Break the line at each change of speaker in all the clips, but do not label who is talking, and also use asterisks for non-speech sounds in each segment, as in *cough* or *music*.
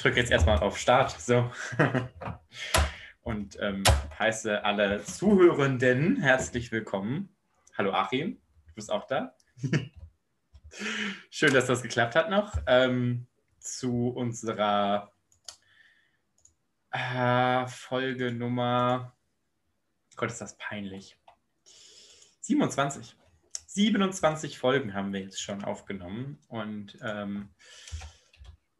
drücke jetzt erstmal auf Start. So. *laughs* Und ähm, heiße alle Zuhörenden herzlich willkommen. Hallo Achim, du bist auch da. *laughs* Schön, dass das geklappt hat noch. Ähm, zu unserer äh, Folge Nummer. Gott, ist das peinlich. 27. 27 Folgen haben wir jetzt schon aufgenommen und ähm,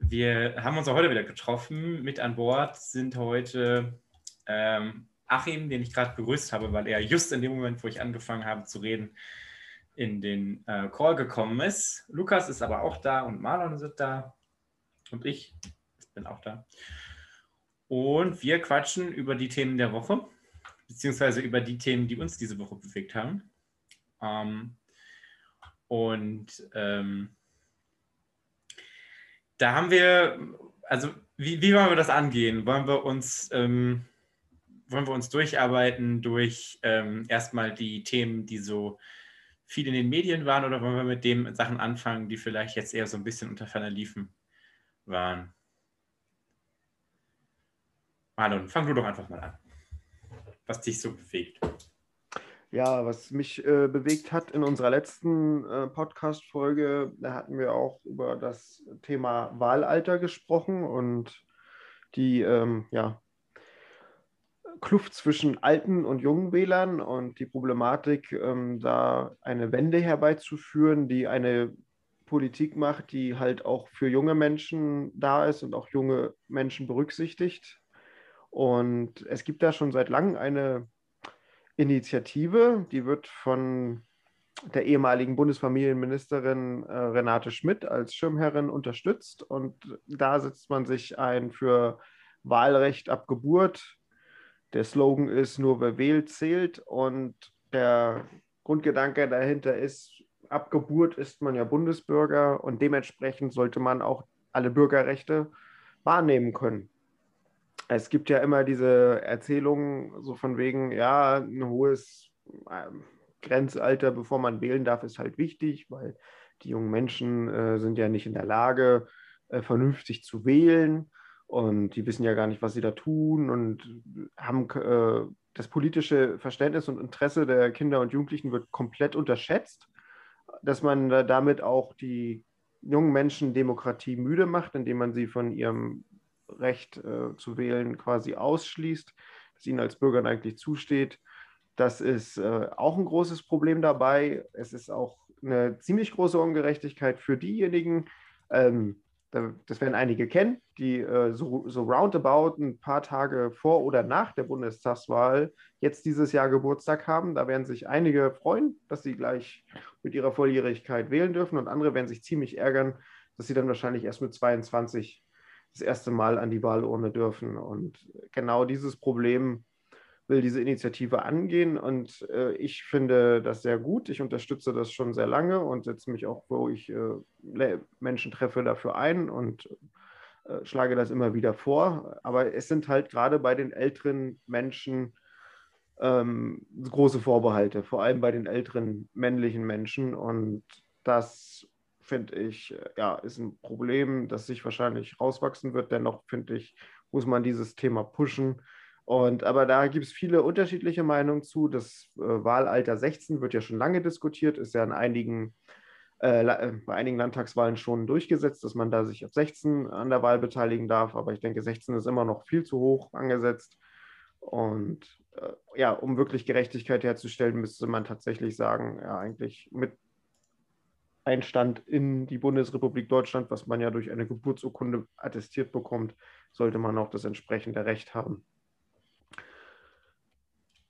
wir haben uns auch heute wieder getroffen. Mit an Bord sind heute ähm, Achim, den ich gerade begrüßt habe, weil er just in dem Moment, wo ich angefangen habe zu reden, in den äh, Call gekommen ist. Lukas ist aber auch da und Marlon sind da und ich bin auch da. Und wir quatschen über die Themen der Woche, beziehungsweise über die Themen, die uns diese Woche bewegt haben. Ähm, und ähm, da haben wir, also wie, wie wollen wir das angehen? Wollen wir uns, ähm, wollen wir uns durcharbeiten durch ähm, erstmal die Themen, die so viel in den Medien waren, oder wollen wir mit den Sachen anfangen, die vielleicht jetzt eher so ein bisschen unter ferner liefen waren? Marlon, fang du doch einfach mal an, was dich so bewegt.
Ja, was mich äh, bewegt hat in unserer letzten äh, Podcast-Folge, da hatten wir auch über das Thema Wahlalter gesprochen und die ähm, ja, Kluft zwischen alten und jungen Wählern und die Problematik, ähm, da eine Wende herbeizuführen, die eine Politik macht, die halt auch für junge Menschen da ist und auch junge Menschen berücksichtigt. Und es gibt da schon seit langem eine Initiative, die wird von der ehemaligen Bundesfamilienministerin äh, Renate Schmidt als Schirmherrin unterstützt. Und da setzt man sich ein für Wahlrecht ab Geburt. Der Slogan ist, nur wer wählt, zählt. Und der Grundgedanke dahinter ist, ab Geburt ist man ja Bundesbürger und dementsprechend sollte man auch alle Bürgerrechte wahrnehmen können es gibt ja immer diese Erzählungen so von wegen, ja, ein hohes ähm, Grenzalter, bevor man wählen darf, ist halt wichtig, weil die jungen Menschen äh, sind ja nicht in der Lage, äh, vernünftig zu wählen. Und die wissen ja gar nicht, was sie da tun und haben äh, das politische Verständnis und Interesse der Kinder und Jugendlichen wird komplett unterschätzt, dass man damit auch die jungen Menschen Demokratie müde macht, indem man sie von ihrem Recht äh, zu wählen quasi ausschließt, das ihnen als Bürgern eigentlich zusteht. Das ist äh, auch ein großes Problem dabei. Es ist auch eine ziemlich große Ungerechtigkeit für diejenigen, ähm, das werden einige kennen, die äh, so, so roundabout ein paar Tage vor oder nach der Bundestagswahl jetzt dieses Jahr Geburtstag haben. Da werden sich einige freuen, dass sie gleich mit ihrer Volljährigkeit wählen dürfen und andere werden sich ziemlich ärgern, dass sie dann wahrscheinlich erst mit 22 das erste Mal an die Wahlurne dürfen. Und genau dieses Problem will diese Initiative angehen und äh, ich finde das sehr gut. Ich unterstütze das schon sehr lange und setze mich auch, wo ich äh, Menschen treffe, dafür ein und äh, schlage das immer wieder vor. Aber es sind halt gerade bei den älteren Menschen ähm, große Vorbehalte, vor allem bei den älteren männlichen Menschen und das finde ich, äh, ja, ist ein Problem, das sich wahrscheinlich rauswachsen wird. Dennoch finde ich, muss man dieses Thema pushen. Und aber da gibt es viele unterschiedliche Meinungen zu. Das äh, Wahlalter 16 wird ja schon lange diskutiert, ist ja in einigen, äh, äh bei einigen Landtagswahlen schon durchgesetzt, dass man da sich auf 16 an der Wahl beteiligen darf. Aber ich denke, 16 ist immer noch viel zu hoch angesetzt. Und äh, ja, um wirklich Gerechtigkeit herzustellen, müsste man tatsächlich sagen, ja, eigentlich mit Einstand in die Bundesrepublik Deutschland, was man ja durch eine Geburtsurkunde attestiert bekommt, sollte man auch das entsprechende Recht haben.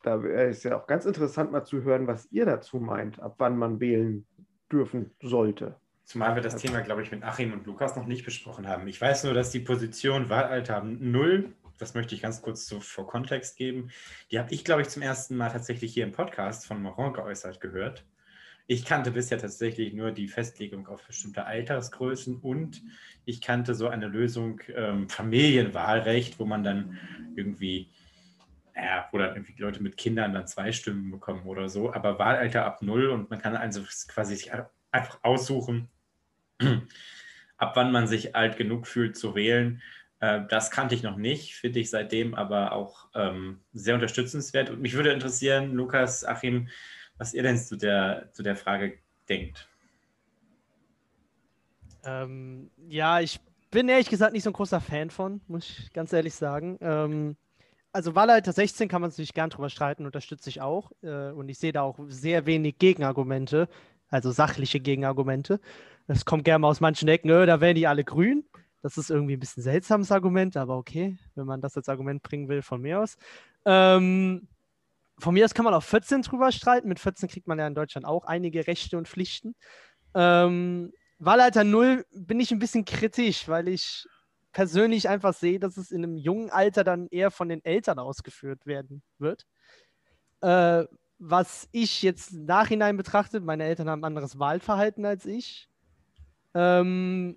Da ist ja auch ganz interessant mal zu hören, was ihr dazu meint, ab wann man wählen dürfen sollte.
Zumal wir das Thema, glaube ich, mit Achim und Lukas noch nicht besprochen haben. Ich weiß nur, dass die Position Wahlalter null, das möchte ich ganz kurz so vor Kontext geben, die habe ich, glaube ich, zum ersten Mal tatsächlich hier im Podcast von Moron geäußert gehört. Ich kannte bisher tatsächlich nur die Festlegung auf bestimmte Altersgrößen und ich kannte so eine Lösung ähm, Familienwahlrecht, wo man dann irgendwie, ja, wo dann irgendwie Leute mit Kindern dann zwei Stimmen bekommen oder so, aber Wahlalter ab null und man kann also quasi sich einfach aussuchen, *clears throat* ab wann man sich alt genug fühlt zu wählen. Äh, das kannte ich noch nicht, finde ich seitdem aber auch ähm, sehr unterstützenswert. Und mich würde interessieren, Lukas, Achim, was ihr denn zu der, zu der Frage denkt.
Ähm, ja, ich bin ehrlich gesagt nicht so ein großer Fan von, muss ich ganz ehrlich sagen. Ähm, also Wahlalter 16 kann man sich gern drüber streiten, unterstütze ich auch. Äh, und ich sehe da auch sehr wenig Gegenargumente, also sachliche Gegenargumente. Das kommt gerne mal aus manchen Ecken, öh, da wären die alle grün. Das ist irgendwie ein bisschen seltsames Argument, aber okay, wenn man das als Argument bringen will, von mir aus. Ähm, von mir aus kann man auf 14 drüber streiten. Mit 14 kriegt man ja in Deutschland auch einige Rechte und Pflichten. Ähm, Wahlalter 0 bin ich ein bisschen kritisch, weil ich persönlich einfach sehe, dass es in einem jungen Alter dann eher von den Eltern ausgeführt werden wird. Äh, was ich jetzt im Nachhinein betrachte, meine Eltern haben ein anderes Wahlverhalten als ich. Ähm,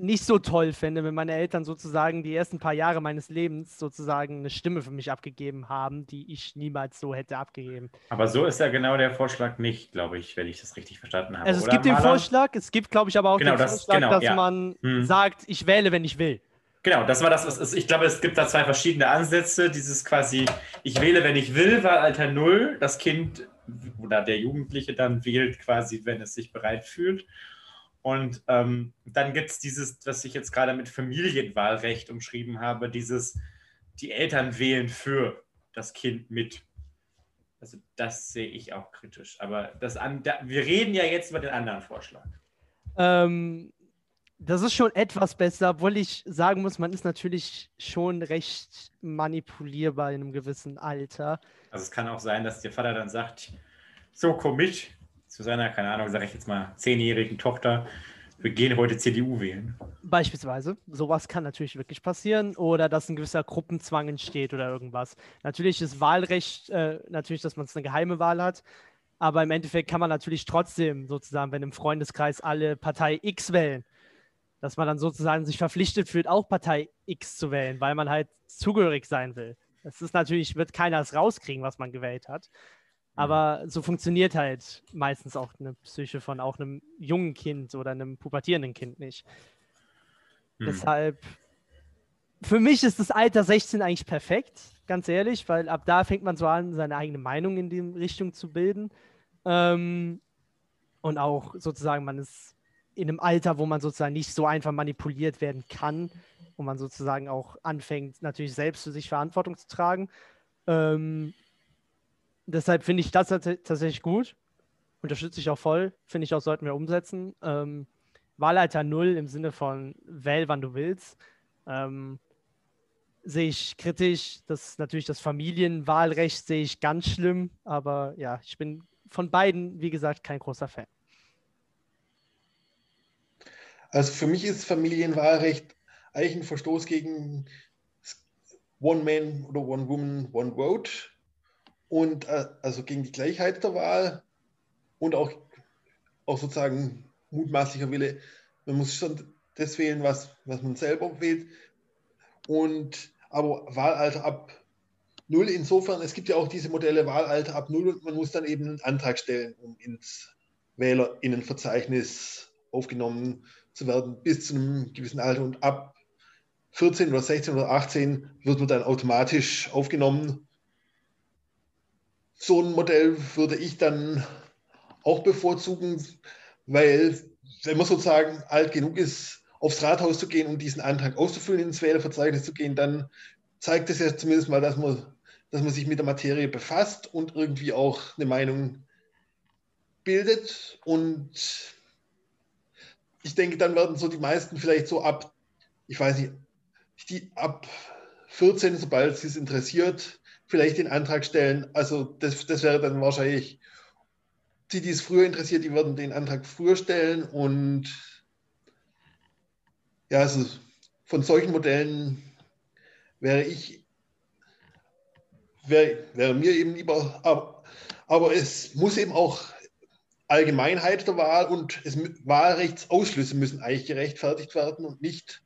nicht so toll fände, wenn meine Eltern sozusagen die ersten paar Jahre meines Lebens sozusagen eine Stimme für mich abgegeben haben, die ich niemals so hätte abgegeben.
Aber so ist ja genau der Vorschlag nicht, glaube ich, wenn ich das richtig verstanden habe.
Also es gibt den Vorschlag, es gibt, glaube ich, aber auch
genau,
den
das,
Vorschlag,
genau,
dass
ja.
man
Hm.
sagt, ich wähle, wenn ich will.
Genau, das war das, was ist. Ich glaube, es gibt da zwei verschiedene Ansätze. Dieses quasi, ich wähle, wenn ich will, Wahlalter 0. Das Kind oder der Jugendliche dann wählt quasi, wenn es sich bereit fühlt. Und ähm, dann gibt es dieses, was ich jetzt gerade mit Familienwahlrecht umschrieben habe, dieses, die Eltern wählen für das Kind mit. Also das sehe ich auch kritisch. Aber das an, da, wir reden ja jetzt über den anderen Vorschlag.
Ähm, das ist schon etwas besser, obwohl ich sagen muss, man ist natürlich schon recht manipulierbar in einem gewissen Alter.
Also es kann auch sein, dass der Vater dann sagt, so komm mit zu seiner, keine Ahnung, sage ich jetzt mal, zehnjährigen Tochter, wir gehen heute CDU wählen.
Beispielsweise. Sowas kann natürlich wirklich passieren. Oder dass ein gewisser Gruppenzwang entsteht oder irgendwas. Natürlich ist Wahlrecht, äh, natürlich, dass man es eine geheime Wahl hat. Aber im Endeffekt kann man natürlich trotzdem sozusagen, wenn im Freundeskreis alle Partei X wählen, dass man dann sozusagen sich verpflichtet fühlt, auch Partei X zu wählen, weil man halt zugehörig sein will. Es ist natürlich, wird keiner es rauskriegen, was man gewählt hat. Aber so funktioniert halt meistens auch eine Psyche von auch einem jungen Kind oder einem pubertierenden Kind nicht.
Hm.
Deshalb, für mich ist das Alter 16 eigentlich perfekt, ganz ehrlich, weil ab da fängt man so an, seine eigene Meinung in die Richtung zu bilden. Ähm, und auch sozusagen, man ist in einem Alter, wo man sozusagen nicht so einfach manipuliert werden kann wo man sozusagen auch anfängt, natürlich selbst für sich Verantwortung zu tragen. Ähm, deshalb finde ich das tats tatsächlich gut. Unterstütze ich auch voll. Finde ich auch, sollten wir umsetzen. Ähm, Wahlalter 0 im Sinne von wähl, wann du willst. Ähm, sehe ich kritisch. Das natürlich das Familienwahlrecht sehe ich ganz schlimm. Aber ja, ich bin von beiden, wie gesagt, kein großer Fan.
Also für mich ist Familienwahlrecht eigentlich ein Verstoß gegen One Man oder One Woman, One Vote und äh, also gegen die Gleichheit der Wahl und auch, auch sozusagen mutmaßlicher Wille. Man muss schon das wählen, was, was man selber wählt. Und aber Wahlalter ab null insofern, es gibt ja auch diese Modelle Wahlalter ab null und man muss dann eben einen Antrag stellen, um ins Wählerinnenverzeichnis aufgenommen zu werden bis zu einem gewissen Alter und ab 14 oder 16 oder 18 wird man dann automatisch aufgenommen. So ein Modell würde ich dann auch bevorzugen, weil wenn man sozusagen alt genug ist, aufs Rathaus zu gehen und diesen Antrag auszufüllen, ins Wählerverzeichnis zu gehen, dann zeigt es ja zumindest mal, dass man, dass man sich mit der Materie befasst und irgendwie auch eine Meinung bildet. Und ich denke, dann werden so die meisten vielleicht so ab, ich weiß nicht, die ab 14, sobald sie es interessiert, vielleicht den Antrag stellen. Also das, das wäre dann wahrscheinlich, die, die es früher interessiert, die würden den Antrag früher stellen. Und ja, also von solchen Modellen wäre ich, wäre, wäre mir eben lieber, aber, aber es muss eben auch Allgemeinheit der Wahl und es, Wahlrechtsausschlüsse müssen eigentlich gerechtfertigt werden und nicht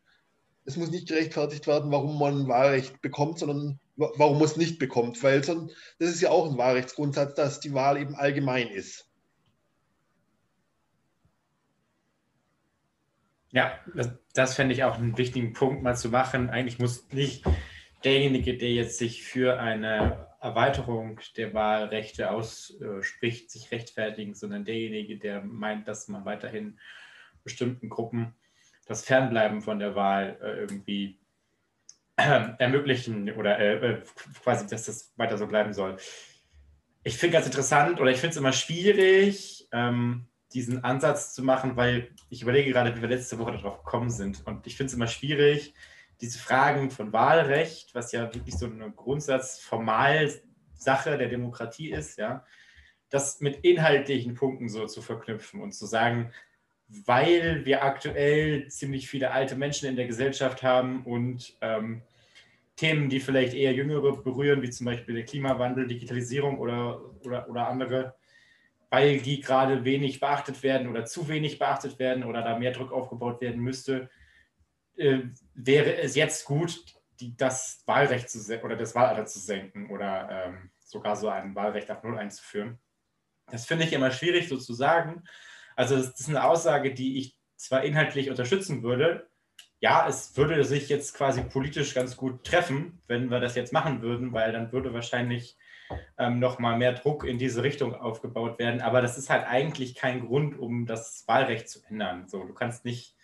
es muss nicht gerechtfertigt werden, warum man Wahlrecht bekommt, sondern warum man es nicht bekommt. Weil das ist ja auch ein Wahlrechtsgrundsatz, dass die Wahl eben allgemein ist.
Ja, das, das fände ich auch einen wichtigen Punkt mal zu machen. Eigentlich muss nicht derjenige, der jetzt sich für eine Erweiterung der Wahlrechte ausspricht, sich rechtfertigen, sondern derjenige, der meint, dass man weiterhin bestimmten Gruppen das Fernbleiben von der Wahl äh, irgendwie äh, ermöglichen oder äh, äh, quasi, dass das weiter so bleiben soll. Ich finde ganz interessant oder ich finde es immer schwierig, ähm, diesen Ansatz zu machen, weil ich überlege gerade, wie wir letzte Woche darauf gekommen sind. Und ich finde es immer schwierig, diese Fragen von Wahlrecht, was ja wirklich so eine Grundsatzformalsache der Demokratie ist, ja, das mit inhaltlichen Punkten so zu verknüpfen und zu sagen, weil wir aktuell ziemlich viele alte Menschen in der Gesellschaft haben und ähm, Themen, die vielleicht eher Jüngere berühren, wie zum Beispiel der Klimawandel, Digitalisierung oder, oder, oder andere, weil die gerade wenig beachtet werden oder zu wenig beachtet werden oder da mehr Druck aufgebaut werden müsste, äh, wäre es jetzt gut, die, das Wahlrecht zu oder das Wahlalter zu senken oder ähm, sogar so ein Wahlrecht auf Null einzuführen. Das finde ich immer schwierig so zu sagen. Also das ist eine Aussage, die ich zwar inhaltlich unterstützen würde. Ja, es würde sich jetzt quasi politisch ganz gut treffen, wenn wir das jetzt machen würden, weil dann würde wahrscheinlich ähm, nochmal mehr Druck in diese Richtung aufgebaut werden. Aber das ist halt eigentlich kein Grund, um das Wahlrecht zu ändern. So, du kannst nicht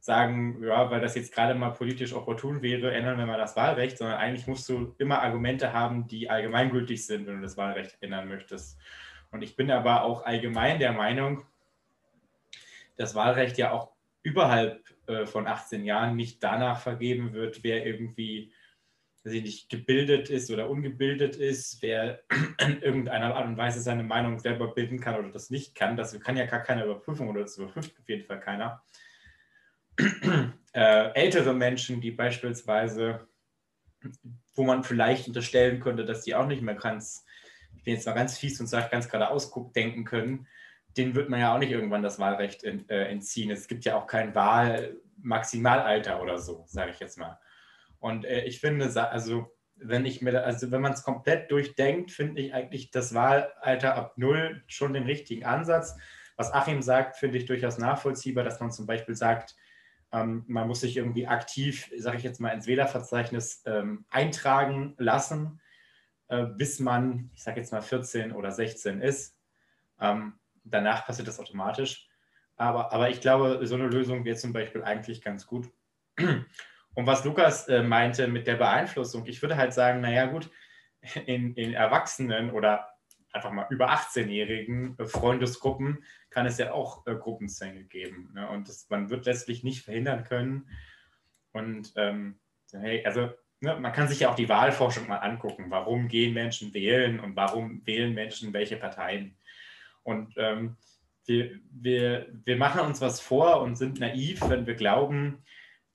sagen, ja, weil das jetzt gerade mal politisch opportun wäre, ändern wir mal das Wahlrecht, sondern eigentlich musst du immer Argumente haben, die allgemeingültig sind, wenn du das Wahlrecht ändern möchtest. Und ich bin aber auch allgemein der Meinung, das Wahlrecht ja auch überhalb äh, von 18 Jahren nicht danach vergeben wird, wer irgendwie ich nicht gebildet ist oder ungebildet ist, wer in *clears throat* irgendeiner Art und Weise seine Meinung selber bilden kann oder das nicht kann. Das kann ja gar keine Überprüfung oder das überprüft auf jeden Fall keiner. *clears throat* Äh, ältere Menschen, die beispielsweise, wo man vielleicht unterstellen könnte, dass die auch nicht mehr ganz, ich bin jetzt mal ganz fies und sage ganz geradeaus denken können, denen wird man ja auch nicht irgendwann das Wahlrecht äh, entziehen. Es gibt ja auch kein Wahlmaximalalter oder so, sage ich jetzt mal. Und äh, ich finde, also wenn ich mir, also wenn man es komplett durchdenkt, finde ich eigentlich das Wahlalter ab null schon den richtigen Ansatz. Was Achim sagt, finde ich durchaus nachvollziehbar, dass man zum Beispiel sagt, ähm, man muss sich irgendwie aktiv, sage ich jetzt mal, ins Wählerverzeichnis ähm, eintragen lassen, äh, bis man, ich sage jetzt mal 14 oder 16 ist. Ähm, danach passiert das automatisch. Aber, aber ich glaube, so eine Lösung wäre zum Beispiel eigentlich ganz gut. Und was Lukas äh, meinte mit der Beeinflussung, ich würde halt sagen, naja gut, in, in Erwachsenen oder einfach mal über 18-jährigen äh, Freundesgruppen kann es ja auch äh, Gruppenzwänge geben. Ne? Und das, man wird letztlich nicht verhindern können. Und ähm, hey, also ne, man kann sich ja auch die Wahlforschung mal angucken. Warum gehen Menschen wählen und warum wählen Menschen welche Parteien? Und ähm, wir, wir, wir machen uns was vor und sind naiv, wenn wir glauben,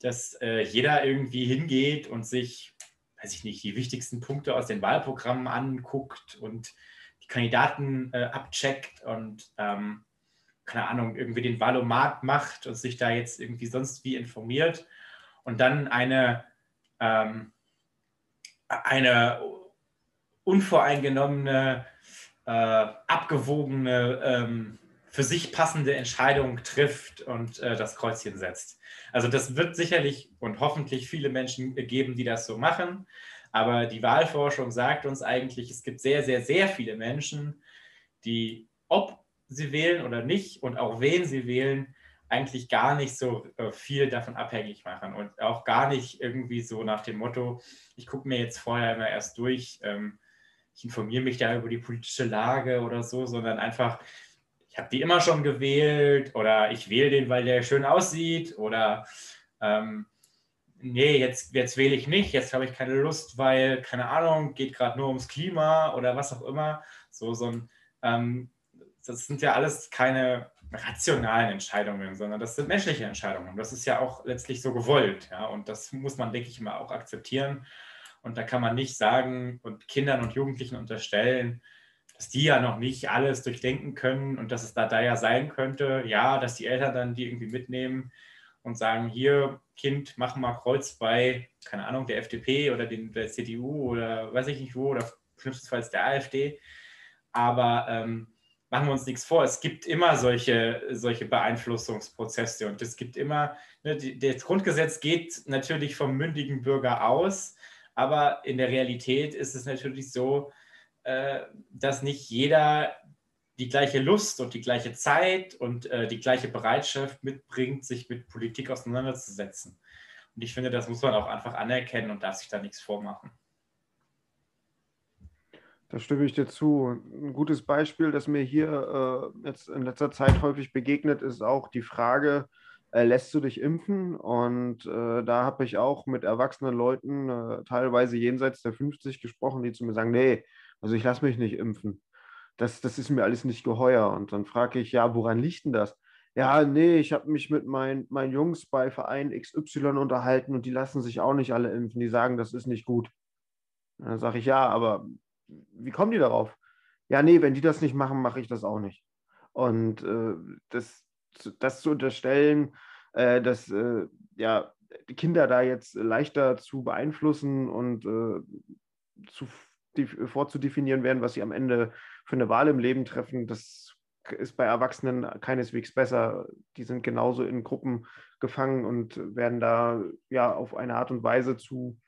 dass äh, jeder irgendwie hingeht und sich, weiß ich nicht, die wichtigsten Punkte aus den Wahlprogrammen anguckt und die Kandidaten äh, abcheckt und ähm, keine Ahnung, irgendwie den Wahlomat macht und sich da jetzt irgendwie sonst wie informiert. Und dann eine, ähm, eine unvoreingenommene, äh, abgewogene, ähm, für sich passende Entscheidung trifft und äh, das Kreuzchen setzt. Also das wird sicherlich und hoffentlich viele Menschen geben, die das so machen. Aber die Wahlforschung sagt uns eigentlich, es gibt sehr, sehr, sehr viele Menschen, die, ob sie wählen oder nicht und auch wen sie wählen, eigentlich gar nicht so äh, viel davon abhängig machen und auch gar nicht irgendwie so nach dem Motto, ich gucke mir jetzt vorher immer erst durch, ähm, ich informiere mich da über die politische Lage oder so, sondern einfach, ich habe die immer schon gewählt oder ich wähle den, weil der schön aussieht oder ähm, nee, jetzt, jetzt wähle ich nicht, jetzt habe ich keine Lust, weil, keine Ahnung, geht gerade nur ums Klima oder was auch immer. So, so ein, ähm, das sind ja alles keine rationalen Entscheidungen, sondern das sind menschliche Entscheidungen. Das ist ja auch letztlich so gewollt. Ja? Und das muss man, denke ich, immer auch akzeptieren. Und da kann man nicht sagen und Kindern und Jugendlichen unterstellen, dass die ja noch nicht alles durchdenken können und dass es da, da ja sein könnte, ja, dass die Eltern dann die irgendwie mitnehmen und sagen, hier, Kind, mach mal Kreuz bei, keine Ahnung, der FDP oder den, der CDU oder weiß ich nicht wo oder schlimmstenfalls der AfD. Aber ähm, machen wir uns nichts vor, es gibt immer solche, solche Beeinflussungsprozesse und es gibt immer, ne, die, das Grundgesetz geht natürlich vom mündigen Bürger aus, aber in der Realität ist es natürlich so, äh, dass nicht jeder die gleiche Lust und die gleiche Zeit und äh, die gleiche Bereitschaft mitbringt, sich mit Politik auseinanderzusetzen. Und ich finde, das muss man auch einfach anerkennen und darf sich da nichts vormachen.
Da stimme ich dir zu. Ein gutes Beispiel, das mir hier äh, jetzt in letzter Zeit häufig begegnet, ist auch die Frage, äh, lässt du dich impfen? Und äh, da habe ich auch mit erwachsenen Leuten, äh, teilweise jenseits der 50, gesprochen, die zu mir sagen, nee, also ich lasse mich nicht impfen. Das, das ist mir alles nicht geheuer. Und dann frage ich, ja, woran liegt denn das? Ja, nee, ich habe mich mit mein, meinen Jungs bei Verein XY unterhalten und die lassen sich auch nicht alle impfen. Die sagen, das ist nicht gut. dann sage ich, ja, aber wie kommen die darauf? Ja, nee, wenn die das nicht machen, mache ich das auch nicht. Und äh, das, das zu unterstellen, äh, dass äh, ja, die Kinder da jetzt leichter zu beeinflussen und äh, zu, die, vorzudefinieren werden, was sie am Ende für eine Wahl im Leben treffen, das ist bei Erwachsenen keineswegs besser. Die sind genauso in Gruppen gefangen und werden da ja auf eine Art und Weise zu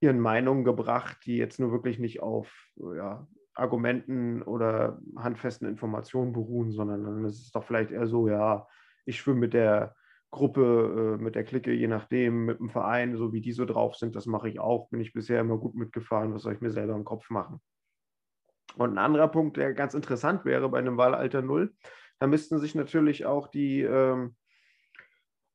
ihren Meinungen gebracht, die jetzt nur wirklich nicht auf ja, Argumenten oder handfesten Informationen beruhen, sondern es ist doch vielleicht eher so, ja, ich schwimme mit der Gruppe, äh, mit der Clique, je nachdem, mit dem Verein, so wie die so drauf sind, das mache ich auch. Bin ich bisher immer gut mitgefahren, was soll ich mir selber im Kopf machen? Und ein anderer Punkt, der ganz interessant wäre bei einem Wahlalter Null, da müssten sich natürlich auch die ähm,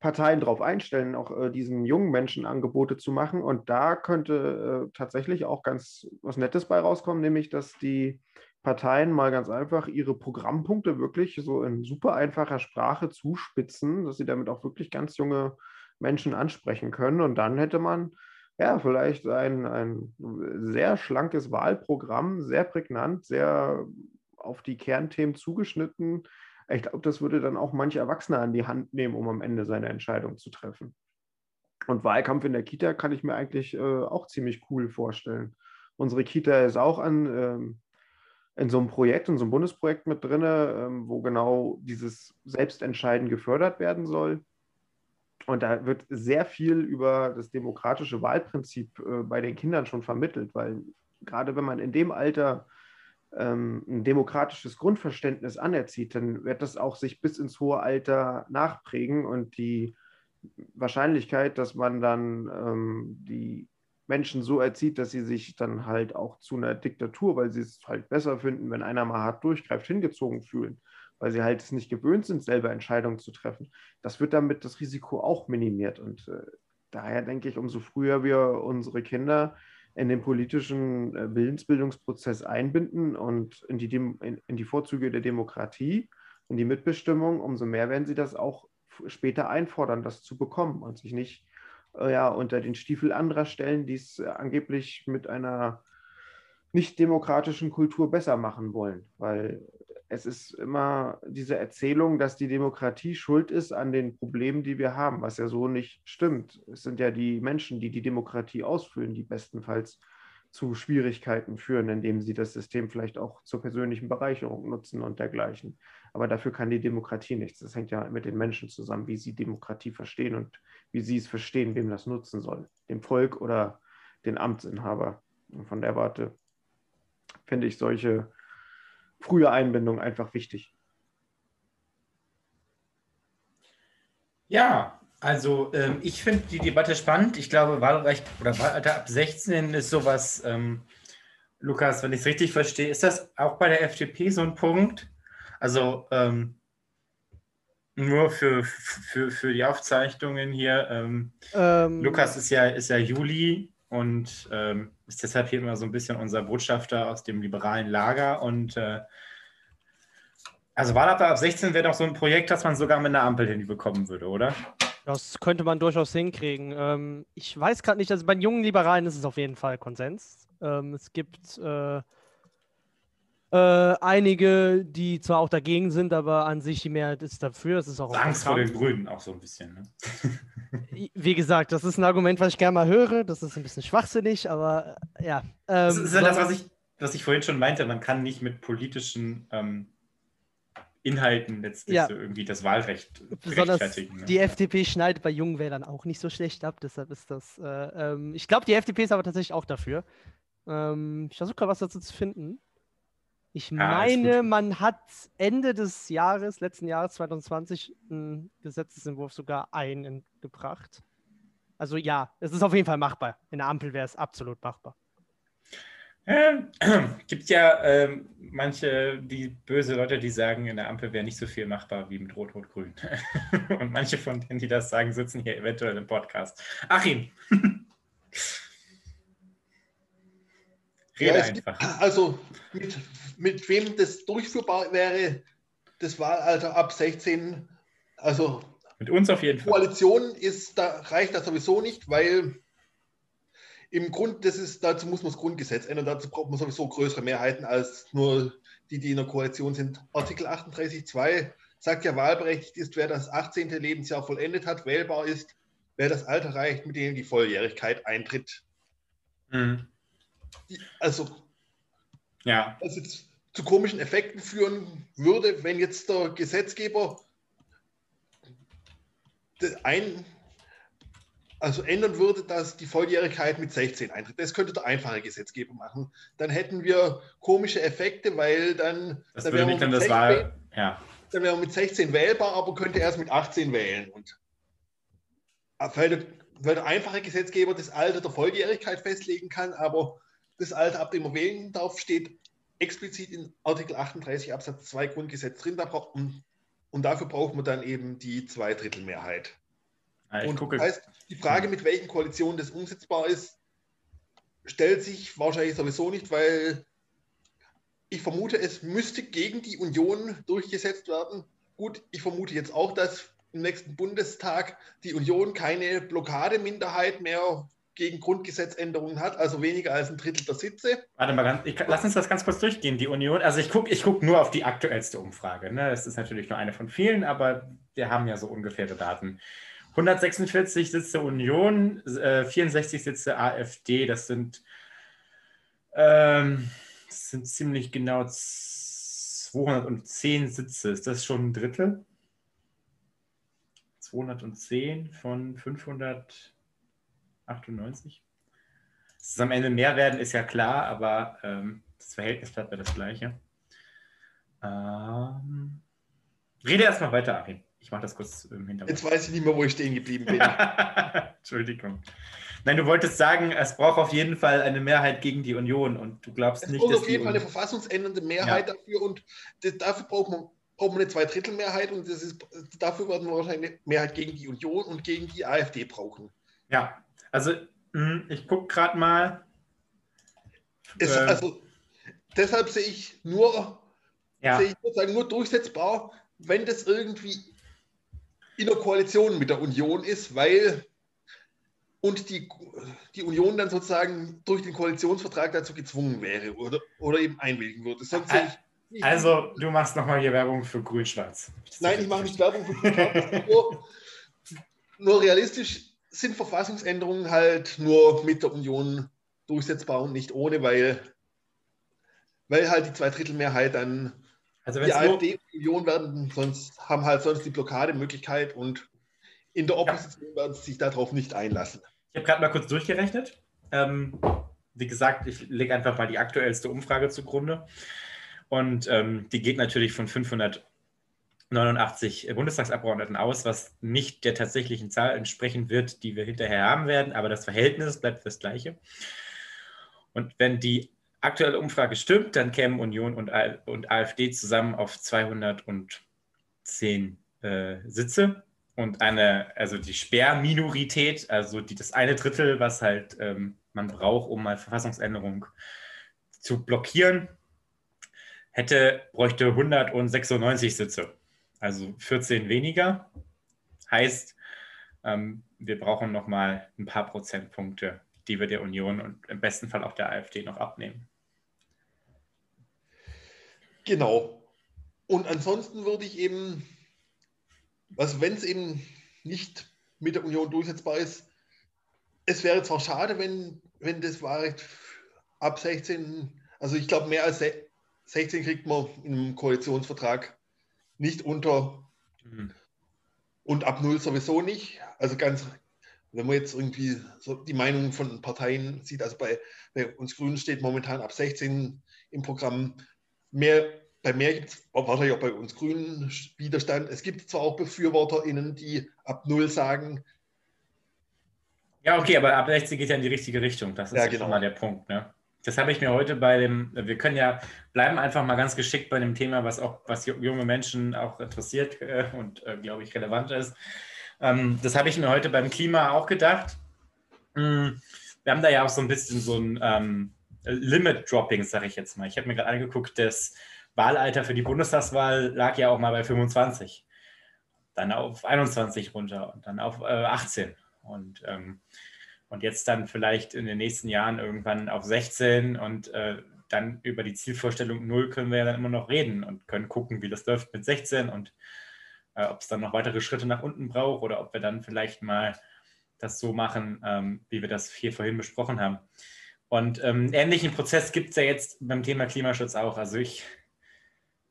Parteien darauf einstellen, auch äh, diesen jungen Menschen Angebote zu machen. Und da könnte äh, tatsächlich auch ganz was Nettes bei rauskommen, nämlich dass die Parteien mal ganz einfach ihre Programmpunkte wirklich so in super einfacher Sprache zuspitzen, dass sie damit auch wirklich ganz junge Menschen ansprechen können. Und dann hätte man ja vielleicht ein, ein sehr schlankes Wahlprogramm, sehr prägnant, sehr auf die Kernthemen zugeschnitten, ich glaube, das würde dann auch manche Erwachsene an die Hand nehmen, um am Ende seine Entscheidung zu treffen. Und Wahlkampf in der Kita kann ich mir eigentlich äh, auch ziemlich cool vorstellen. Unsere Kita ist auch an, ähm, in so einem Projekt, in so einem Bundesprojekt mit drin, ähm, wo genau dieses Selbstentscheiden gefördert werden soll. Und da wird sehr viel über das demokratische Wahlprinzip äh, bei den Kindern schon vermittelt, weil gerade wenn man in dem Alter ähm, ein demokratisches Grundverständnis anerzieht, dann wird das auch sich bis ins hohe Alter nachprägen und die Wahrscheinlichkeit, dass man dann ähm, die Menschen so erzieht, dass sie sich dann halt auch zu einer Diktatur, weil sie es halt besser finden, wenn einer mal hart durchgreift, hingezogen fühlen, weil sie halt es nicht gewöhnt sind, selber Entscheidungen zu treffen. Das wird damit das Risiko auch minimiert. Und äh, daher denke ich, umso früher wir unsere Kinder in den politischen äh, Willensbildungsprozess einbinden und in die, in, in die Vorzüge der Demokratie, in die Mitbestimmung, umso mehr werden sie das auch später einfordern, das zu bekommen und sich nicht äh, ja, unter den Stiefel anderer stellen, die es äh, angeblich mit einer nicht demokratischen Kultur besser machen wollen. Weil es ist immer diese Erzählung, dass die Demokratie schuld ist an den Problemen, die wir haben, was ja so nicht stimmt. Es sind ja die Menschen, die die Demokratie ausfüllen, die bestenfalls zu Schwierigkeiten führen, indem sie das System vielleicht auch zur persönlichen Bereicherung nutzen und dergleichen. Aber dafür kann die Demokratie nichts. Das hängt ja mit den Menschen zusammen, wie sie Demokratie verstehen und wie sie es verstehen, wem das nutzen soll. Dem Volk oder den Amtsinhaber. Und von der Warte finde ich solche frühe Einbindung einfach wichtig.
Ja, also ähm, ich finde die Debatte spannend. Ich glaube, Wahlrecht oder Wahlalter ab 16 ist sowas, ähm, Lukas, wenn ich es richtig verstehe, ist das auch bei der FDP so ein Punkt? Also ähm, nur für, für, für die Aufzeichnungen hier. Ähm, ähm, Lukas ist ja, ist ja Juli und ähm, ist deshalb hier immer so ein bisschen unser Botschafter aus dem liberalen Lager. Und äh, also Wahlabwehr ab 16 wäre doch so ein Projekt, das man sogar mit einer Ampel hinbekommen würde, oder?
Das könnte man durchaus hinkriegen. Ähm, ich weiß gerade nicht, also bei den jungen Liberalen ist es auf jeden Fall Konsens. Ähm, es gibt äh, äh, einige, die zwar auch dagegen sind, aber an sich die Mehrheit ist dafür. Das ist auch
Angst vor den Grünen auch so ein bisschen.
Ne? *laughs* Wie gesagt, das ist ein Argument, was ich gerne mal höre. Das ist ein bisschen schwachsinnig, aber äh, ja.
Ähm, das ist ja das, was ich, was ich vorhin schon meinte. Man kann nicht mit politischen ähm, Inhalten letztlich
Ja.
so irgendwie das Wahlrecht
Besonders
rechtfertigen. ne?
die FDP schneidet bei jungen Wählern auch nicht so schlecht ab, deshalb ist das. Äh, ähm, ich glaube, die FDP ist aber tatsächlich auch dafür. Ähm, ich versuche gerade was dazu zu finden. Ich
Ja,
meine, man hat Ende des Jahres, letzten Jahres 2020, einen Gesetzesentwurf sogar eingebracht. Also ja, es ist auf jeden Fall machbar. In der Ampel wäre es absolut machbar.
Ähm, *clears throat* gibt ja ähm, manche, die böse Leute, die sagen, in der Ampel wäre nicht so viel machbar wie mit Rot-Rot-Grün. *laughs* Und manche von denen, die das sagen, sitzen hier eventuell im Podcast. Achim. *laughs* Rede
Ja, es gibt-
einfach.
Also mit, mit wem das durchführbar wäre, das Wahlalter ab 16, also
Mit uns auf jeden Fall.
Koalition ist, da reicht das sowieso nicht, weil im Grund, das ist, dazu muss man das Grundgesetz ändern, dazu braucht man sowieso größere Mehrheiten als nur die, die in der Koalition sind. Artikel 38.2 sagt ja, wahlberechtigt ist, wer das 18. Lebensjahr vollendet hat, wählbar ist, wer das Alter erreicht, mit dem die Volljährigkeit eintritt.
Mhm.
Also
Ja,
was jetzt zu komischen Effekten führen würde, wenn jetzt der Gesetzgeber das ein, also ändern würde, dass die Volljährigkeit mit 16 eintritt. Das könnte der einfache Gesetzgeber machen. Dann hätten wir komische Effekte, weil dann,
das
dann wäre man
dann
mit
das
16
Wahl. Ja.
dann wäre man mit 16 wählbar, aber könnte erst mit 18 wählen. Und weil der, weil der einfache Gesetzgeber das Alter der Volljährigkeit festlegen kann, aber das Alter, ab dem man wählen darf, steht explizit in Artikel 38 Absatz 2 Grundgesetz drin. Da braucht, und, dafür braucht man dann eben die Zweidrittelmehrheit.
Ah, Ich
und
gucke.
das heißt, die Frage, mit welchen Koalitionen das umsetzbar ist, stellt sich wahrscheinlich sowieso nicht, weil ich vermute, es müsste gegen die Union durchgesetzt werden. Gut, ich vermute jetzt auch, dass im nächsten Bundestag die Union keine Blockademinderheit mehr gegen Grundgesetzänderungen hat, also weniger als ein Drittel der Sitze.
Warte mal, ganz, ich, lass uns das ganz kurz durchgehen. Die Union, also ich gucke ich guck nur auf die aktuellste Umfrage. Ne? Das ist natürlich nur eine von vielen, aber wir haben ja so ungefähre Daten. 146 Sitze Union, äh, 64 Sitze AfD, das sind, ähm, das sind ziemlich genau 210 Sitze. Ist das schon ein Drittel? 210 von 598? Dass es am Ende mehr werden, ist ja klar, aber ähm, das Verhältnis bleibt ja das gleiche. Ähm, rede erstmal weiter, Achim. Ich mache das kurz im Hintergrund.
Jetzt weiß ich nicht mehr, wo ich stehen geblieben bin. *laughs*
Entschuldigung. Nein, du wolltest sagen, es braucht auf jeden Fall eine Mehrheit gegen die Union und du glaubst
Es
nicht,
braucht
dass
auf
die
jeden Fall eine verfassungsändernde Mehrheit dafür und das, dafür braucht man, braucht man eine Zweidrittelmehrheit und das ist, dafür werden wir wahrscheinlich eine Mehrheit gegen die Union und gegen die AfD brauchen.
Ja, also mh, ich gucke gerade mal.
Es,
Äh,
also, deshalb sehe ich nur,
ja,
sehe ich sozusagen nur durchsetzbar, wenn das irgendwie in der Koalition mit der Union ist, weil und die, die Union dann sozusagen durch den Koalitionsvertrag dazu gezwungen wäre oder, oder eben einwilligen würde. Sonst sehe ich nicht-
also du machst nochmal hier Werbung für Grün-Schwarz.
Nein, ich mache nicht Werbung für Grün-Schwarz. *laughs* nur, nur realistisch sind Verfassungsänderungen halt nur mit der Union durchsetzbar und nicht ohne, weil, weil halt die Zweidrittelmehrheit dann
Also
die
es nur,
AfD und die Union werden, sonst haben halt sonst die Blockademöglichkeit und in der Opposition werden sie sich darauf nicht einlassen.
Ich habe gerade mal kurz durchgerechnet. Ähm, wie gesagt, ich lege einfach mal die aktuellste Umfrage zugrunde. Und ähm, die geht natürlich von 589 Bundestagsabgeordneten aus, was nicht der tatsächlichen Zahl entsprechen wird, die wir hinterher haben werden, aber das Verhältnis bleibt das gleiche. Und wenn die aktuelle Umfrage stimmt, dann kämen Union und, und AfD zusammen auf 210 äh, Sitze und eine, also die Sperrminorität, also die, das eine Drittel, was halt ähm, man braucht, um mal Verfassungsänderung zu blockieren, hätte, bräuchte 196 Sitze, also 14 weniger. Heißt, ähm, wir brauchen nochmal ein paar Prozentpunkte, die wir der Union und im besten Fall auch der AfD noch abnehmen.
Genau. Und ansonsten würde ich eben, also wenn es eben nicht mit der Union durchsetzbar ist, es wäre zwar schade, wenn, wenn das Wahlrecht ab 16, also ich glaube mehr als se- 16 kriegt man im Koalitionsvertrag nicht unter mhm. und ab null sowieso nicht. Also ganz, wenn man jetzt irgendwie so die Meinung von Parteien sieht, also bei, bei uns Grünen steht momentan ab 16 im Programm mehr. Bei mehr gibt es wahrscheinlich auch bei uns Grünen Widerstand. Es gibt zwar auch BefürworterInnen, die ab null sagen,
ja, okay, aber ab 16 geht ja in die richtige Richtung. Das ist ja, genau. schon mal der Punkt. Ne? Das habe ich mir heute bei dem, wir können ja, bleiben einfach mal ganz geschickt bei dem Thema, was auch, was junge Menschen auch interessiert *laughs* äh, und, äh, glaube ich, relevant ist. Ähm, das habe ich mir heute beim Klima auch gedacht. Mhm. Wir haben da ja auch so ein bisschen so ein ähm, Limit-Dropping, sage ich jetzt mal. Ich habe mir gerade angeguckt, das Wahlalter für die Bundestagswahl lag ja auch mal bei 25. Dann auf 21 runter und dann auf äh, 18. Und ähm, und jetzt dann vielleicht in den nächsten Jahren irgendwann auf 16 und äh, dann über die Zielvorstellung 0 können wir ja dann immer noch reden und können gucken, wie das läuft mit 16 und äh, ob es dann noch weitere Schritte nach unten braucht oder ob wir dann vielleicht mal das so machen, ähm, wie wir das hier vorhin besprochen haben. Und ähm, ähnlichen Prozess gibt es ja jetzt beim Thema Klimaschutz auch. Also ich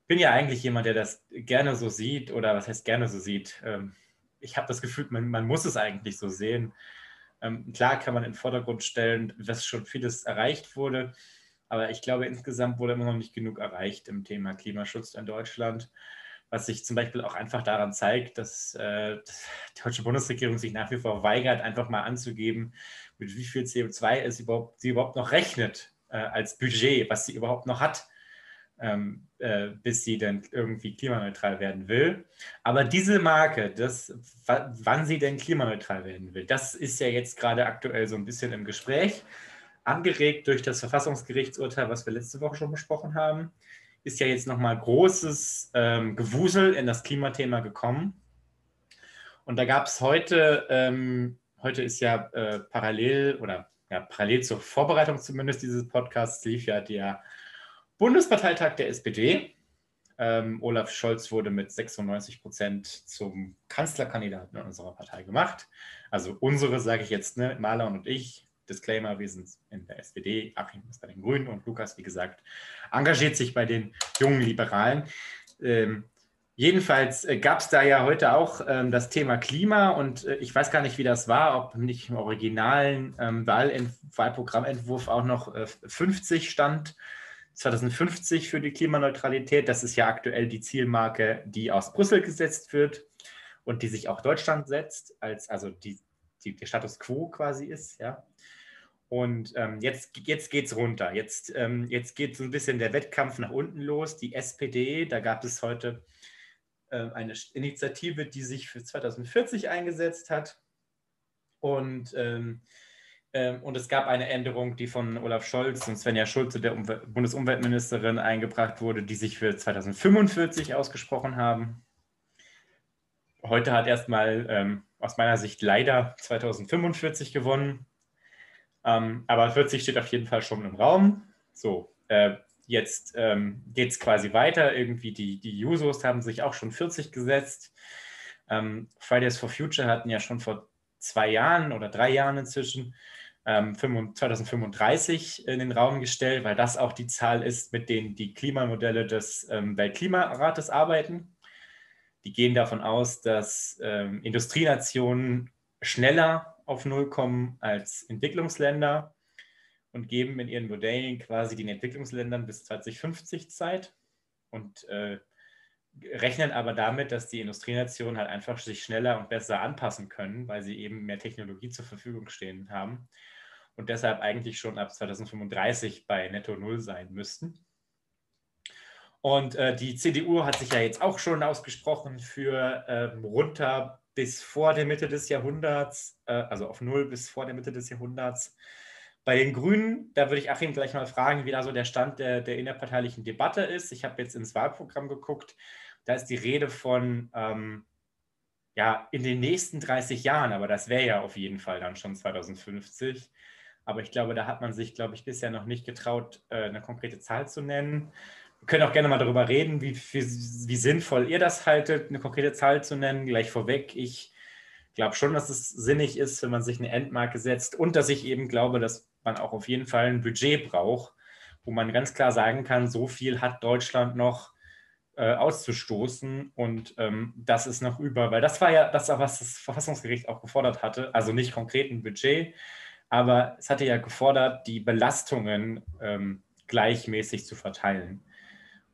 bin ja eigentlich jemand, der das gerne so sieht oder was heißt gerne so sieht. Ähm, ich habe das Gefühl, man, man muss es eigentlich so sehen. Ähm, klar kann man in den Vordergrund stellen, dass schon vieles erreicht wurde, aber ich glaube, insgesamt wurde immer noch nicht genug erreicht im Thema Klimaschutz in Deutschland, was sich zum Beispiel auch einfach daran zeigt, dass äh, die deutsche Bundesregierung sich nach wie vor weigert, einfach mal anzugeben, mit wie viel CO2 es überhaupt, sie überhaupt noch rechnet äh, als Budget, was sie überhaupt noch hat ähm, äh, bis sie dann irgendwie klimaneutral werden will. Aber diese Marke, das, wann sie denn klimaneutral werden will, das ist ja jetzt gerade aktuell so ein bisschen im Gespräch. Angeregt durch das Verfassungsgerichtsurteil, was wir letzte Woche schon besprochen haben, ist ja jetzt nochmal großes ähm, Gewusel in das Klimathema gekommen. Und da gab es heute, ähm, heute ist ja äh, parallel oder ja, parallel zur Vorbereitung zumindest dieses Podcasts lief ja der Bundesparteitag der SPD. Ähm, Olaf Scholz wurde mit 96 Prozent zum Kanzlerkandidaten unserer Partei gemacht. Also unsere, sage ich jetzt, ne, Maler und ich. Disclaimer, wir sind in der SPD, Achim ist bei den Grünen und Lukas, wie gesagt, engagiert sich bei den jungen Liberalen. Ähm, jedenfalls äh, gab es da ja heute auch ähm, das Thema Klima und äh, ich weiß gar nicht, wie das war, ob nicht im originalen ähm, Wahlprogrammentwurf auch noch äh, 50 stand 2050 für die Klimaneutralität. Das ist ja aktuell die Zielmarke, die aus Brüssel gesetzt wird und die sich auch Deutschland setzt, als also die, die der Status quo quasi ist, ja. Und ähm, jetzt, jetzt geht es runter. Jetzt, ähm, jetzt geht so ein bisschen der Wettkampf nach unten los. Die SPD, da gab es heute äh, eine Initiative, die sich für 2040 eingesetzt hat. Und ähm, und es gab eine Änderung, die von Olaf Scholz und Svenja Schulze, der Umwel Bundesumweltministerin, eingebracht wurde, die sich für 2045 ausgesprochen haben. Heute hat erstmal ähm, aus meiner Sicht leider 2045 gewonnen. Ähm, aber 40 steht auf jeden Fall schon im Raum. So, äh, jetzt ähm, geht es quasi weiter. Irgendwie die, die Jusos haben sich auch schon 40 gesetzt. Ähm, Fridays for Future hatten ja schon vor zwei Jahren oder drei Jahren inzwischen 2035 ähm, in den Raum gestellt, weil das auch die Zahl ist, mit denen die Klimamodelle des ähm, Weltklimarates arbeiten. Die gehen davon aus, dass ähm, Industrienationen schneller auf Null kommen als Entwicklungsländer und geben in ihren Modellen quasi den Entwicklungsländern bis 2050 Zeit und äh, rechnen aber damit, dass die Industrienationen halt einfach sich schneller und besser anpassen können, weil sie eben mehr Technologie zur Verfügung stehen haben und deshalb eigentlich schon ab 2035 bei Netto Null sein müssten. Und äh, die CDU hat sich ja jetzt auch schon ausgesprochen für ähm, runter bis vor der Mitte des Jahrhunderts, äh, also auf Null bis vor der Mitte des Jahrhunderts. Bei den Grünen, da würde ich Achim gleich mal fragen, wie da so der Stand der, der innerparteilichen Debatte ist. Ich habe jetzt ins Wahlprogramm geguckt. Da ist die Rede von, ähm, ja, in den nächsten 30 Jahren, aber das wäre ja auf jeden Fall dann schon 2050. Aber ich glaube, da hat man sich, glaube ich, bisher noch nicht getraut, äh, eine konkrete Zahl zu nennen. Wir können auch gerne mal darüber reden, wie, wie, wie sinnvoll ihr das haltet, eine konkrete Zahl zu nennen. Gleich vorweg, ich glaube schon, dass es sinnig ist, wenn man sich eine Endmarke setzt und dass ich eben glaube, dass man auch auf jeden Fall ein Budget braucht, wo man ganz klar sagen kann, so viel hat Deutschland noch äh, auszustoßen. Und ähm, das ist noch über, weil das war ja das, was das Verfassungsgericht auch gefordert hatte. Also nicht konkret ein Budget, aber es hatte ja gefordert, die Belastungen ähm, gleichmäßig zu verteilen.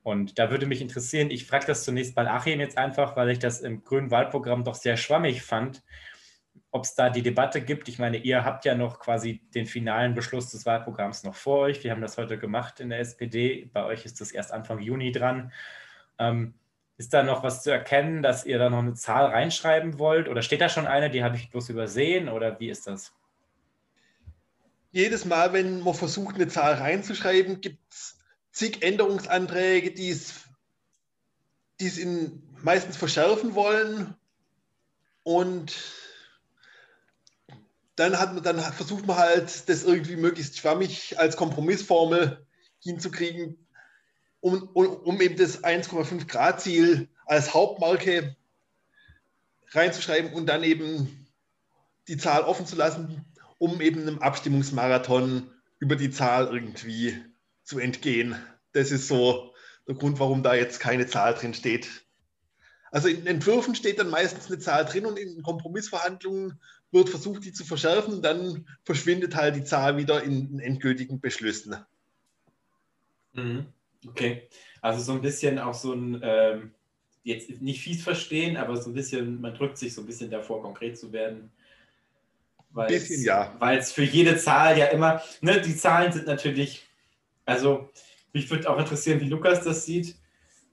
Und da würde mich interessieren, ich frage das zunächst bei Achim jetzt einfach, weil ich das im grünen Wahlprogramm doch sehr schwammig fand, ob es da die Debatte gibt. Ich meine, ihr habt ja noch quasi den finalen Beschluss des Wahlprogramms noch vor euch. Wir haben das heute gemacht in der SPD. Bei euch ist das erst Anfang Juni dran. Ähm, ist da noch was zu erkennen, dass ihr da noch eine Zahl reinschreiben wollt? Oder steht da schon eine, die habe ich bloß übersehen? Oder wie ist das?
Jedes Mal, wenn man versucht, eine Zahl reinzuschreiben, gibt es zig Änderungsanträge, die es, meistens verschärfen wollen. Und dann, hat man, dann versucht man halt, das irgendwie möglichst schwammig als Kompromissformel hinzukriegen, um, um, um eben das 1,5 Grad Ziel als Hauptmarke reinzuschreiben und dann eben die Zahl offen zu lassen, um eben einem Abstimmungsmarathon über die Zahl irgendwie zu entgehen. Das ist so der Grund, warum da jetzt keine Zahl drin steht. Also in Entwürfen steht dann meistens eine Zahl drin und in Kompromissverhandlungen wird versucht, die zu verschärfen dann verschwindet halt die Zahl wieder in endgültigen Beschlüssen.
Mhm. Okay, also so ein bisschen auch so ein, ähm, jetzt nicht fies verstehen, aber so ein bisschen, man drückt sich so ein bisschen davor, konkret zu werden. Ein bisschen, ja. Weil es für jede Zahl ja immer, ne, die Zahlen sind natürlich, also mich würde auch interessieren, wie Lukas das sieht,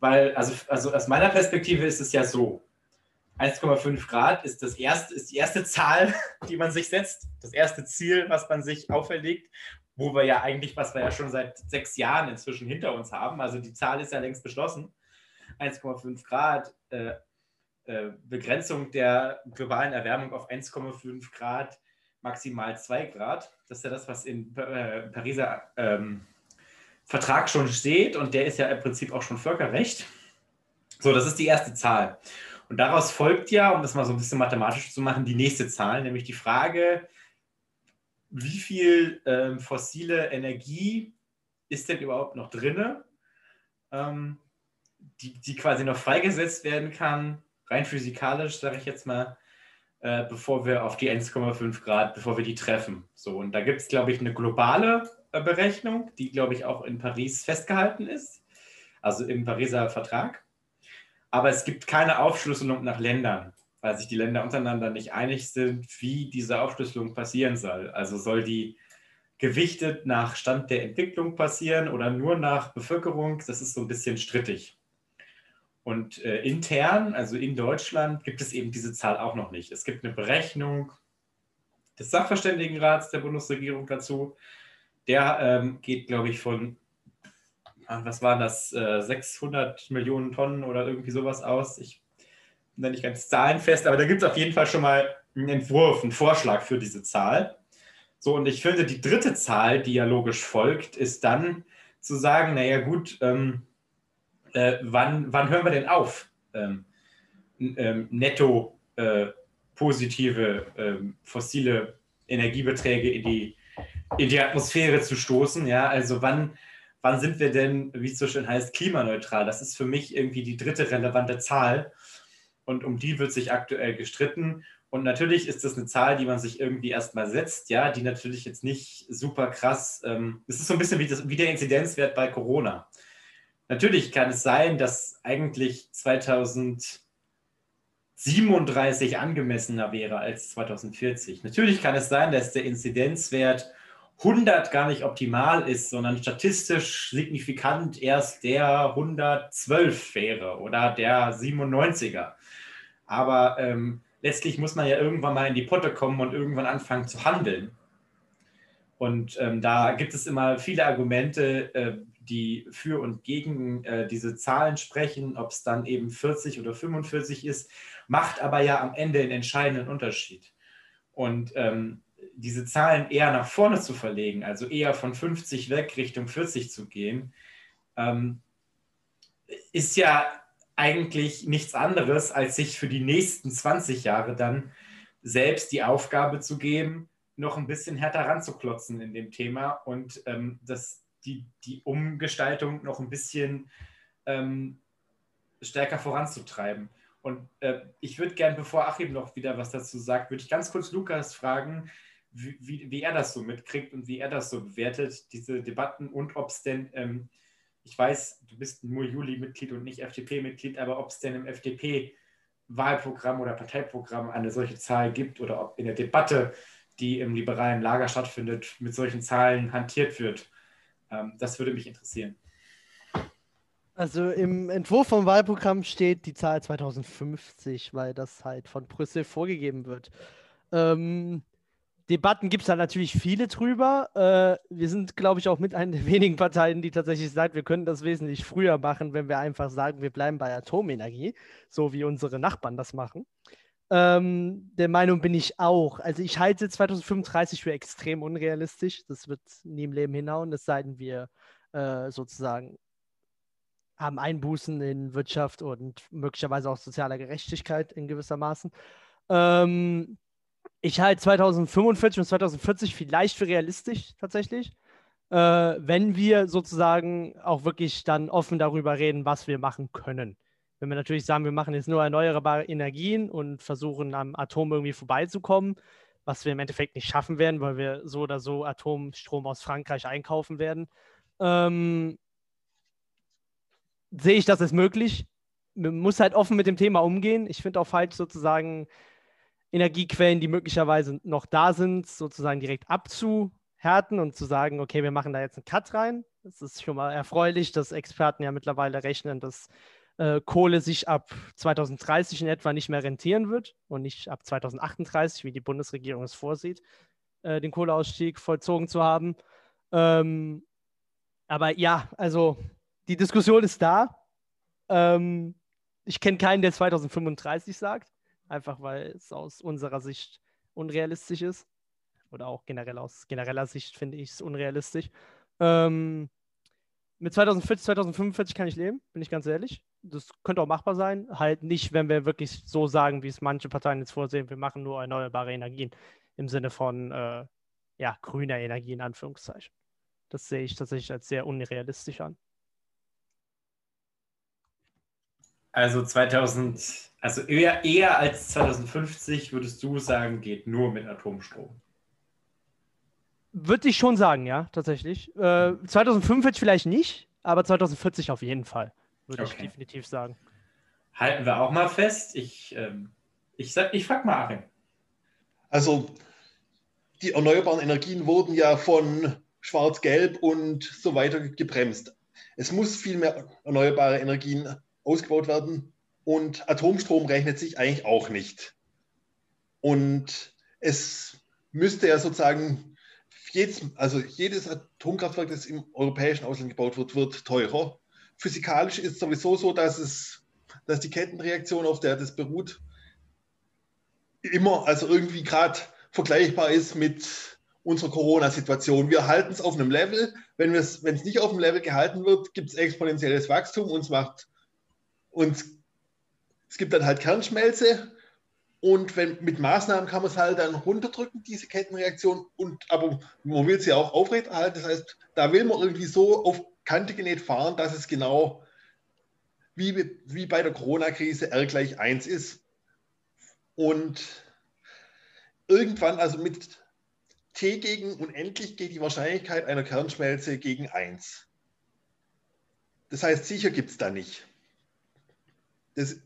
weil, also, also aus meiner Perspektive ist es ja so, 1,5 Grad ist, das erste, ist die erste Zahl, *laughs* die man sich setzt, das erste Ziel, was man sich auferlegt wo wir ja eigentlich, was wir ja schon seit sechs Jahren inzwischen hinter uns haben, also die Zahl ist ja längst beschlossen, 1,5 Grad, äh, äh, Begrenzung der globalen Erwärmung auf 1,5 Grad, maximal 2 Grad. Das ist ja das, was im äh, Pariser ähm, Vertrag schon steht und der ist ja im Prinzip auch schon Völkerrecht. So, das ist die erste Zahl. Und daraus folgt ja, um das mal so ein bisschen mathematisch zu machen, die nächste Zahl, nämlich die Frage, wie viel ähm, fossile Energie ist denn überhaupt noch drin, ähm, die, die quasi noch freigesetzt werden kann, rein physikalisch, sage ich jetzt mal, äh, bevor wir auf die 1,5 Grad, bevor wir die treffen. So, und da gibt es, glaube ich, eine globale äh, Berechnung, die, glaube ich, auch in Paris festgehalten ist, also im Pariser Vertrag. Aber es gibt keine Aufschlüsselung nach Ländern weil sich die Länder untereinander nicht einig sind, wie diese Aufschlüsselung passieren soll. Also soll die gewichtet nach Stand der Entwicklung passieren oder nur nach Bevölkerung? Das ist so ein bisschen strittig. Und äh, intern, also in Deutschland, gibt es eben diese Zahl auch noch nicht. Es gibt eine Berechnung des Sachverständigenrats der Bundesregierung dazu. Der ähm, geht, glaube ich, von, ah, was waren das, äh, 600 Millionen Tonnen oder irgendwie sowas aus. Ich bin nicht ganz zahlenfest, aber da gibt es auf jeden Fall schon mal einen Entwurf, einen Vorschlag für diese Zahl. So, und ich finde, die dritte Zahl, die ja logisch folgt, ist dann zu sagen, naja gut, ähm, äh, wann, wann hören wir denn auf, ähm, ähm, netto äh, positive ähm, fossile Energiebeträge in die, in die Atmosphäre zu stoßen? Ja, also wann, wann sind wir denn, wie es so schön heißt, klimaneutral? Das ist für mich irgendwie die dritte relevante Zahl und um die wird sich aktuell gestritten. Und natürlich ist das eine Zahl, die man sich irgendwie erstmal setzt, ja, die natürlich jetzt nicht super krass, ähm, es ist so ein bisschen wie, das, wie der Inzidenzwert bei Corona. Natürlich kann es sein, dass eigentlich 2037 angemessener wäre als 2040. Natürlich kann es sein, dass der Inzidenzwert 100 gar nicht optimal ist, sondern statistisch signifikant erst der 112 wäre oder der 97er. Aber ähm, letztlich muss man ja irgendwann mal in die Potte kommen und irgendwann anfangen zu handeln. Und ähm, da gibt es immer viele Argumente, äh, die für und gegen äh, diese Zahlen sprechen, ob es dann eben 40 oder 45 ist, macht aber ja am Ende einen entscheidenden Unterschied. Und ähm, diese Zahlen eher nach vorne zu verlegen, also eher von 50 weg Richtung 40 zu gehen, ähm, ist ja eigentlich nichts anderes, als sich für die nächsten 20 Jahre dann selbst die Aufgabe zu geben, noch ein bisschen härter ranzuklotzen in dem Thema und ähm, das, die, die Umgestaltung noch ein bisschen ähm, stärker voranzutreiben. Und äh, ich würde gerne, bevor Achim noch wieder was dazu sagt, würde ich ganz kurz Lukas fragen, wie, wie, wie, er das so mitkriegt und wie er das so bewertet, diese Debatten und ob es denn, ähm, ich weiß, du bist nur Juli-Mitglied und nicht FDP-Mitglied, aber ob es denn im FDP-Wahlprogramm oder Parteiprogramm eine solche Zahl gibt oder ob in der Debatte, die im liberalen Lager stattfindet, mit solchen Zahlen hantiert wird. Ähm, das würde mich interessieren.
Also im Entwurf vom Wahlprogramm steht die Zahl 2050, weil das halt von Brüssel vorgegeben wird. Ähm, Debatten gibt es da natürlich viele drüber. Äh, wir sind, glaube ich, auch mit einer der *laughs* wenigen Parteien, die tatsächlich sagt, wir können das wesentlich früher machen, wenn wir einfach sagen, wir bleiben bei Atomenergie, so wie unsere Nachbarn das machen. Ähm, der Meinung bin ich auch. Also ich halte 2035 für extrem unrealistisch. Das wird nie im Leben hinhauen, es sei denn, wir äh, sozusagen haben Einbußen in Wirtschaft und möglicherweise auch sozialer Gerechtigkeit in gewisser Maßen. Ähm, ich halte 2045 und 2040 vielleicht für realistisch tatsächlich, äh, wenn wir sozusagen auch wirklich dann offen darüber reden, was wir machen können. Wenn wir natürlich sagen, wir machen jetzt nur erneuerbare Energien und versuchen am Atom irgendwie vorbeizukommen, was wir im Endeffekt nicht schaffen werden, weil wir so oder so Atomstrom aus Frankreich einkaufen werden, ähm, sehe ich das als möglich. Man muss halt offen mit dem Thema umgehen. Ich finde auch falsch, sozusagen Energiequellen, die möglicherweise noch da sind, sozusagen direkt abzuhärten und zu sagen, okay, wir machen da jetzt einen Cut rein. Es ist schon mal erfreulich, dass Experten ja mittlerweile rechnen, dass äh, Kohle sich ab 2030 in etwa nicht mehr rentieren wird und nicht ab 2038, wie die Bundesregierung es vorsieht, äh, den Kohleausstieg vollzogen zu haben. Ähm, aber ja, also die Diskussion ist da. Ähm, ich kenne keinen, der 2035 sagt, einfach weil es aus unserer Sicht unrealistisch ist. Oder auch generell aus genereller Sicht finde ich es unrealistisch. Ähm, mit 2040, 2045 kann ich leben, bin ich ganz ehrlich. Das könnte auch machbar sein. Halt nicht, wenn wir wirklich so sagen, wie es manche Parteien jetzt vorsehen, wir machen nur erneuerbare Energien im Sinne von äh, ja, grüner Energie in Anführungszeichen. Das sehe ich tatsächlich als sehr unrealistisch an.
Also 2000, also eher, eher als 2050 würdest du sagen, geht nur mit Atomstrom.
Würde ich schon sagen, ja, tatsächlich. Äh, 2045 vielleicht nicht, aber 2040 auf jeden Fall, würde okay. ich definitiv sagen.
Halten wir auch mal fest. Ich, ähm, ich, ich frage mal Achim.
Also, die erneuerbaren Energien wurden ja von Schwarz-Gelb und so weiter gebremst. Es muss viel mehr erneuerbare Energien ausgebaut werden. Und Atomstrom rechnet sich eigentlich auch nicht. Und es müsste ja sozusagen, jedes, also jedes Atomkraftwerk, das im europäischen Ausland gebaut wird, wird teurer. Physikalisch ist es sowieso so, dass, es, dass die Kettenreaktion, auf der das beruht, immer, also irgendwie gerade vergleichbar ist mit unserer Corona-Situation. Wir halten es auf einem Level. Wenn es nicht auf dem Level gehalten wird, gibt es exponentielles Wachstum und es macht und es gibt dann halt Kernschmelze. Und wenn, mit Maßnahmen kann man es halt dann runterdrücken, diese Kettenreaktion. Und, aber man will sie auch aufrechterhalten. Das heißt, da will man irgendwie so auf Kante genäht fahren, dass es genau wie, wie bei der Corona-Krise R gleich 1 ist. Und irgendwann, also mit T gegen unendlich, geht die Wahrscheinlichkeit einer Kernschmelze gegen 1. Das heißt, sicher gibt es da nicht das,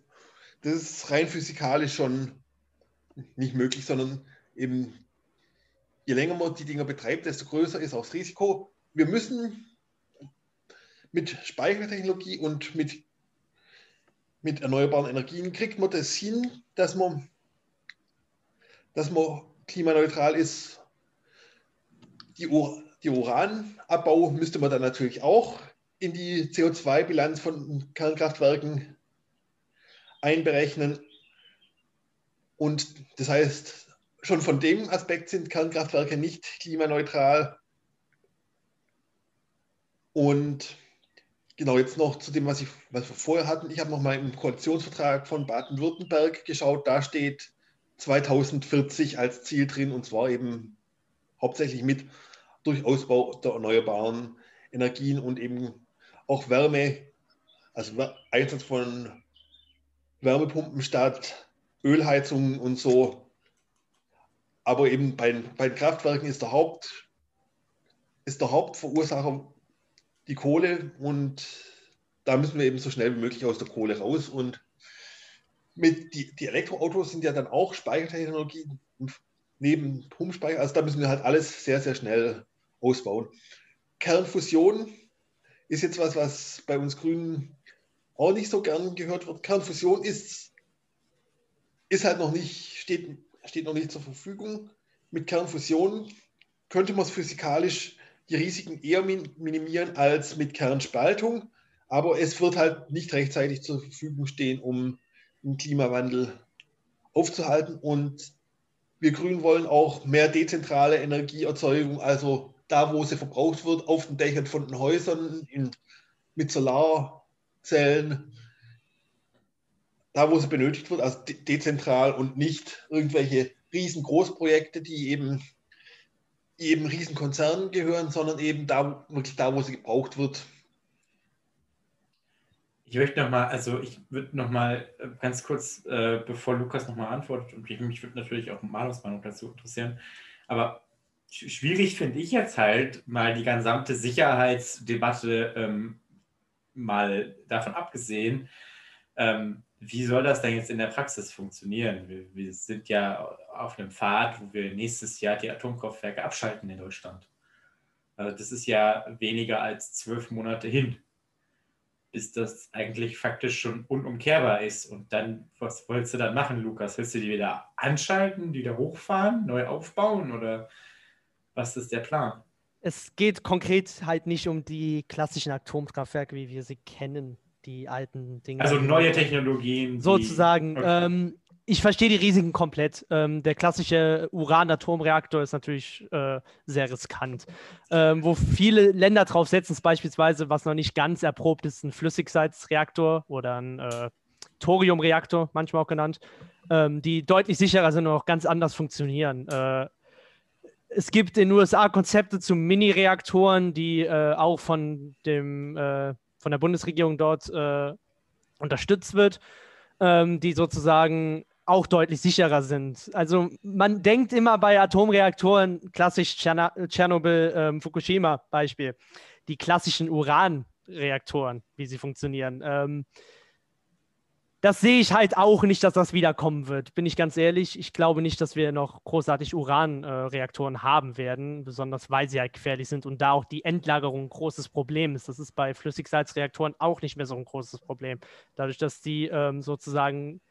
das ist rein physikalisch schon nicht möglich, sondern eben je länger man die Dinger betreibt, desto größer ist auch das Risiko. Wir müssen mit Speichertechnologie und mit, mit erneuerbaren Energien kriegt man das hin, dass man, dass man klimaneutral ist. Die, die Uranabbau müsste man dann natürlich auch in die CO2-Bilanz von Kernkraftwerken einberechnen. Und das heißt, schon von dem Aspekt sind Kernkraftwerke nicht klimaneutral. Und genau jetzt noch zu dem, was, ich, was wir vorher hatten. Ich habe noch mal im Koalitionsvertrag von Baden-Württemberg geschaut. Da steht 2040 als Ziel drin und zwar eben hauptsächlich mit durch Ausbau der erneuerbaren Energien und eben auch Wärme, also Einsatz von Wärmepumpen statt Ölheizungen und so. Aber eben bei, bei den Kraftwerken ist der, Haupt, ist der Hauptverursacher die Kohle und da müssen wir eben so schnell wie möglich aus der Kohle raus. Und mit die, die Elektroautos sind ja dann auch Speichertechnologie neben Pumpspeicher. Also da müssen wir halt alles sehr, sehr schnell ausbauen. Kernfusion ist jetzt was, was bei uns Grünen auch nicht so gern gehört wird. Kernfusion ist, ist halt noch nicht, steht, steht noch nicht zur Verfügung. Mit Kernfusion könnte man es physikalisch die Risiken eher minimieren als mit Kernspaltung, aber es wird halt nicht rechtzeitig zur Verfügung stehen, um den Klimawandel aufzuhalten. Und wir Grünen wollen auch mehr dezentrale Energieerzeugung, also da, wo sie verbraucht wird, auf den Dächern von den Häusern, in, mit Solarzellen, da, wo sie benötigt wird, also de dezentral und nicht irgendwelche riesengroßprojekte, die eben, eben Riesenkonzernen gehören, sondern eben da, wirklich da, wo sie gebraucht wird.
Ich möchte nochmal, also ich würde nochmal äh, ganz kurz, äh, bevor Lukas nochmal antwortet, und mich würde natürlich auch Malus Meinung dazu interessieren, aber schwierig finde ich jetzt halt mal die gesamte Sicherheitsdebatte ähm, mal davon abgesehen. Ähm, wie soll das denn jetzt in der Praxis funktionieren? Wir, wir, sind ja auf einem Pfad, wo wir nächstes Jahr die Atomkraftwerke abschalten in Deutschland. Also das ist ja weniger als zwölf Monate hin, bis das eigentlich faktisch schon unumkehrbar ist. Und dann, was wolltest du dann machen, Lukas? Willst du die wieder anschalten, die wieder hochfahren, neu aufbauen oder was ist der Plan?
Es geht konkret halt nicht um die klassischen Atomkraftwerke, wie wir sie kennen, die alten Dinge.
Also neue Technologien.
Sozusagen. Okay. Ähm, ich verstehe die Risiken komplett. Ähm, der klassische Uran-Atomreaktor ist natürlich äh, sehr riskant. Ähm, wo viele Länder drauf setzen, ist beispielsweise, was noch nicht ganz erprobt ist, ein Flüssigkeitsreaktor oder ein äh, Thoriumreaktor, manchmal auch genannt, ähm, die deutlich sicherer sind und auch ganz anders funktionieren. Äh, es gibt in den USA Konzepte zu Mini-Reaktoren, die äh, auch von, dem, äh, von der Bundesregierung dort äh, unterstützt wird, ähm, die sozusagen auch deutlich sicherer sind. Also man denkt immer bei Atomreaktoren, klassisch Tschernobyl, ähm, Fukushima Beispiel, die klassischen Uranreaktoren, wie sie funktionieren. Ähm, das sehe ich halt auch nicht, dass das wiederkommen wird. Bin ich ganz ehrlich. Ich glaube nicht, dass wir noch großartig Uranreaktoren äh, haben werden, besonders weil sie halt gefährlich sind und da auch die Endlagerung ein großes Problem ist. Das ist bei Flüssigsalzreaktoren auch nicht mehr so ein großes Problem. Dadurch, dass die ähm, sozusagen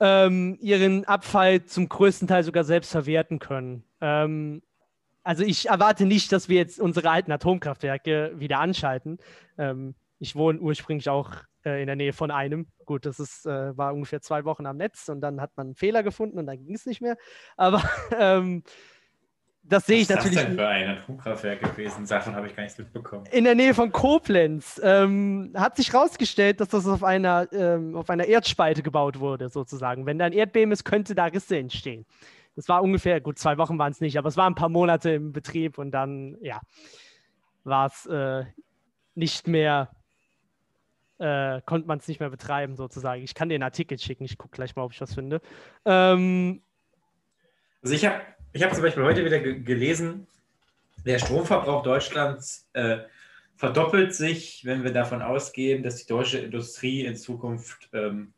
ähm, ihren Abfall zum größten Teil sogar selbst verwerten können. Ähm, also ich erwarte nicht, dass wir jetzt unsere alten Atomkraftwerke wieder anschalten. Ähm, ich wohne ursprünglich auch äh, in der Nähe von einem. Gut, das ist, äh, war ungefähr zwei Wochen am Netz und dann hat man einen Fehler gefunden und dann ging es nicht mehr. Aber *laughs* ähm, das sehe ich natürlich. Was ist
das denn für ein Atomkraftwerk gewesen? Davon habe ich gar nichts mitbekommen.
In der Nähe von Koblenz ähm, hat sich herausgestellt, dass das auf einer, ähm, auf einer Erdspalte gebaut wurde, sozusagen. Wenn da ein Erdbeben ist, könnte da Risse entstehen. Das war ungefähr, gut, zwei Wochen waren es nicht, aber es waren ein paar Monate im Betrieb und dann, ja, war es äh, nicht mehr äh, konnte man es nicht mehr betreiben, sozusagen. Ich kann dir einen Artikel schicken, ich gucke gleich mal, ob ich was finde. Ähm,
also ich habe ich hab zum Beispiel heute wieder gelesen, der Stromverbrauch Deutschlands äh, verdoppelt sich, wenn wir davon ausgehen, dass die deutsche Industrie in Zukunft ähm,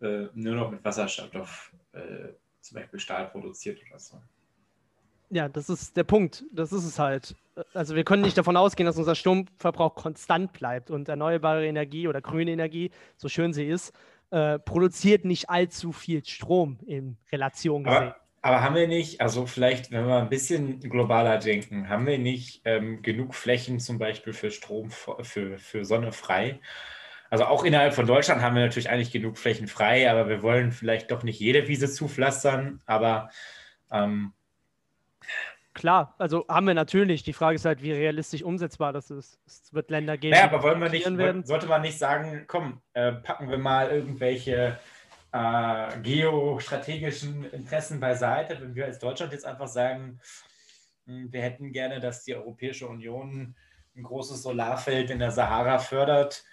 äh, nur noch mit Wasserstoff äh, zum Beispiel Stahl produziert oder so.
Ja, das ist der Punkt. Das ist es halt. Also wir können nicht davon ausgehen, dass unser Stromverbrauch konstant bleibt und erneuerbare Energie oder grüne Energie, so schön sie ist, äh, produziert nicht allzu viel Strom in Relation
gesehen. Aber, aber, haben wir nicht, also vielleicht, wenn wir ein bisschen globaler denken, haben wir nicht ähm, genug Flächen zum Beispiel für Strom, für, für Sonne frei? Also auch innerhalb von Deutschland haben wir natürlich eigentlich genug Flächen frei, aber wir wollen vielleicht doch nicht jede Wiese zupflastern, aber ähm,
Klar, also haben wir natürlich. Die Frage ist halt, wie realistisch umsetzbar das ist. Es wird Länder geben.
Naja, aber wollen wir nicht, werden. sollte man nicht sagen, komm, äh, packen wir mal irgendwelche äh, geostrategischen Interessen beiseite, wenn wir als Deutschland jetzt einfach sagen, hm, wir hätten gerne, dass die Europäische Union ein großes Solarfeld in der Sahara fördert.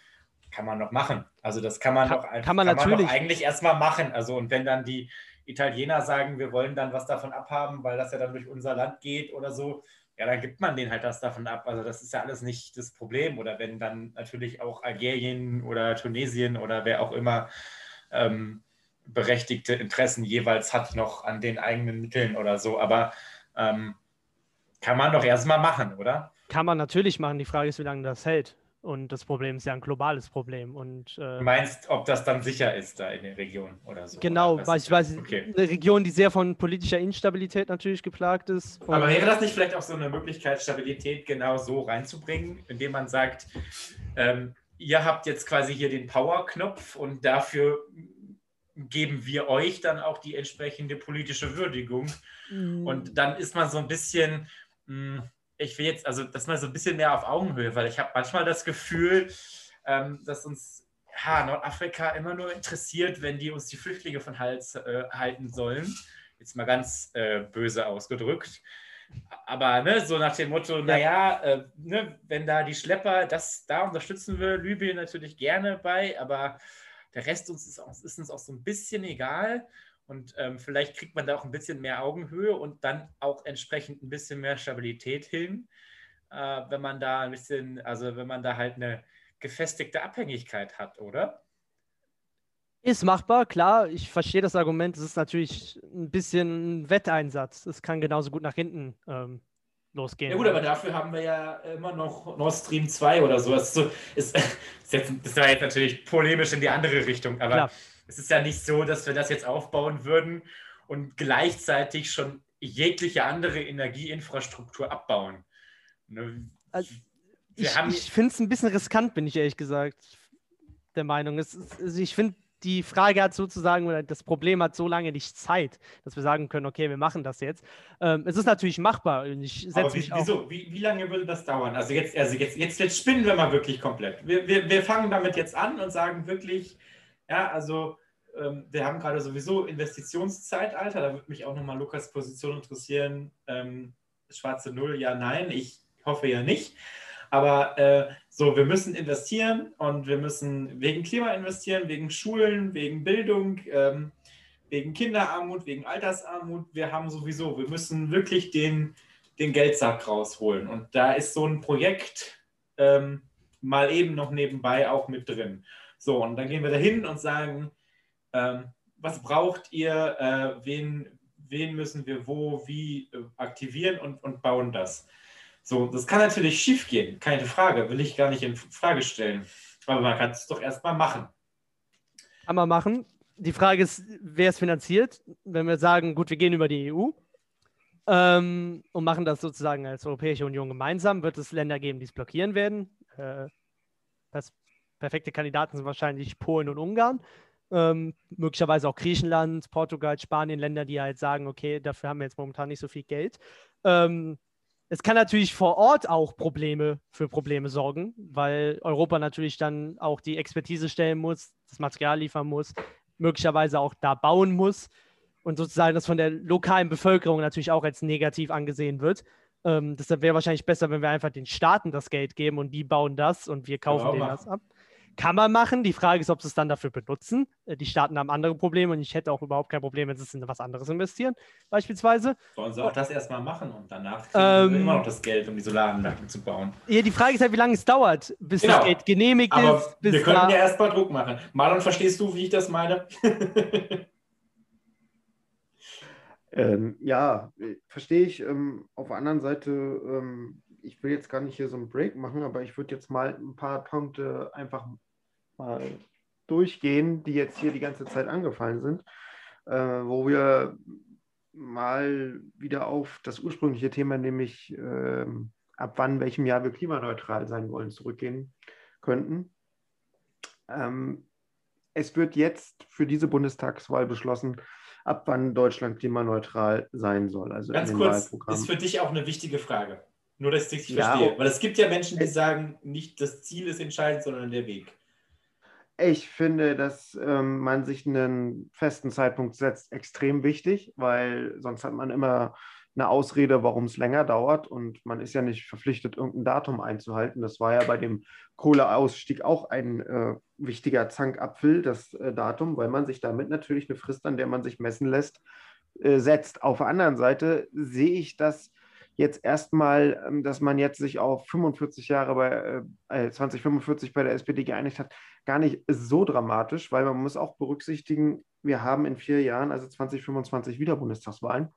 kann man noch machen. Also das kann man
Kann-
doch einfach
kann man natürlich.
doch eigentlich erstmal machen. Also und wenn dann die Italiener sagen, wir wollen dann was davon abhaben, weil das ja dann durch unser Land geht oder so, ja, dann gibt man denen halt das davon ab. Also das ist ja alles nicht das Problem. Oder wenn dann natürlich auch Algerien oder Tunesien oder wer auch immer ähm, berechtigte Interessen jeweils hat noch an den eigenen Mitteln oder so. Aber ähm, kann man doch erstmal machen, oder?
Kann man natürlich machen. Die Frage ist, wie lange das hält. Und das Problem ist ja ein globales Problem. Und äh,
Du meinst, ob das dann sicher ist da in der Region oder so?
genau,
was?
beispielsweise
Okay.
eine Region, die sehr von politischer Instabilität natürlich geplagt ist. Und
Aber wäre das nicht vielleicht auch so eine Möglichkeit, Stabilität genau so reinzubringen, indem man sagt, ähm, ihr habt jetzt quasi hier den Power-Knopf und dafür geben wir euch dann auch die entsprechende politische Würdigung.
Mm,
Und dann ist man so ein bisschen, mh, ich will jetzt, also das mal so ein bisschen mehr auf Augenhöhe, weil ich habe manchmal das Gefühl, ähm, dass uns ja, Nordafrika immer nur interessiert, wenn die uns die Flüchtlinge von Hals äh, halten sollen. Jetzt mal ganz äh, böse ausgedrückt. Aber ne, so nach dem Motto, naja, äh, ne, wenn da die Schlepper, das, da unterstützen wir Libyen natürlich gerne bei, aber der Rest uns ist, auch, ist uns auch so ein bisschen egal. Und ähm, vielleicht kriegt man da auch ein bisschen mehr Augenhöhe und dann auch entsprechend ein bisschen mehr Stabilität hin, äh, wenn man da ein bisschen, also wenn man da halt eine gefestigte Abhängigkeit hat, oder?
Ist machbar, klar. Ich verstehe das Argument. Es ist natürlich ein bisschen ein Wetteinsatz. Es kann genauso gut nach hinten ähm, losgehen.
Ja gut, aber dafür haben wir ja immer noch Nord Stream 2 oder so. Das ist, so, ist, ist jetzt, das war jetzt natürlich polemisch in die andere Richtung, aber
Klar.
Es ist ja nicht so, dass wir das jetzt aufbauen würden und gleichzeitig schon jegliche andere Energieinfrastruktur abbauen. Ne?
Also, ich ich finde es ein bisschen riskant, bin ich ehrlich gesagt der Meinung. Es ist, also ich finde, die Frage hat sozusagen, oder das Problem hat so lange nicht Zeit, dass wir sagen können, okay, wir machen das jetzt. Ähm, es ist natürlich machbar ich
Aber wie, wieso? Wie, wie lange würde das dauern? Also jetzt, also jetzt, jetzt, jetzt spinnen wir mal wirklich komplett. Wir, wir, wir fangen damit jetzt an und sagen wirklich, ja, also ähm, wir haben gerade sowieso Investitionszeitalter. Da würde mich auch nochmal Lukas Position interessieren. Ähm, schwarze Null, ja, nein. Ich hoffe ja nicht. Aber äh, so, wir müssen investieren und wir müssen wegen Klima investieren, wegen Schulen, wegen Bildung, ähm, wegen Kinderarmut, wegen Altersarmut. Wir haben sowieso, wir müssen wirklich den, den Geldsack rausholen. Und da ist so ein Projekt ähm, mal eben noch nebenbei auch mit drin. So, und dann gehen wir dahin und sagen, ähm, was braucht ihr, äh, wen, wen müssen wir wo, wie äh, aktivieren und, und bauen das. So, das kann natürlich schief gehen, keine Frage, will ich gar nicht in Frage stellen. Aber man kann es doch erstmal machen.
Kann man machen. Die Frage ist, wer es finanziert. Wenn wir sagen, gut, wir gehen über die EU ähm, und machen das sozusagen als Europäische Union gemeinsam, wird es Länder geben, die es blockieren werden. Äh, das perfekte Kandidaten sind wahrscheinlich Polen und Ungarn. Ähm, möglicherweise auch Griechenland, Portugal, Spanien, Länder, die halt sagen, okay, dafür haben wir jetzt momentan nicht so viel Geld. Ähm, es kann natürlich vor Ort auch Probleme für Probleme sorgen, weil Europa natürlich dann auch die Expertise stellen muss, das Material liefern muss, möglicherweise auch da bauen muss und sozusagen das von der lokalen Bevölkerung natürlich auch als negativ angesehen wird. Ähm, deshalb wäre wahrscheinlich besser, wenn wir einfach den Staaten das Geld geben und die bauen das und wir kaufen
auch
denen das ab. Kann man machen. Die Frage ist, ob sie es dann dafür benutzen. Äh, Die Staaten haben andere Probleme und ich hätte auch überhaupt kein Problem, wenn sie es in was anderes investieren, beispielsweise.
Sollen sie auch das erstmal machen und danach kriegen
Ähm,
wir immer noch das Geld, um die Solaranlagen zu bauen.
Ja, die Frage ist halt, wie lange es dauert, bis
Genau.
das Geld genehmigt
Aber
ist. Bis
wir können
da-
ja erstmal Druck machen. Marlon, verstehst du, wie ich das meine? *laughs*
Ähm, ja, verstehe ich. Ähm, auf der anderen Seite, ähm, ich will jetzt gar nicht hier so einen Break machen, aber ich würde jetzt mal ein paar Punkte einfach mal durchgehen, die jetzt hier die ganze Zeit angefallen sind, äh, wo wir mal wieder auf das ursprüngliche Thema, nämlich ähm, ab wann, welchem Jahr wir klimaneutral sein wollen, zurückgehen könnten. Ähm, es wird jetzt für diese Bundestagswahl beschlossen, ab wann Deutschland klimaneutral sein soll. Also
Ganz kurz, ist für dich auch eine wichtige Frage. Nur, dass ich dich
Ja,
verstehe.
oh.
Weil es gibt ja Menschen, die sagen, nicht das Ziel ist entscheidend, sondern der Weg.
Ich finde, dass ähm, man sich einen festen Zeitpunkt setzt, extrem wichtig, weil sonst hat man immer eine Ausrede, warum es länger dauert. Und man ist ja nicht verpflichtet, irgendein Datum einzuhalten. Das war ja bei dem Kohleausstieg auch ein äh, wichtiger Zankapfel, das äh, Datum, weil man sich damit natürlich eine Frist, an der man sich messen lässt, äh, setzt. Auf der anderen Seite sehe ich das jetzt erstmal, ähm, dass man jetzt sich auf 45 Jahre bei äh, 2045 bei der SPD geeinigt hat, gar nicht so dramatisch, weil man muss auch berücksichtigen, wir haben in vier Jahren, also 2025, wieder Bundestagswahlen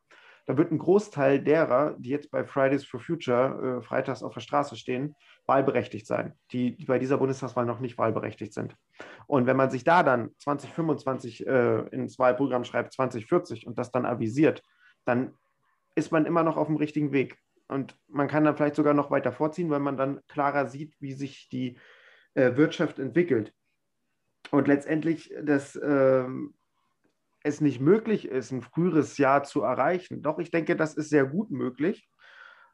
da wird ein Großteil derer, die jetzt bei Fridays for Future äh, freitags auf der Straße stehen, wahlberechtigt sein, die, die, bei dieser Bundestagswahl noch nicht wahlberechtigt sind. Und wenn man sich da dann 2025 äh, ins Wahlprogramm schreibt, 2040 und das dann avisiert, dann ist man immer noch auf dem richtigen Weg. Und man kann dann vielleicht sogar noch weiter vorziehen, weil man dann klarer sieht, wie sich die äh, Wirtschaft entwickelt. Und letztendlich das ähm, es nicht möglich ist, ein früheres Jahr zu erreichen. Doch ich denke, das ist sehr gut möglich,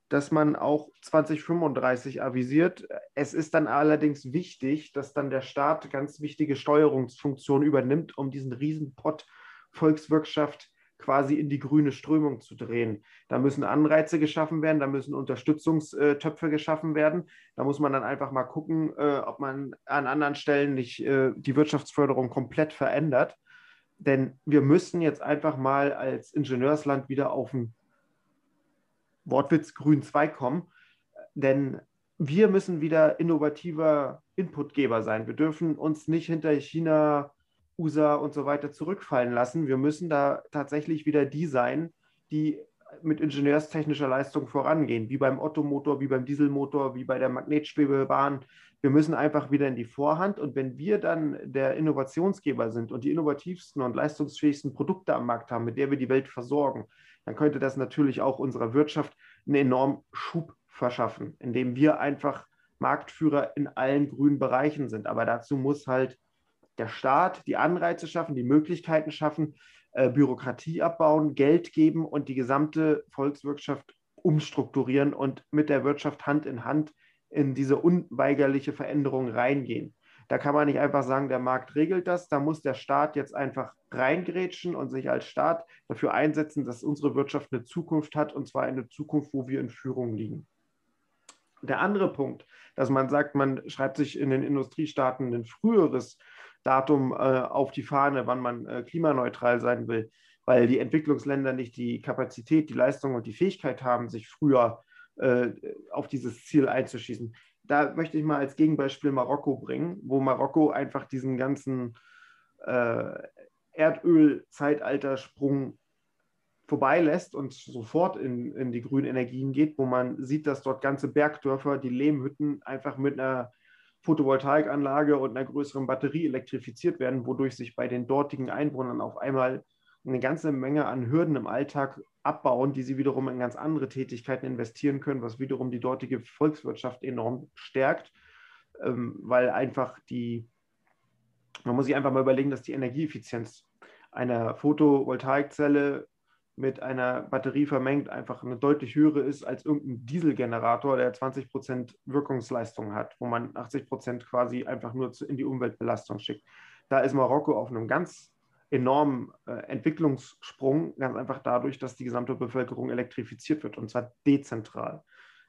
dass man auch 2035 avisiert. Es ist dann allerdings wichtig, dass dann der Staat ganz wichtige Steuerungsfunktionen übernimmt, um diesen Riesenpott Volkswirtschaft quasi in die grüne Strömung zu drehen. Da müssen Anreize geschaffen werden, da müssen Unterstützungstöpfe geschaffen werden. Da muss man dann einfach mal gucken, äh, ob man an anderen Stellen nicht äh, die Wirtschaftsförderung komplett verändert denn wir müssen jetzt einfach mal als Ingenieursland wieder auf den Wortwitz Grün 2 kommen. Denn wir müssen wieder innovativer Inputgeber sein. Wir dürfen uns nicht hinter China, USA und so weiter zurückfallen lassen. Wir müssen da tatsächlich wieder die sein, die mit ingenieurstechnischer Leistung vorangehen, wie beim Ottomotor, wie beim Dieselmotor, wie bei der Magnetschwebebahn, wir müssen einfach wieder in die Vorhand und wenn wir dann der Innovationsgeber sind und die innovativsten und leistungsfähigsten Produkte am Markt haben, mit der wir die Welt versorgen, dann könnte das natürlich auch unserer Wirtschaft einen enormen Schub verschaffen, indem wir einfach Marktführer in allen grünen Bereichen sind. Aber dazu muss halt der Staat die Anreize schaffen, die Möglichkeiten schaffen, äh, Bürokratie abbauen, Geld geben und die gesamte Volkswirtschaft umstrukturieren und mit der Wirtschaft Hand in Hand in diese unweigerliche Veränderung reingehen. Da kann man nicht einfach sagen, der Markt regelt das, da muss der Staat jetzt einfach reingrätschen und sich als Staat dafür einsetzen, dass unsere Wirtschaft eine Zukunft hat und zwar eine Zukunft, wo wir in Führung liegen. Der andere Punkt, dass man sagt, man schreibt sich in den Industriestaaten ein früheres Datum äh, auf die Fahne, wann man äh, klimaneutral sein will, weil die Entwicklungsländer nicht die Kapazität, die Leistung und die Fähigkeit haben, sich früher äh, auf dieses Ziel einzuschießen. Da möchte ich mal als Gegenbeispiel Marokko bringen, wo Marokko einfach diesen ganzen äh, Erdöl-Zeitaltersprung vorbeilässt und sofort in, in die grünen Energien geht, wo man sieht, dass dort ganze Bergdörfer, die Lehmhütten einfach mit einer Photovoltaikanlage und einer größeren Batterie elektrifiziert werden, wodurch sich bei den dortigen Einwohnern auf einmal eine ganze Menge an Hürden im Alltag abbauen, die sie wiederum in ganz andere Tätigkeiten investieren können, was wiederum die dortige Volkswirtschaft enorm stärkt, ähm, weil einfach die, man muss sich einfach mal überlegen, dass die Energieeffizienz einer Photovoltaikzelle mit einer Batterie vermengt einfach eine deutlich höhere ist als irgendein Dieselgenerator, der 20% Wirkungsleistung hat, wo man 80% quasi einfach nur in die Umweltbelastung schickt. Da ist Marokko auf einem ganz enormen äh, Entwicklungssprung, ganz einfach dadurch, dass die gesamte Bevölkerung elektrifiziert wird und zwar dezentral.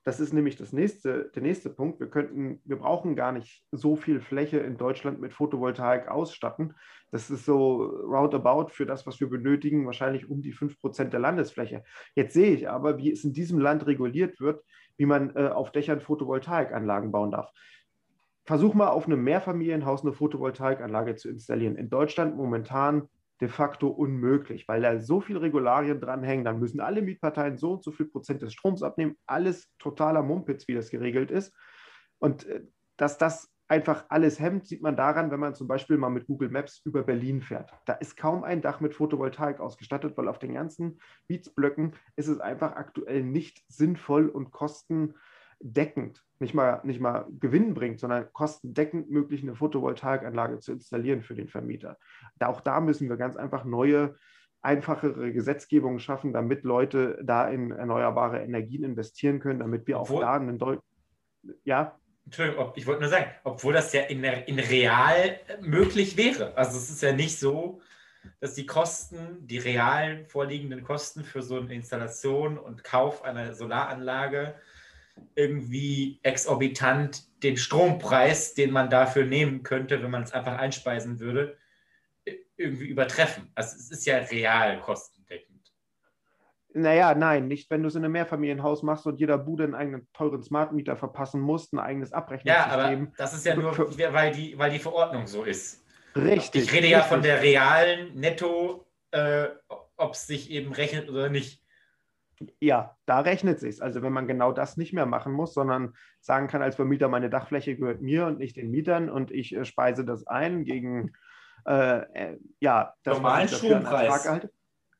Das ist nämlich das nächste, der nächste Punkt. Wir könnten, wir brauchen gar nicht so viel Fläche in Deutschland mit Photovoltaik ausstatten. Das ist so roundabout für das, was wir benötigen, wahrscheinlich um die 5% der Landesfläche. Jetzt sehe ich aber, wie es in diesem Land reguliert wird, wie man äh, auf Dächern Photovoltaikanlagen bauen darf. Versuch mal auf einem Mehrfamilienhaus eine Photovoltaikanlage zu installieren. In Deutschland momentan de facto unmöglich, weil da so viele Regularien dranhängen. Dann müssen alle Mietparteien so und so viel Prozent des Stroms abnehmen. Alles totaler Mumpitz, wie das geregelt ist. Und äh, dass das einfach alles hemmt, sieht man daran, wenn man zum Beispiel mal mit Google Maps über Berlin fährt. Da ist kaum ein Dach mit Photovoltaik ausgestattet, weil auf den ganzen Mietsblöcken ist es einfach aktuell nicht sinnvoll und kosten deckend, nicht mal, nicht mal Gewinn bringt, sondern kostendeckend möglich eine Photovoltaikanlage zu installieren für den Vermieter. auch da müssen wir ganz einfach neue, einfachere Gesetzgebungen schaffen, damit Leute da in erneuerbare Energien investieren können, damit wir obwohl, auch da einen Deut
ja. Entschuldigung, ich wollte nur sagen, obwohl das ja in, in real möglich wäre. Also es ist ja nicht so, dass die Kosten, die realen vorliegenden Kosten für so eine Installation und Kauf einer Solaranlage irgendwie exorbitant den Strompreis, den man dafür nehmen könnte, wenn man es einfach einspeisen würde, irgendwie übertreffen. Also es ist ja real kostendeckend.
Naja, nein, nicht wenn du es in einem Mehrfamilienhaus machst und jeder Bude einen eigenen teuren Smart Meter verpassen muss, ein eigenes Abrechnungssystem.
Ja, aber das ist ja nur, weil die, weil die Verordnung so ist.
Richtig.
Ich rede
richtig.
ja von der realen Netto, äh, ob es sich eben rechnet oder nicht.
Ja, da rechnet sich Also wenn man genau das nicht mehr machen muss, sondern sagen kann als Vermieter, meine Dachfläche gehört mir und nicht den Mietern und ich äh, speise das ein gegen äh, äh, ja, das
normalen Strompreis.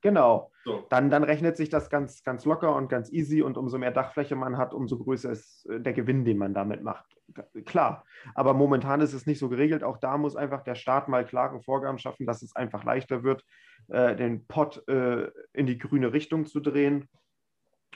Genau. So. Dann, dann rechnet sich das ganz, ganz locker und ganz easy und umso mehr Dachfläche man hat, umso größer ist äh, der Gewinn, den man damit macht. Klar. Aber momentan ist es nicht so geregelt. Auch da muss einfach der Staat mal klare Vorgaben schaffen, dass es einfach leichter wird, äh, den Pott in die grüne Richtung zu drehen.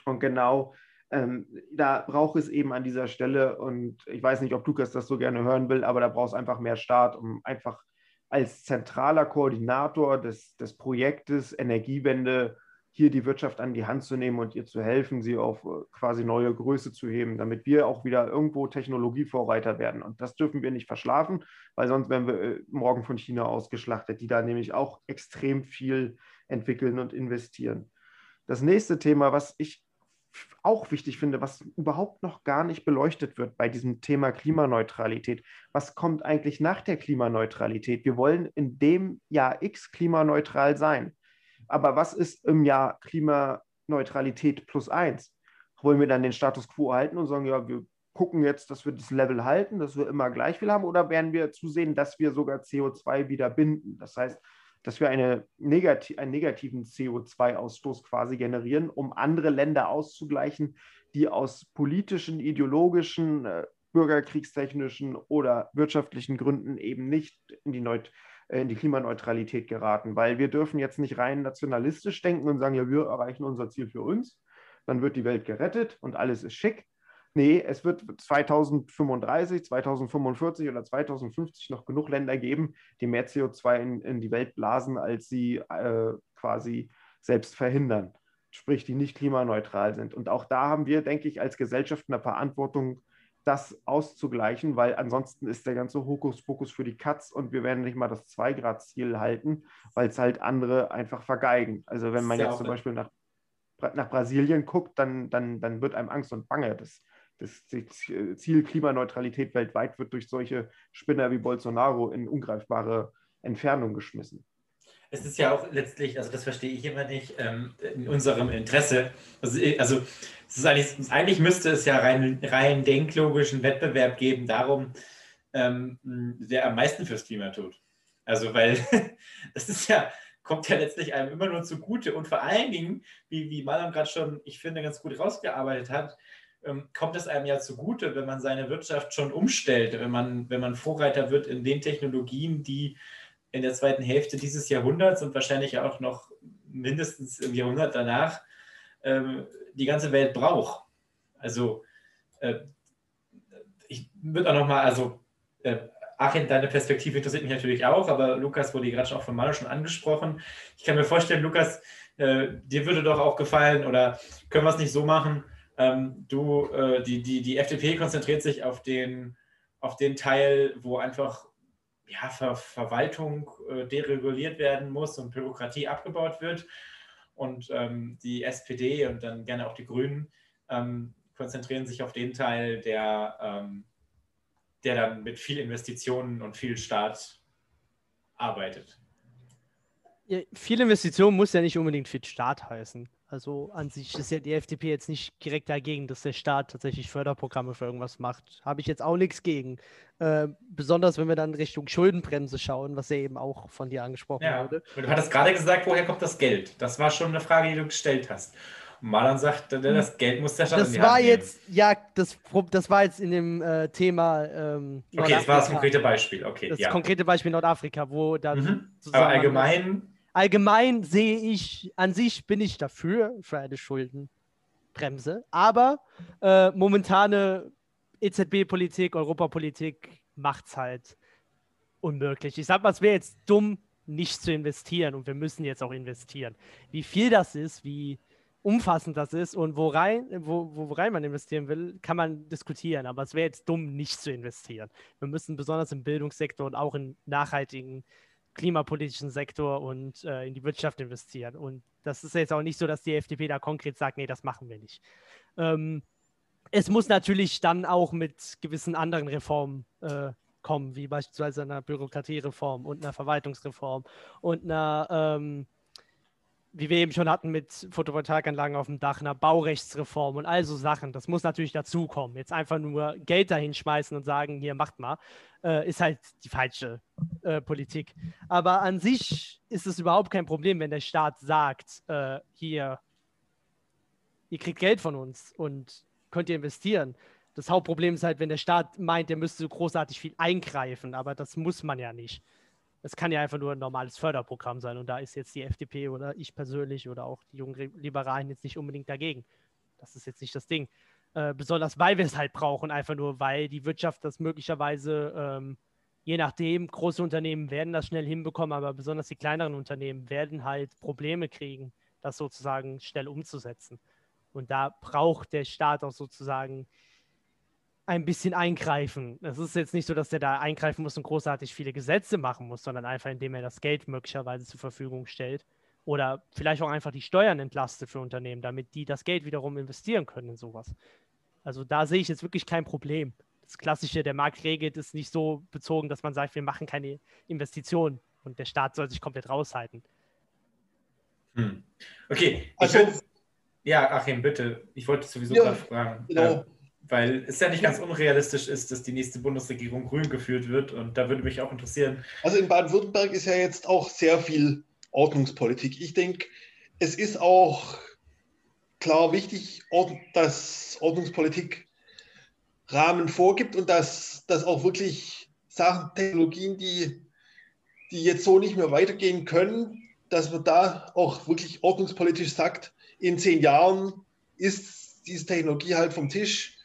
Und genau ähm, da braucht es eben an dieser Stelle, und ich weiß nicht, ob Lukas das so gerne hören will, aber da braucht es einfach mehr Staat, um einfach als zentraler Koordinator des, des Projektes Energiewende hier die Wirtschaft an die Hand zu nehmen und ihr zu helfen, sie auf äh, quasi neue Größe zu heben, damit wir auch wieder irgendwo Technologievorreiter werden. Und das dürfen wir nicht verschlafen, weil sonst werden wir äh, morgen von China ausgeschlachtet, die da nämlich auch extrem viel entwickeln und investieren. Das nächste Thema, was ich auch wichtig finde, was überhaupt noch gar nicht beleuchtet wird bei diesem Thema Klimaneutralität. Was kommt eigentlich nach der Klimaneutralität? Wir wollen in dem Jahr X klimaneutral sein. Aber was ist im Jahr Klimaneutralität plus eins? Wollen wir dann den Status quo halten und sagen, ja, wir gucken jetzt, dass wir das Level halten, dass wir immer gleich viel haben, oder werden wir zusehen, dass wir sogar CO2 wieder binden? Das heißt, dass wir eine negati einen negativen CO2-Ausstoß quasi generieren, um andere Länder auszugleichen, die aus politischen, ideologischen, äh, bürgerkriegstechnischen oder wirtschaftlichen Gründen eben nicht in die, Neut äh, in die Klimaneutralität geraten. Weil wir dürfen jetzt nicht rein nationalistisch denken und sagen, ja, wir erreichen unser Ziel für uns, dann wird die Welt gerettet und alles ist schick, nee, es wird 2035, 2045 oder 2050 noch genug Länder geben, die mehr CO2 in, in die Welt blasen, als sie äh, quasi selbst verhindern. Sprich, die nicht klimaneutral sind. Und auch da haben wir, denke ich, als Gesellschaft eine Verantwortung, das auszugleichen, weil ansonsten ist der ganze Hokuspokus für die Katz und wir werden nicht mal das 2-Grad-Ziel halten, weil es halt andere einfach vergeigen. Also wenn man jetzt zum Beispiel nach, nach Brasilien guckt, dann, dann, dann wird einem Angst und Bange. Das, das Ziel Klimaneutralität weltweit wird durch solche Spinner wie Bolsonaro in ungreifbare Entfernung geschmissen.
Es ist ja auch letztlich, also das verstehe ich immer nicht, ähm, in unserem Interesse. Also, also es ist eigentlich, eigentlich müsste es ja rein, rein denklogischen Wettbewerb geben darum, ähm, wer am meisten fürs Klima tut. Also, weil *laughs* das ist ja, kommt ja letztlich einem immer nur zugute und vor allen Dingen, wie, wie Malam gerade schon, ich finde, ganz gut rausgearbeitet hat, kommt es einem ja zugute, wenn man seine Wirtschaft schon umstellt, wenn man, wenn man Vorreiter wird in den Technologien, die in der zweiten Hälfte dieses Jahrhunderts und wahrscheinlich auch noch mindestens im Jahrhundert danach ähm, die ganze Welt braucht. Also äh, ich würde auch nochmal, also äh, Achim, deine Perspektive interessiert mich natürlich auch, aber Lukas wurde gerade schon auch von Manu schon angesprochen. Ich kann mir vorstellen, Lukas, äh, dir würde doch auch gefallen oder können wir es nicht so machen, ähm, du, äh, die, die, die FDP konzentriert sich auf den, auf den Teil, wo einfach ja, Ver Verwaltung äh, dereguliert werden muss und Bürokratie abgebaut wird. Und ähm, die SPD und dann gerne auch die Grünen ähm, konzentrieren sich auf den Teil, der, ähm, der dann mit viel Investitionen und viel Staat arbeitet.
Ja, viel Investitionen muss ja nicht unbedingt viel Staat heißen. Also an sich ist ja die FDP jetzt nicht direkt dagegen, dass der Staat tatsächlich Förderprogramme für irgendwas macht. Habe ich jetzt auch nichts gegen. Äh, besonders wenn wir dann Richtung Schuldenbremse schauen, was ja eben auch von dir angesprochen ja. wurde.
Und du hattest gerade gesagt, woher kommt das Geld? Das war schon eine Frage, die du gestellt hast. Malan sagt, das Geld muss der Staat
Das war jetzt, ja, das, das war jetzt in dem äh, Thema. Ähm,
okay, das war das konkrete Beispiel. Okay,
das ja. konkrete Beispiel Nordafrika, wo dann.
Mhm. Aber allgemein
allgemein sehe ich, an sich bin ich dafür, für eine Schuldenbremse. Aber äh, momentane EZB-Politik, Europapolitik macht es halt unmöglich. Ich sag mal, es wäre jetzt dumm, nicht zu investieren und wir müssen jetzt auch investieren. Wie viel das ist, wie umfassend das ist und wo rein, wo, wo man investieren will, kann man diskutieren. Aber es wäre jetzt dumm, nicht zu investieren. Wir müssen besonders im Bildungssektor und auch im nachhaltigen klimapolitischen Sektor und äh, in die Wirtschaft investieren. Und das ist jetzt auch nicht so, dass die FDP da konkret sagt, nee, das machen wir nicht. Ähm, es muss natürlich dann auch mit gewissen anderen Reformen äh, kommen, wie beispielsweise einer Bürokratiereform und einer Verwaltungsreform und einer ähm, wie wir eben schon hatten mit Photovoltaikanlagen auf dem Dach, einer Baurechtsreform und all so Sachen. Das muss natürlich dazukommen. Jetzt einfach nur Geld dahin schmeißen und sagen, hier macht mal, äh, ist halt die falsche äh, Politik. Aber an sich ist es überhaupt kein Problem, wenn der Staat sagt, äh, hier, ihr kriegt Geld von uns und könnt ihr investieren. Das Hauptproblem ist halt, wenn der Staat meint, er müsste großartig viel eingreifen, aber das muss man ja nicht. Es kann ja einfach nur ein normales Förderprogramm sein und da ist jetzt die FDP oder ich persönlich oder auch die jungen Liberalen jetzt nicht unbedingt dagegen. Das ist jetzt nicht das Ding. Äh, besonders weil wir es halt brauchen, einfach nur weil die Wirtschaft das möglicherweise, ähm, je nachdem, große Unternehmen werden das schnell hinbekommen, aber besonders die kleineren Unternehmen werden halt Probleme kriegen, das sozusagen schnell umzusetzen. Und da braucht der Staat auch sozusagen ein bisschen eingreifen. Es ist jetzt nicht so, dass der da eingreifen muss und großartig viele Gesetze machen muss, sondern einfach, indem er das Geld möglicherweise zur Verfügung stellt oder vielleicht auch einfach die Steuern entlastet für Unternehmen, damit die das Geld wiederum investieren können in sowas. Also da sehe ich jetzt wirklich kein Problem. Das Klassische, der Markt regelt, ist nicht so bezogen, dass man sagt, wir machen keine Investitionen und der Staat soll sich komplett raushalten.
Hm. Okay. Also, ja, Achim, bitte. Ich wollte sowieso ja, fragen. Genau. Äh, weil es ja nicht ganz unrealistisch ist, dass die nächste Bundesregierung grün geführt wird. Und da würde mich auch interessieren.
Also in Baden-Württemberg ist ja jetzt auch sehr viel Ordnungspolitik. Ich denke, es ist auch klar wichtig, dass Ordnungspolitik Rahmen vorgibt und dass, dass auch wirklich Sachen, Technologien, die, die jetzt so nicht mehr weitergehen können, dass man da auch wirklich ordnungspolitisch sagt, in zehn Jahren ist diese Technologie halt vom Tisch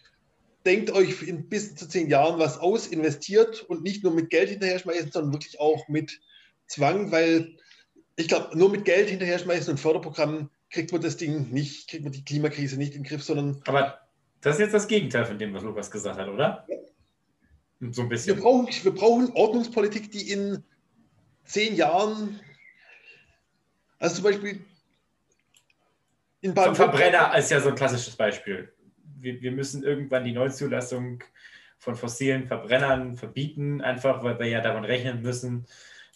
denkt euch in bis zu zehn Jahren was aus, investiert und nicht nur mit Geld hinterher schmeißen, sondern wirklich auch mit Zwang, weil ich glaube, nur mit Geld hinterher schmeißen und Förderprogrammen kriegt man das Ding nicht, kriegt man die Klimakrise nicht in den Griff, sondern.
Aber das ist jetzt das Gegenteil von dem, was Lukas gesagt hat, oder?
So ein bisschen. Wir brauchen, wir brauchen Ordnungspolitik, die in zehn Jahren, also zum Beispiel
in Verbrenner ist ja so ein klassisches Beispiel wir, wir müssen irgendwann die Neuzulassung von fossilen Verbrennern verbieten, einfach weil wir ja davon rechnen müssen,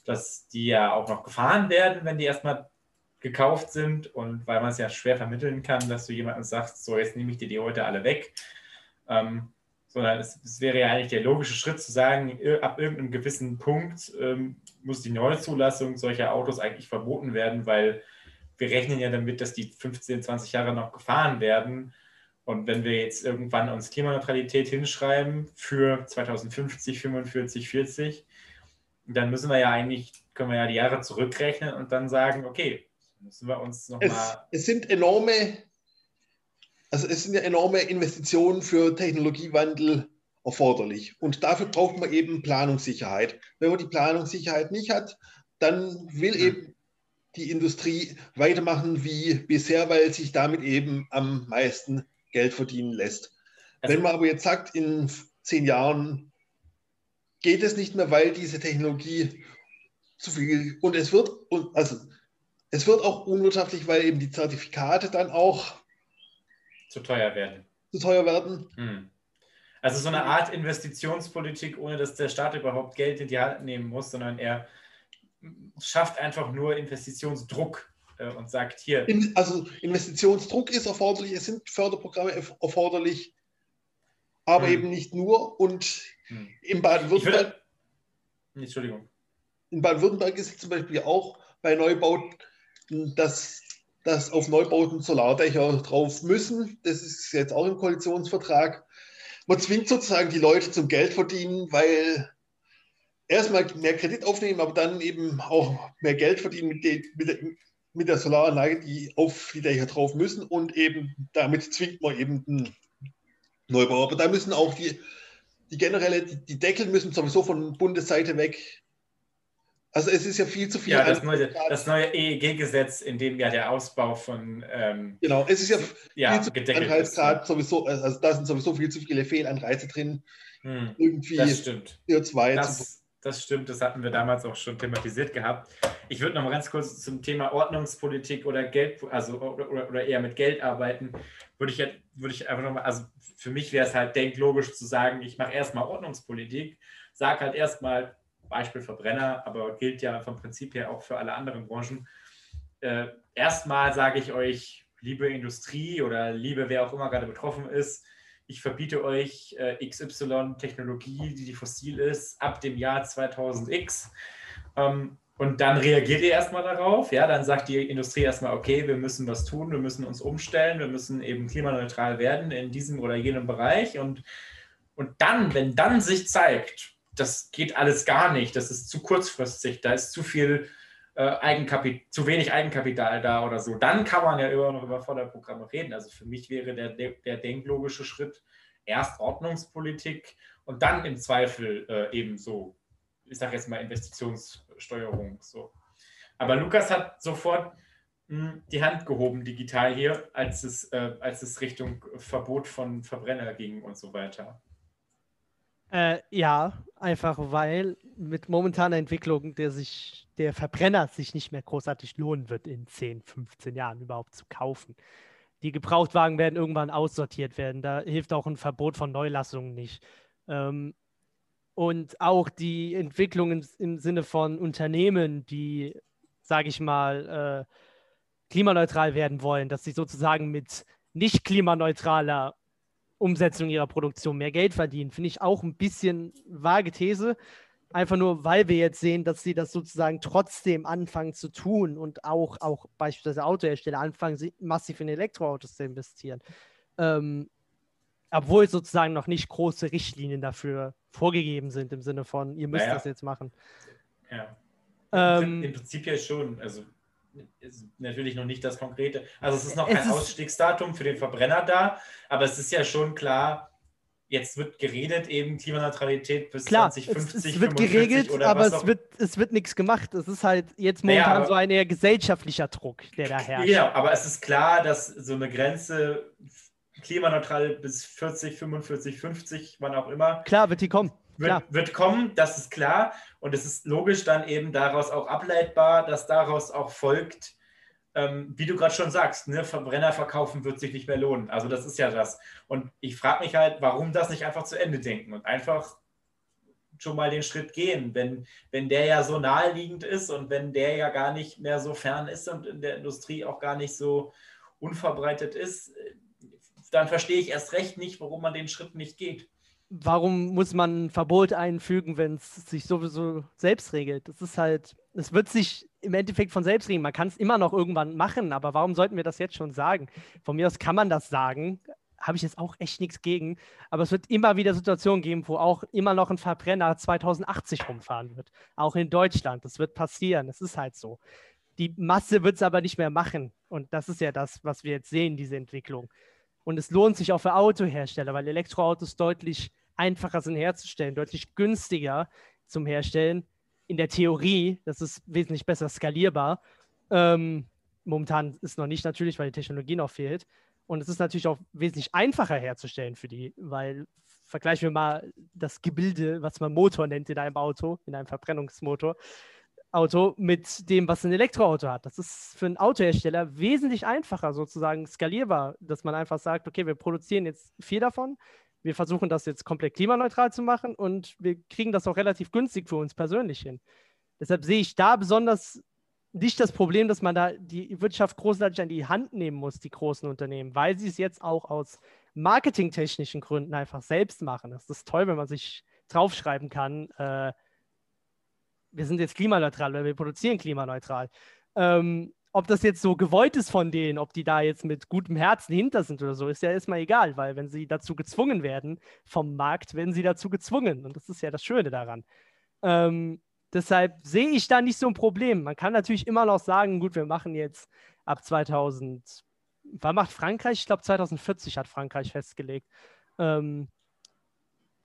dass die ja auch noch gefahren werden, wenn die erstmal gekauft sind und weil man es ja schwer vermitteln kann, dass du jemandem sagst, so jetzt nehme ich dir die heute alle weg. Ähm, sondern es, es, wäre ja eigentlich der logische Schritt zu sagen, ab irgendeinem gewissen Punkt ähm, muss die Neuzulassung solcher Autos eigentlich verboten werden, weil wir rechnen ja damit, dass die 15, 20 Jahre noch gefahren werden und wenn wir jetzt irgendwann uns Klimaneutralität hinschreiben für 2050, 45, 40, dann müssen wir ja eigentlich, können wir ja die Jahre zurückrechnen und dann sagen, okay, müssen wir uns nochmal.
Es, es sind enorme, also es sind ja enorme Investitionen für Technologiewandel erforderlich. Und dafür braucht man eben Planungssicherheit. Wenn man die Planungssicherheit nicht hat, dann will mhm. eben die Industrie weitermachen wie bisher, weil sich damit eben am meisten Geld verdienen lässt. Also, Wenn man aber jetzt sagt, in zehn Jahren geht es nicht mehr, weil diese Technologie zu viel und es wird also es wird auch unwirtschaftlich, weil eben die Zertifikate dann auch
zu teuer werden.
Zu teuer werden.
Hm. Also so eine Art Investitionspolitik, ohne dass der Staat überhaupt Geld in die Hand nehmen muss, sondern er schafft einfach nur Investitionsdruck und sagt hier.
also Investitionsdruck ist erforderlich, es sind Förderprogramme erforderlich, aber hm. eben nicht nur. Und hm. in Baden-Württemberg.
Entschuldigung.
In Baden-Württemberg ist es zum Beispiel auch bei Neubauten, dass, dass auf Neubauten Solardächer drauf müssen. Das ist jetzt auch im Koalitionsvertrag. Man zwingt sozusagen die Leute zum Geld verdienen, weil erstmal mehr Kredit aufnehmen, aber dann eben auch mehr Geld verdienen mit, den, mit, mit der Solaranlage, die auf die Dächer drauf müssen und eben damit zwingt man eben den Neubau. Aber da müssen auch die, die generelle, die, die Deckel müssen sowieso von Bundesseite weg Also es ist ja viel zu viel.
Ja, das neue, das neue EEG-Gesetz, in dem ja der Ausbau von
ähm, genau, es ist ja,
ja
viel zu viel Anreizgrad sowieso, also da sind sowieso viel zu viele Fehlanreize drin.
Hm, irgendwie das stimmt.
CO2
das,
zu
das stimmt, das hatten wir damals auch schon thematisiert gehabt. Ich würde noch mal ganz kurz zum Thema Ordnungspolitik oder Geld, also oder, oder eher mit Geld arbeiten, würde ich, würde ich einfach nochmal, also für mich wäre es halt denklogisch zu sagen, ich mache erstmal Ordnungspolitik, sage halt erstmal, Beispiel Verbrenner, aber gilt ja vom Prinzip her auch für alle anderen Branchen. Äh, erstmal sage ich euch, liebe Industrie oder liebe wer auch immer gerade betroffen ist, ich verbiete euch äh, XY-Technologie, die, die fossil ist, ab dem Jahr 2000x. Ähm, und dann reagiert ihr erstmal darauf. Ja, dann sagt die Industrie erstmal, okay, wir müssen was tun, wir müssen uns umstellen, wir müssen eben klimaneutral werden in diesem oder jenem Bereich. Und, und dann, wenn dann sich zeigt, das geht alles gar nicht, das ist zu kurzfristig, da ist zu viel äh, Eigenkapital, zu wenig Eigenkapital da oder so, dann kann man ja immer noch über Förderprogramme reden. Also für mich wäre der, der denklogische Schritt erst Ordnungspolitik und dann im Zweifel äh, eben so, ich sage jetzt mal Investitionssteuerung. So. Aber Lukas hat sofort mh, hm, die Hand gehoben digital hier, als es, äh, als es Richtung Verbot von Verbrenner ging und so weiter.
Äh, ja, einfach weil mit momentaner Entwicklung der sich der Verbrenner sich nicht mehr großartig lohnen wird, in 10, 15 Jahren überhaupt zu kaufen. Die Gebrauchtwagen werden irgendwann aussortiert werden. Da hilft auch ein Verbot von Neulassungen nicht. Ähm, und auch die Entwicklung im, im, Sinne von Unternehmen, die, sage ich mal, äh, klimaneutral werden wollen, dass sie sozusagen mit nicht klimaneutraler Umsetzung ihrer Produktion mehr Geld verdienen. Finde ich auch ein bisschen vage These. Einfach nur, weil wir jetzt sehen, dass sie das sozusagen trotzdem anfangen zu tun und auch, auch beispielsweise Autohersteller anfangen, massiv in Elektroautos zu investieren. Ähm, obwohl sozusagen noch nicht große Richtlinien dafür vorgegeben sind, im Sinne von, ihr müsst naja. das jetzt machen.
Ja. Ähm, Im Prinzip ja schon. Also ist natürlich noch nicht das Konkrete. Also es ist noch kein Ausstiegsdatum für den Verbrenner da, aber es ist ja schon klar, jetzt wird geredet eben Klimaneutralität bis
klar,
2050.
Es, es wird geregelt, aber es wird, es wird nichts gemacht. Es ist halt jetzt momentan naja, so ein eher gesellschaftlicher Druck, der da herrscht.
Ja, aber es ist klar, dass so eine Grenze klimaneutral bis 40, 45, 50, wann auch immer.
Klar, wird die kommen
wird, wird, kommen, das ist klar. Und es ist logisch dann eben daraus auch ableitbar, dass daraus auch folgt, ähm, wie du gerade schon sagst, ne, Verbrenner verkaufen wird sich nicht mehr lohnen. Also das ist ja das. Und ich frage mich halt, warum das nicht einfach zu Ende denken und einfach schon mal den Schritt gehen, wenn, wenn der ja so naheliegend ist und wenn der ja gar nicht mehr so fern ist und in der Industrie auch gar nicht so unverbreitet ist, dann verstehe ich erst recht nicht, warum man den Schritt nicht geht
warum muss man ein Verbot einfügen, wenn es sich sowieso selbst regelt? Das ist halt, es wird sich im Endeffekt von selbst regeln. Man kann es immer noch irgendwann machen, aber warum sollten wir das jetzt schon sagen? Von mir aus kann man das sagen, habe ich jetzt auch echt nichts gegen. Aber es wird immer wieder Situationen geben, wo auch immer noch ein Verbrenner 2080 rumfahren wird. Auch in Deutschland. Das wird passieren. Das ist halt so. Die Masse wird es aber nicht mehr machen. Und das ist ja das, was wir jetzt sehen, diese Entwicklung. Und es lohnt sich auch für Autohersteller, weil Elektroautos deutlich einfacher sind herzustellen, deutlich günstiger zum Herstellen. In der Theorie, das ist wesentlich besser skalierbar. Ähm, momentan ist noch nicht natürlich, weil die Technologie noch fehlt. Und es ist natürlich auch wesentlich einfacher herzustellen für die, weil vergleichen wir mal das Gebilde, was man Motor nennt in einem Auto, in einem Verbrennungsmotor. Auto mit dem, was ein Elektroauto hat. Das ist für einen Autohersteller wesentlich einfacher, sozusagen skalierbar, dass man einfach sagt, okay, wir produzieren jetzt vier davon, wir versuchen das jetzt komplett klimaneutral zu machen und wir kriegen das auch relativ günstig für uns persönlich hin. Deshalb sehe ich da besonders nicht das Problem, dass man da die Wirtschaft großartig an die Hand nehmen muss, die großen Unternehmen, weil sie es jetzt auch aus marketingtechnischen Gründen einfach selbst machen. Das ist toll, wenn man sich draufschreiben kann, äh, wir sind jetzt klimaneutral oder wir produzieren klimaneutral. Ähm, ob das jetzt so gewollt ist von denen, ob die da jetzt mit gutem Herzen hinter sind oder so, ist ja erstmal egal, weil wenn sie dazu gezwungen werden vom Markt, werden sie dazu gezwungen. Und das ist ja das Schöne daran. Ähm, deshalb sehe ich da nicht so ein Problem. Man kann natürlich immer noch sagen, gut, wir machen jetzt ab 2000, wann macht Frankreich? Ich glaube 2040 hat Frankreich festgelegt. Ähm,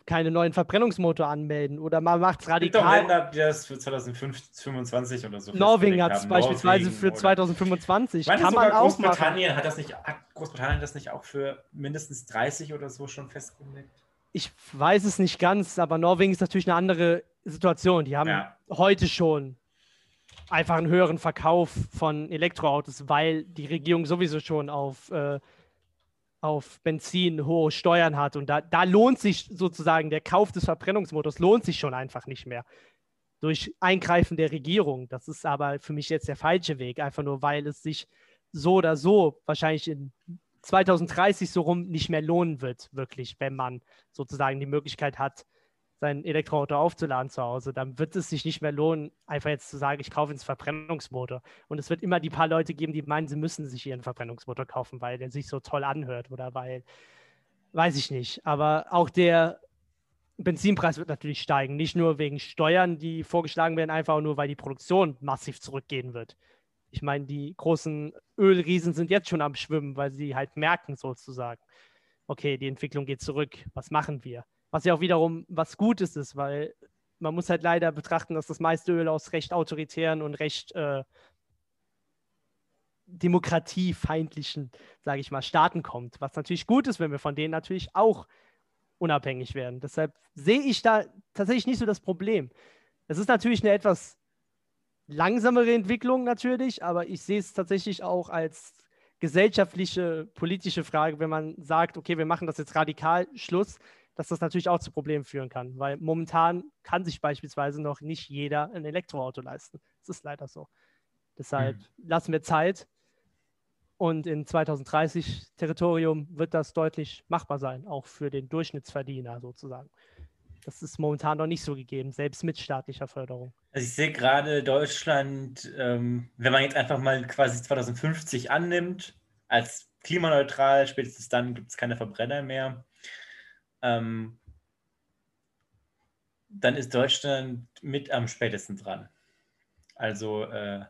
keine neuen Verbrennungsmotor anmelden oder man macht es
Es
radikal.
Länder, die das für 2025 oder so
Norwegen hat es beispielsweise
Norwegen
für
oder-
2025.
Ich meine,
Kann man auch machen.
Großbritannien hat das nicht, hat Großbritannien das nicht auch für mindestens 30 oder so schon festgelegt?
Ich weiß es nicht ganz, aber Norwegen ist natürlich eine andere Situation. Die haben
Ja.
heute schon einfach einen höheren Verkauf von Elektroautos, weil die Regierung sowieso schon auf, äh, auf Benzin hohe Steuern hat. Und da, da lohnt sich sozusagen der Kauf des Verbrennungsmotors, lohnt sich schon einfach nicht mehr. Durch Eingreifen der Regierung. Das ist aber für mich jetzt der falsche Weg, einfach nur weil es sich so oder so wahrscheinlich in 2030 so rum nicht mehr lohnen wird, wirklich, wenn man sozusagen die Möglichkeit hat, sein Elektroauto aufzuladen zu Hause, dann wird es sich nicht mehr lohnen, einfach jetzt zu sagen, ich kaufe ins Verbrennungsmotor. Und es wird immer die paar Leute geben, die meinen, sie müssen sich ihren Verbrennungsmotor kaufen, weil der sich so toll anhört oder weil, weiß ich nicht. Aber auch der Benzinpreis wird natürlich steigen, nicht nur wegen Steuern, die vorgeschlagen werden, einfach nur, weil die Produktion massiv zurückgehen wird. Ich meine, die großen Ölriesen sind jetzt schon am Schwimmen, weil sie halt merken sozusagen, okay, die Entwicklung geht zurück, was machen wir? Was ja auch wiederum was Gutes ist, weil man muss halt leider betrachten, dass das meiste Öl aus recht autoritären und recht äh, demokratiefeindlichen, sage ich mal, Staaten kommt. Was natürlich gut ist, wenn wir von denen natürlich auch unabhängig werden. Deshalb sehe ich da tatsächlich nicht so das Problem. Es ist natürlich eine etwas langsamere Entwicklung natürlich, aber ich sehe es tatsächlich auch als gesellschaftliche, politische Frage, wenn man sagt, okay, wir machen das jetzt radikal, Schluss, dass das natürlich auch zu Problemen führen kann, weil momentan kann sich beispielsweise noch nicht jeder ein Elektroauto leisten. Das ist leider so. Deshalb lassen wir Zeit und in 2030 Territorium wird das deutlich machbar sein, auch für den Durchschnittsverdiener sozusagen. Das ist momentan noch nicht so gegeben, selbst mit staatlicher Förderung.
Also ich sehe gerade Deutschland, ähm, wenn man jetzt einfach mal quasi 2050 annimmt, als klimaneutral, spätestens dann gibt es keine Verbrenner mehr, ähm, dann ist Deutschland mit am spätesten dran. Also äh,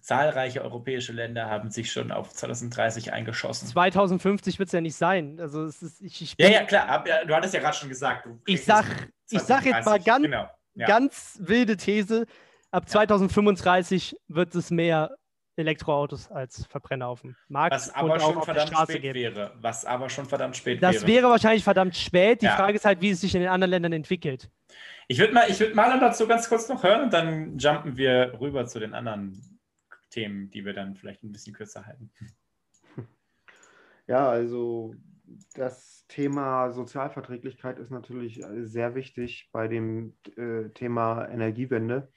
zahlreiche europäische Länder haben sich schon auf 2030 eingeschossen.
2050 wird es ja nicht sein. Also es ist, ich, ich
Ja, ja, klar, ab, ja, du hattest ja gerade schon gesagt.
Ich
kriegst
sag-
es
ich sag jetzt mal
2030,
ganz-
Genau. Ja.
ganz wilde These. Ab 2035 wird es mehr Elektroautos als Verbrenner auf dem Markt
Was aber
und auch
schon
auf der
verdammt
Straße
spät
geben.
wäre. Was aber schon verdammt spät
Das
wäre.
wäre wahrscheinlich verdammt spät. Die
Ja.
Frage ist halt, wie es sich in den anderen Ländern entwickelt.
Ich würde mal, ich würd mal dazu ganz kurz noch hören und dann jumpen wir rüber zu den anderen Themen, die wir dann vielleicht ein bisschen kürzer halten.
Ja, also das Thema Sozialverträglichkeit ist natürlich sehr wichtig bei dem äh, Thema Energiewende.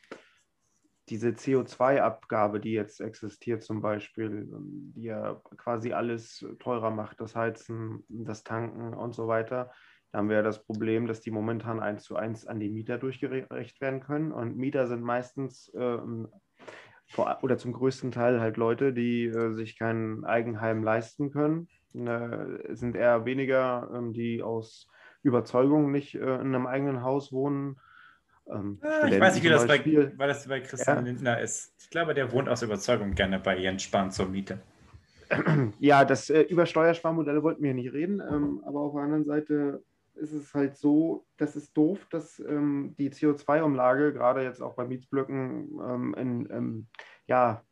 Diese CO2-Abgabe, die jetzt existiert zum Beispiel, ähm, die ja quasi alles teurer macht, das Heizen, das Tanken und so weiter. Da haben wir ja das Problem, dass die momentan eins zu eins an die Mieter durchgereicht werden können. Und Mieter sind meistens ähm, vor, oder zum größten Teil halt Leute, die äh, sich kein Eigenheim leisten können. Äh, sind eher weniger, ähm, die aus Überzeugung nicht äh, in einem eigenen Haus wohnen. Ähm,
Ah, ich weiß nicht, wie das bei, weil das bei Christian
Ja.
Lindner ist. Ich glaube, der wohnt aus Überzeugung gerne bei Jens Spahn zur Miete. *clears throat*
Ja, das äh, über Steuersparmodelle wollten wir nicht reden, ähm, aber auf der anderen Seite ist es halt so, das ist doof, dass ähm, die CO2-Umlage gerade jetzt auch bei Mietsblöcken ähm, in ähm, ja,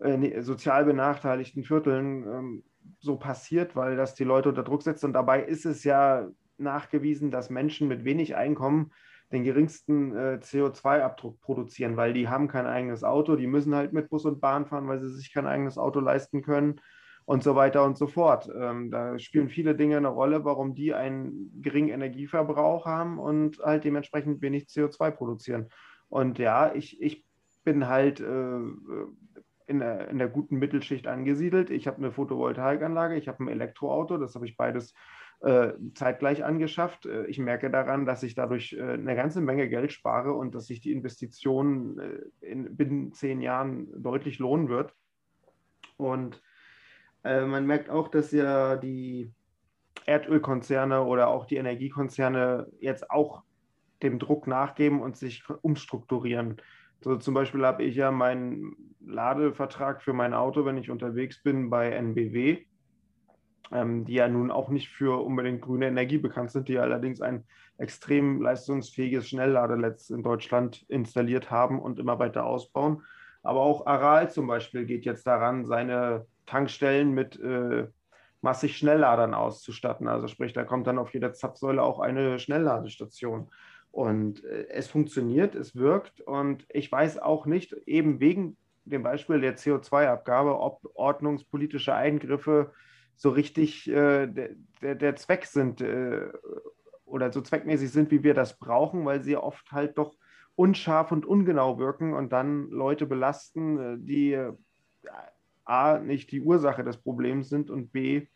äh, ne- sozial benachteiligten Vierteln ähm, so passiert, weil das die Leute unter Druck setzt. Und dabei ist es ja nachgewiesen, dass Menschen mit wenig Einkommen den geringsten äh, CO2-Abdruck produzieren, weil die haben kein eigenes Auto, die müssen halt mit Bus und Bahn fahren, weil sie sich kein eigenes Auto leisten können und so weiter und so fort. Ähm, da spielen viele Dinge eine Rolle, warum die einen geringen Energieverbrauch haben und halt dementsprechend wenig CO2 produzieren. Und ja, ich, ich bin halt äh, in, der, in der guten Mittelschicht angesiedelt. Ich habe eine Photovoltaikanlage, ich habe ein Elektroauto, das habe ich beides äh, zeitgleich angeschafft. Äh, Ich merke daran, dass ich dadurch äh, eine ganze Menge Geld spare und dass sich die Investition äh, in, binnen zehn Jahren deutlich lohnen wird. Und äh, man merkt auch, dass ja die Erdölkonzerne oder auch die Energiekonzerne jetzt auch dem Druck nachgeben und sich umstrukturieren. So zum Beispiel habe ich ja meinen Ladevertrag für mein Auto, wenn ich unterwegs bin, bei NBW. Ähm, die ja nun auch nicht für unbedingt grüne Energie bekannt sind, die allerdings ein extrem leistungsfähiges Schnellladernetz in Deutschland installiert haben und immer weiter ausbauen. Aber auch Aral zum Beispiel geht jetzt daran, seine Tankstellen mit äh, massig Schnellladern auszustatten. Also sprich, da kommt dann auf jeder Zapfsäule auch eine Schnellladestation. Und äh, es funktioniert, es wirkt. Und ich weiß auch nicht, eben wegen dem Beispiel der CO2-Abgabe, ob ordnungspolitische Eingriffe so richtig äh, der, der, der, Zweck sind äh, oder so zweckmäßig sind, wie wir das brauchen, weil sie oft halt doch unscharf und ungenau wirken und dann Leute belasten, äh, die äh, A, nicht die Ursache des Problems sind und B,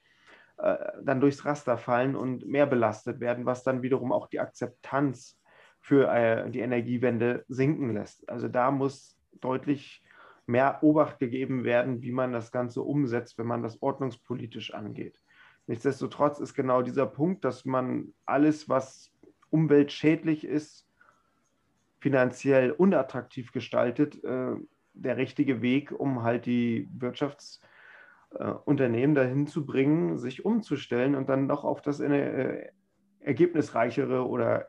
äh, dann durchs Raster fallen und mehr belastet werden, was dann wiederum auch die Akzeptanz für äh, die Energiewende sinken lässt. Also da muss deutlich mehr Obacht gegeben werden, wie man das Ganze umsetzt, wenn man das ordnungspolitisch angeht. Nichtsdestotrotz ist genau dieser Punkt, dass man alles, was umweltschädlich ist, finanziell unattraktiv gestaltet, äh, der richtige Weg, um halt die Wirtschaftsunternehmen äh, dahin zu bringen, sich umzustellen und dann noch auf das äh, ergebnisreichere oder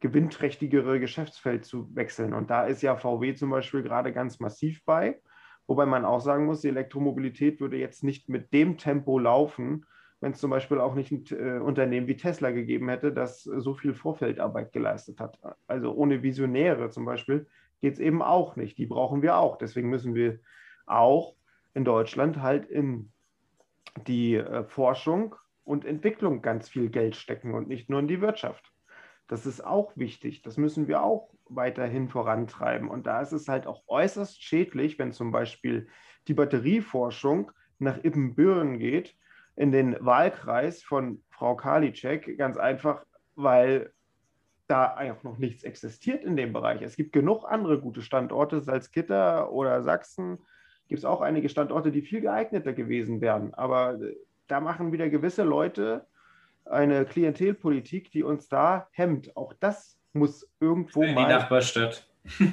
gewinnträchtigere Geschäftsfeld zu wechseln. Und da ist ja VW zum Beispiel gerade ganz massiv bei. Wobei man auch sagen muss, die Elektromobilität würde jetzt nicht mit dem Tempo laufen, wenn es zum Beispiel auch nicht ein äh, Unternehmen wie Tesla gegeben hätte, das so viel Vorfeldarbeit geleistet hat. Also ohne Visionäre zum Beispiel geht es eben auch nicht. Die brauchen wir auch. Deswegen müssen wir auch in Deutschland halt in die äh, Forschung und Entwicklung ganz viel Geld stecken und nicht nur in die Wirtschaft. Das ist auch wichtig. Das müssen wir auch weiterhin vorantreiben. Und da ist es halt auch äußerst schädlich, wenn zum Beispiel die Batterieforschung nach Ibbenbüren geht, in den Wahlkreis von Frau Karliczek, ganz einfach, weil da einfach noch nichts existiert in dem Bereich. Es gibt genug andere gute Standorte, Salzgitter oder Sachsen, gibt es auch einige Standorte, die viel geeigneter gewesen wären. Aber äh, da machen wieder gewisse Leute eine Klientelpolitik, die uns da hemmt. Auch das muss irgendwo
in mal. Die Nachbarstadt.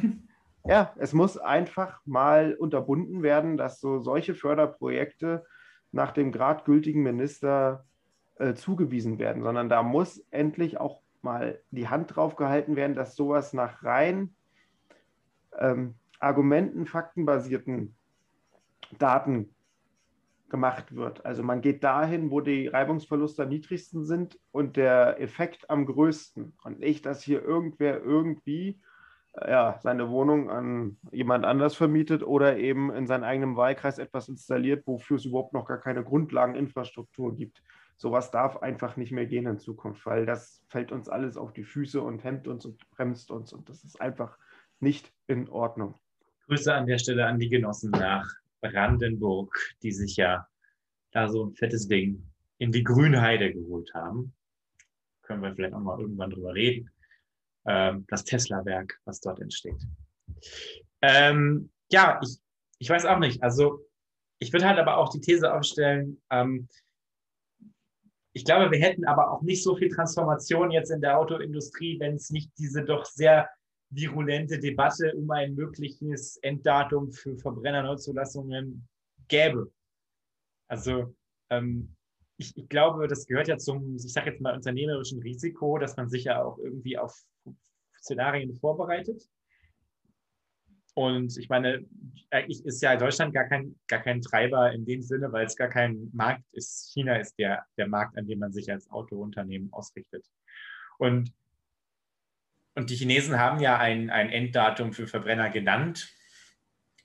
*laughs*
ja, es muss einfach mal unterbunden werden, dass so solche Förderprojekte nach dem gradgültigen Minister äh, zugewiesen werden, sondern da muss endlich auch mal die Hand drauf gehalten werden, dass sowas nach rein ähm, Argumenten, faktenbasierten Daten gemacht wird. Also man geht dahin, wo die Reibungsverluste am niedrigsten sind und der Effekt am größten. Und nicht, dass hier irgendwer irgendwie äh, ja, seine Wohnung an jemand anders vermietet oder eben in seinem eigenen Wahlkreis etwas installiert, wofür es überhaupt noch gar keine Grundlageninfrastruktur gibt. Sowas darf einfach nicht mehr gehen in Zukunft, weil das fällt uns alles auf die Füße und hemmt uns und bremst uns und das ist einfach nicht in Ordnung.
Grüße an der Stelle an die Genossen nach Brandenburg, die sich ja da so ein fettes Ding in die Grünheide geholt haben. Können wir vielleicht auch mal irgendwann drüber reden. Ähm, das Tesla-Werk, was dort entsteht. Ähm, ja, ich, ich weiß auch nicht. Also ich würde halt aber auch die These aufstellen, ähm, ich glaube, wir hätten aber auch nicht so viel Transformation jetzt in der Autoindustrie, wenn es nicht diese doch sehr virulente Debatte um ein mögliches Enddatum für Verbrennerneuzulassungen gäbe. Also ähm, ich, ich, glaube, das gehört ja zum, ich sage jetzt mal, unternehmerischen Risiko, dass man sich ja auch irgendwie auf Szenarien vorbereitet. Und ich meine, eigentlich ist ja Deutschland gar kein, gar kein Treiber in dem Sinne, weil es gar kein Markt ist. China ist der, der Markt, an dem man sich als Autounternehmen ausrichtet. Und und die Chinesen haben ja ein, ein Enddatum für Verbrenner genannt.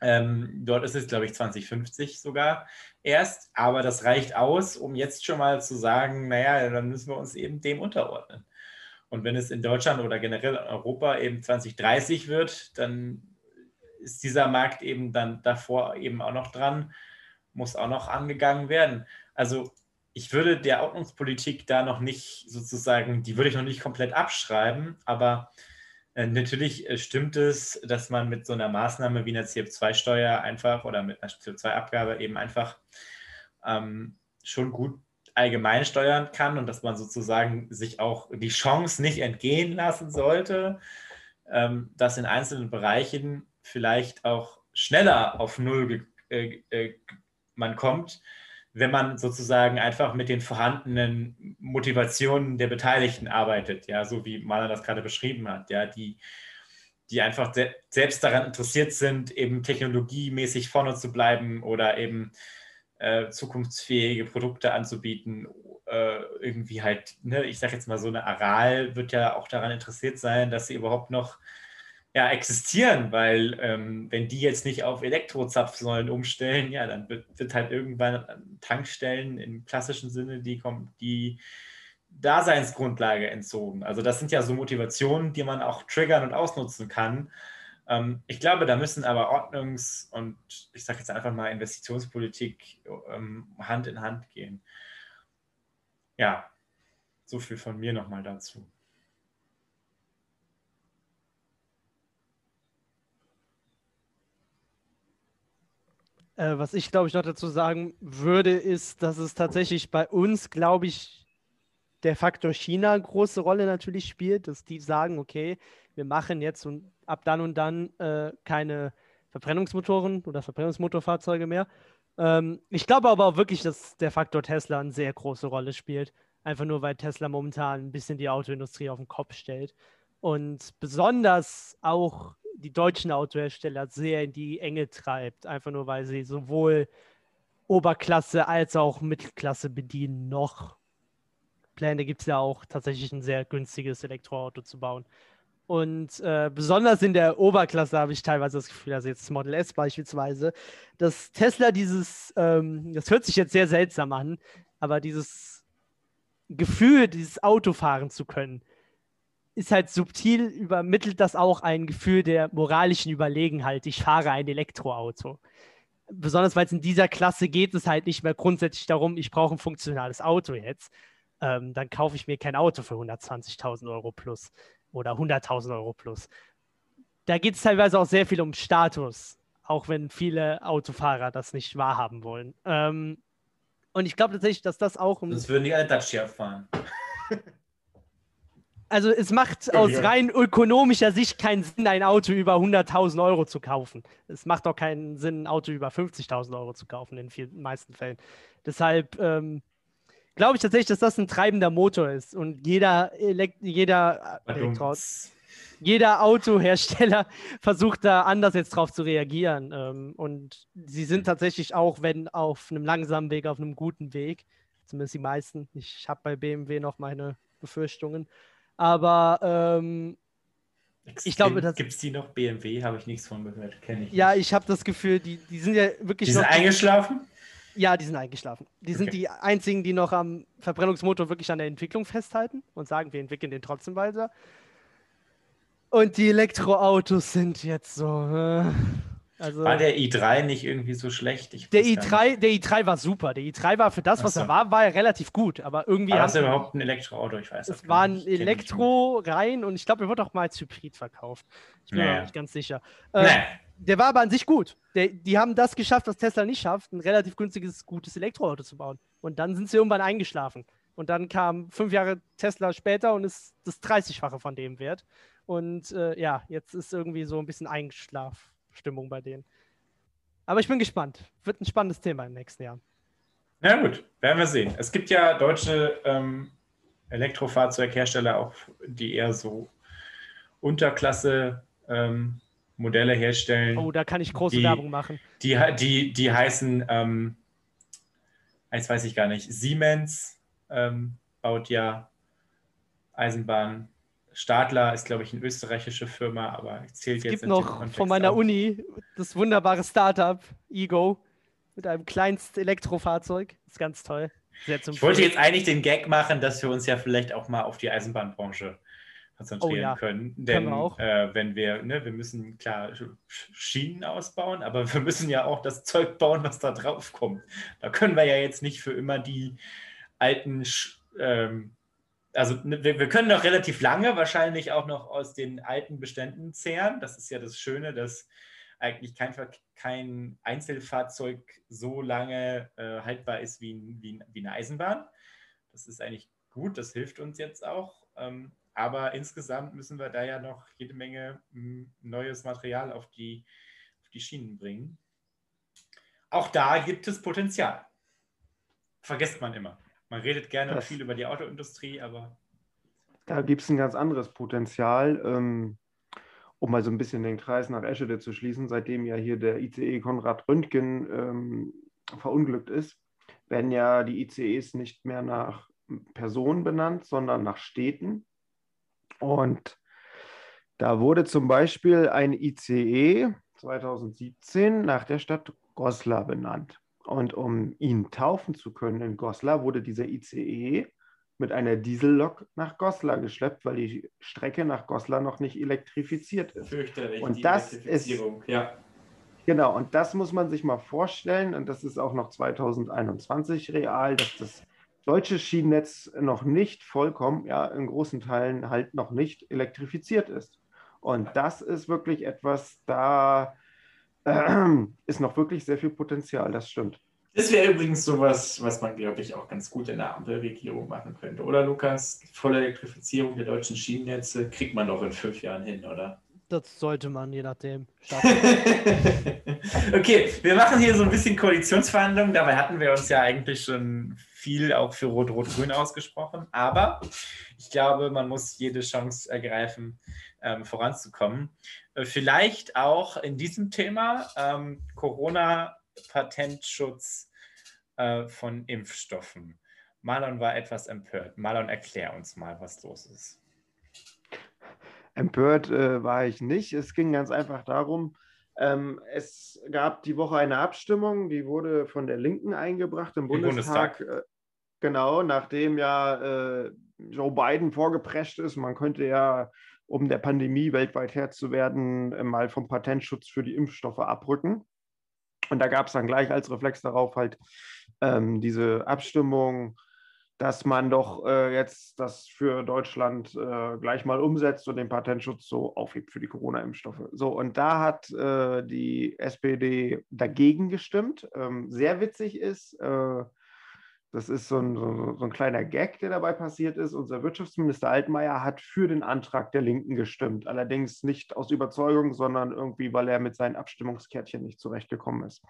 Ähm, dort ist es, glaube ich, 2050 sogar erst. Aber das reicht aus, um jetzt schon mal zu sagen, naja, dann müssen wir uns eben dem unterordnen. Und wenn es in Deutschland oder generell in Europa eben 2030 wird, dann ist dieser Markt eben dann davor eben auch noch dran, muss auch noch angegangen werden. Also ich würde der Ordnungspolitik da noch nicht sozusagen, die würde ich noch nicht komplett abschreiben, aber äh, natürlich äh, stimmt es, dass man mit so einer Maßnahme wie einer CO2-Steuer einfach oder mit einer CO2-Abgabe eben einfach ähm, schon gut allgemein steuern kann und dass man sozusagen sich auch die Chance nicht entgehen lassen sollte, ähm, dass in einzelnen Bereichen vielleicht auch schneller auf Null äh, äh, man kommt, wenn man sozusagen einfach mit den vorhandenen Motivationen der Beteiligten arbeitet, ja, so wie Maler das gerade beschrieben hat, ja, die, die einfach se selbst daran interessiert sind, eben technologiemäßig vorne zu bleiben oder eben äh, zukunftsfähige Produkte anzubieten. Äh, irgendwie halt, ne, ich sage jetzt mal so eine Aral wird ja auch daran interessiert sein, dass sie überhaupt noch ja, existieren, weil ähm, wenn die jetzt nicht auf Elektrozapfsäulen umstellen, ja, dann wird, wird halt irgendwann Tankstellen im klassischen Sinne die, die Daseinsgrundlage entzogen. Also das sind ja so Motivationen, die man auch triggern und ausnutzen kann. Ähm, ich glaube, da müssen aber Ordnungs- und ich sage jetzt einfach mal Investitionspolitik ähm, Hand in Hand gehen. Ja, so viel von mir nochmal dazu.
Äh, was ich, glaube ich, noch dazu sagen würde, ist, dass es tatsächlich bei uns, glaube ich, der Faktor China eine große Rolle natürlich spielt, dass die sagen, okay, wir machen jetzt und ab dann und dann äh, keine Verbrennungsmotoren oder Verbrennungsmotorfahrzeuge mehr. Ähm, ich glaube aber auch wirklich, dass der Faktor Tesla eine sehr große Rolle spielt. Einfach nur, weil Tesla momentan ein bisschen die Autoindustrie auf den Kopf stellt. Und besonders auch die deutschen Autohersteller sehr in die Enge treibt, einfach nur weil sie sowohl Oberklasse als auch Mittelklasse bedienen noch. Pläne gibt es ja auch tatsächlich ein sehr günstiges Elektroauto zu bauen. Und äh, besonders in der Oberklasse habe ich teilweise das Gefühl, also jetzt Model S beispielsweise, dass Tesla dieses, ähm, das hört sich jetzt sehr seltsam an, aber dieses Gefühl, dieses Auto fahren zu können, ist halt subtil, übermittelt das auch ein Gefühl der moralischen Überlegenheit. Ich fahre ein Elektroauto. Besonders weil es in dieser Klasse geht es halt nicht mehr grundsätzlich darum, ich brauche ein funktionales Auto jetzt. Ähm, dann kaufe ich mir kein Auto für 120.000 Euro plus oder 100.000 Euro plus. Da geht es teilweise auch sehr viel um Status, auch wenn viele Autofahrer das nicht wahrhaben wollen. Ähm, und ich glaube tatsächlich, dass das auch.
Sonst würden die alle Dacia fahren. *laughs*
also es macht aus rein ökonomischer Sicht keinen Sinn, ein Auto über 100.000 Euro zu kaufen. Es macht auch keinen Sinn, ein Auto über 50.000 Euro zu kaufen in den meisten Fällen. Deshalb ähm, glaube ich tatsächlich, dass das ein treibender Motor ist und jeder, Elekt jeder, Elektro jeder Autohersteller *laughs* versucht da anders jetzt drauf zu reagieren. Ähm, und sie sind tatsächlich auch, wenn auf einem langsamen Weg, auf einem guten Weg, zumindest die meisten. Ich habe bei BMW noch meine Befürchtungen. Aber ähm, ich glaube,
das. Gibt es die noch? BMW habe ich nichts von gehört. Kenne ich.
Ja, nicht. ich habe das Gefühl, die, die sind ja wirklich.
Die sind eingeschlafen?
Ja, die sind eingeschlafen. Die okay. sind die einzigen, die noch am Verbrennungsmotor wirklich an der Entwicklung festhalten und sagen, wir entwickeln den trotzdem weiter. Und die Elektroautos sind jetzt so. Äh,
also, war der i3 nicht irgendwie so schlecht?
Ich der, i3, der i3 war super. Der i3 war für das, was so. er war, war er relativ gut. Aber irgendwie.
War das überhaupt ein Elektroauto? Ich weiß
Es war ein Elektro rein und ich glaube, er wird auch mal als Hybrid verkauft. Ich bin naja. mir nicht ganz sicher. Äh, nee. Der war aber an sich gut. Der, die haben das geschafft, was Tesla nicht schafft, ein relativ günstiges, gutes Elektroauto zu bauen. Und dann sind sie irgendwann eingeschlafen. Und dann kam fünf Jahre Tesla später und ist das 30-fache von dem wert. Und äh, ja, jetzt ist irgendwie so ein bisschen Einschlaf. Stimmung bei denen. Aber ich bin gespannt. Wird ein spannendes Thema im nächsten Jahr.
Na gut, werden wir sehen. Es gibt ja deutsche ähm, Elektrofahrzeughersteller auch, die eher so Unterklasse ähm, Modelle herstellen.
Oh, da kann ich große die, Werbung machen.
Die, die, die heißen, ähm, jetzt weiß ich gar nicht, Siemens ähm, baut ja Eisenbahn Stadler ist, glaube ich, eine österreichische Firma, aber zählt es jetzt
gibt noch von meiner auf. Uni das wunderbare Startup Ego mit einem kleinsten Elektrofahrzeug. Ist ganz toll.
ich wollte jetzt eigentlich den Gag machen, dass wir uns ja vielleicht auch mal auf die Eisenbahnbranche konzentrieren oh, ja. können. Denn wir äh, wenn wir, ne, wir müssen klar Schienen ausbauen, aber *laughs* wir müssen ja auch das Zeug bauen, was da drauf kommt. Da können wir ja jetzt nicht für immer die alten ähm, also ne, wir, wir, können noch relativ lange wahrscheinlich auch noch aus den alten Beständen zehren. Das ist ja das Schöne, dass eigentlich kein, kein Einzelfahrzeug so lange äh, haltbar ist wie, wie, wie, eine Eisenbahn. Das ist eigentlich gut, das hilft uns jetzt auch. Ähm, aber insgesamt müssen wir da ja noch jede Menge m, neues Material auf die, auf die Schienen bringen. Auch da gibt es Potenzial. vergisst man immer. Man redet gerne das, viel über die Autoindustrie, aber.
Da gibt es ein ganz anderes Potenzial. Ähm, um mal so ein bisschen den Kreis nach Eschede zu schließen, seitdem ja hier der ICE Konrad Röntgen ähm, verunglückt ist, werden ja die ICEs nicht mehr nach Personen benannt, sondern nach Städten. Und da wurde zum Beispiel ein ICE 2017 nach der Stadt Goslar benannt. Und um ihn taufen zu können in Goslar, wurde dieser ICE mit einer Diesellok nach Goslar geschleppt, weil die Strecke nach Goslar noch nicht elektrifiziert ist.
Fürchterlich,
und das ist ja. Genau, und das muss man sich mal vorstellen, und das ist auch noch 2021 real, dass das deutsche Schienennetz noch nicht vollkommen, ja, in großen Teilen halt noch nicht elektrifiziert ist. Und das ist wirklich etwas, da *clears throat* ist noch wirklich sehr viel Potenzial, das stimmt.
Das wäre übrigens sowas, was man, glaube ich, auch ganz gut in der Ampelregierung machen könnte. Oder Lukas? Volle Elektrifizierung der deutschen Schienennetze kriegt man doch in fünf Jahren hin, oder?
Das sollte man, je nachdem. *laughs*
okay, wir machen hier so ein bisschen Koalitionsverhandlungen. Dabei hatten wir uns ja eigentlich schon viel auch für Rot-Rot-Grün ausgesprochen. Aber ich glaube, man muss jede Chance ergreifen, ähm, voranzukommen. Äh, vielleicht auch in diesem Thema ähm, Corona-Patentschutz äh, von Impfstoffen. Marlon war etwas empört. Marlon, erklär uns mal, was los ist.
Empört äh, war ich nicht. Es ging ganz einfach darum, ähm, es gab die Woche eine Abstimmung, die wurde von der Linken eingebracht im, Im Bundestag. Bundestag. Genau, nachdem ja äh, Joe Biden vorgeprescht ist. Man könnte ja, um der Pandemie weltweit Herr zu werden, äh, mal vom Patentschutz für die Impfstoffe abrücken. Und da gab es dann gleich als Reflex darauf halt ähm, diese Abstimmung dass man doch äh, jetzt das für Deutschland äh, gleich mal umsetzt und den Patentschutz so aufhebt für die Corona-Impfstoffe. So, und da hat äh, die SPD dagegen gestimmt. Ähm, sehr witzig ist, äh, das ist so ein, so, so ein, kleiner Gag, der dabei passiert ist. Unser Wirtschaftsminister Altmaier hat für den Antrag der Linken gestimmt. Allerdings nicht aus Überzeugung, sondern irgendwie, weil er mit seinen Abstimmungskärtchen nicht zurechtgekommen ist.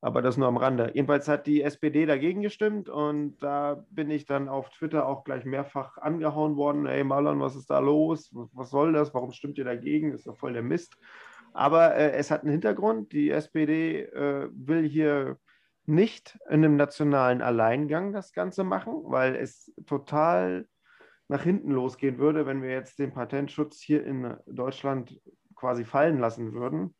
Aber das nur am Rande. Jedenfalls hat die SPD dagegen gestimmt und da bin ich dann auf Twitter auch gleich mehrfach angehauen worden. Hey Marlon, was ist da los? Was soll das? Warum stimmt ihr dagegen? Das ist doch voll der Mist. Aber äh, es hat einen Hintergrund. Die SPD äh, will hier nicht in einem nationalen Alleingang das Ganze machen, weil es total nach hinten losgehen würde, wenn wir jetzt den Patentschutz hier in Deutschland quasi fallen lassen würden.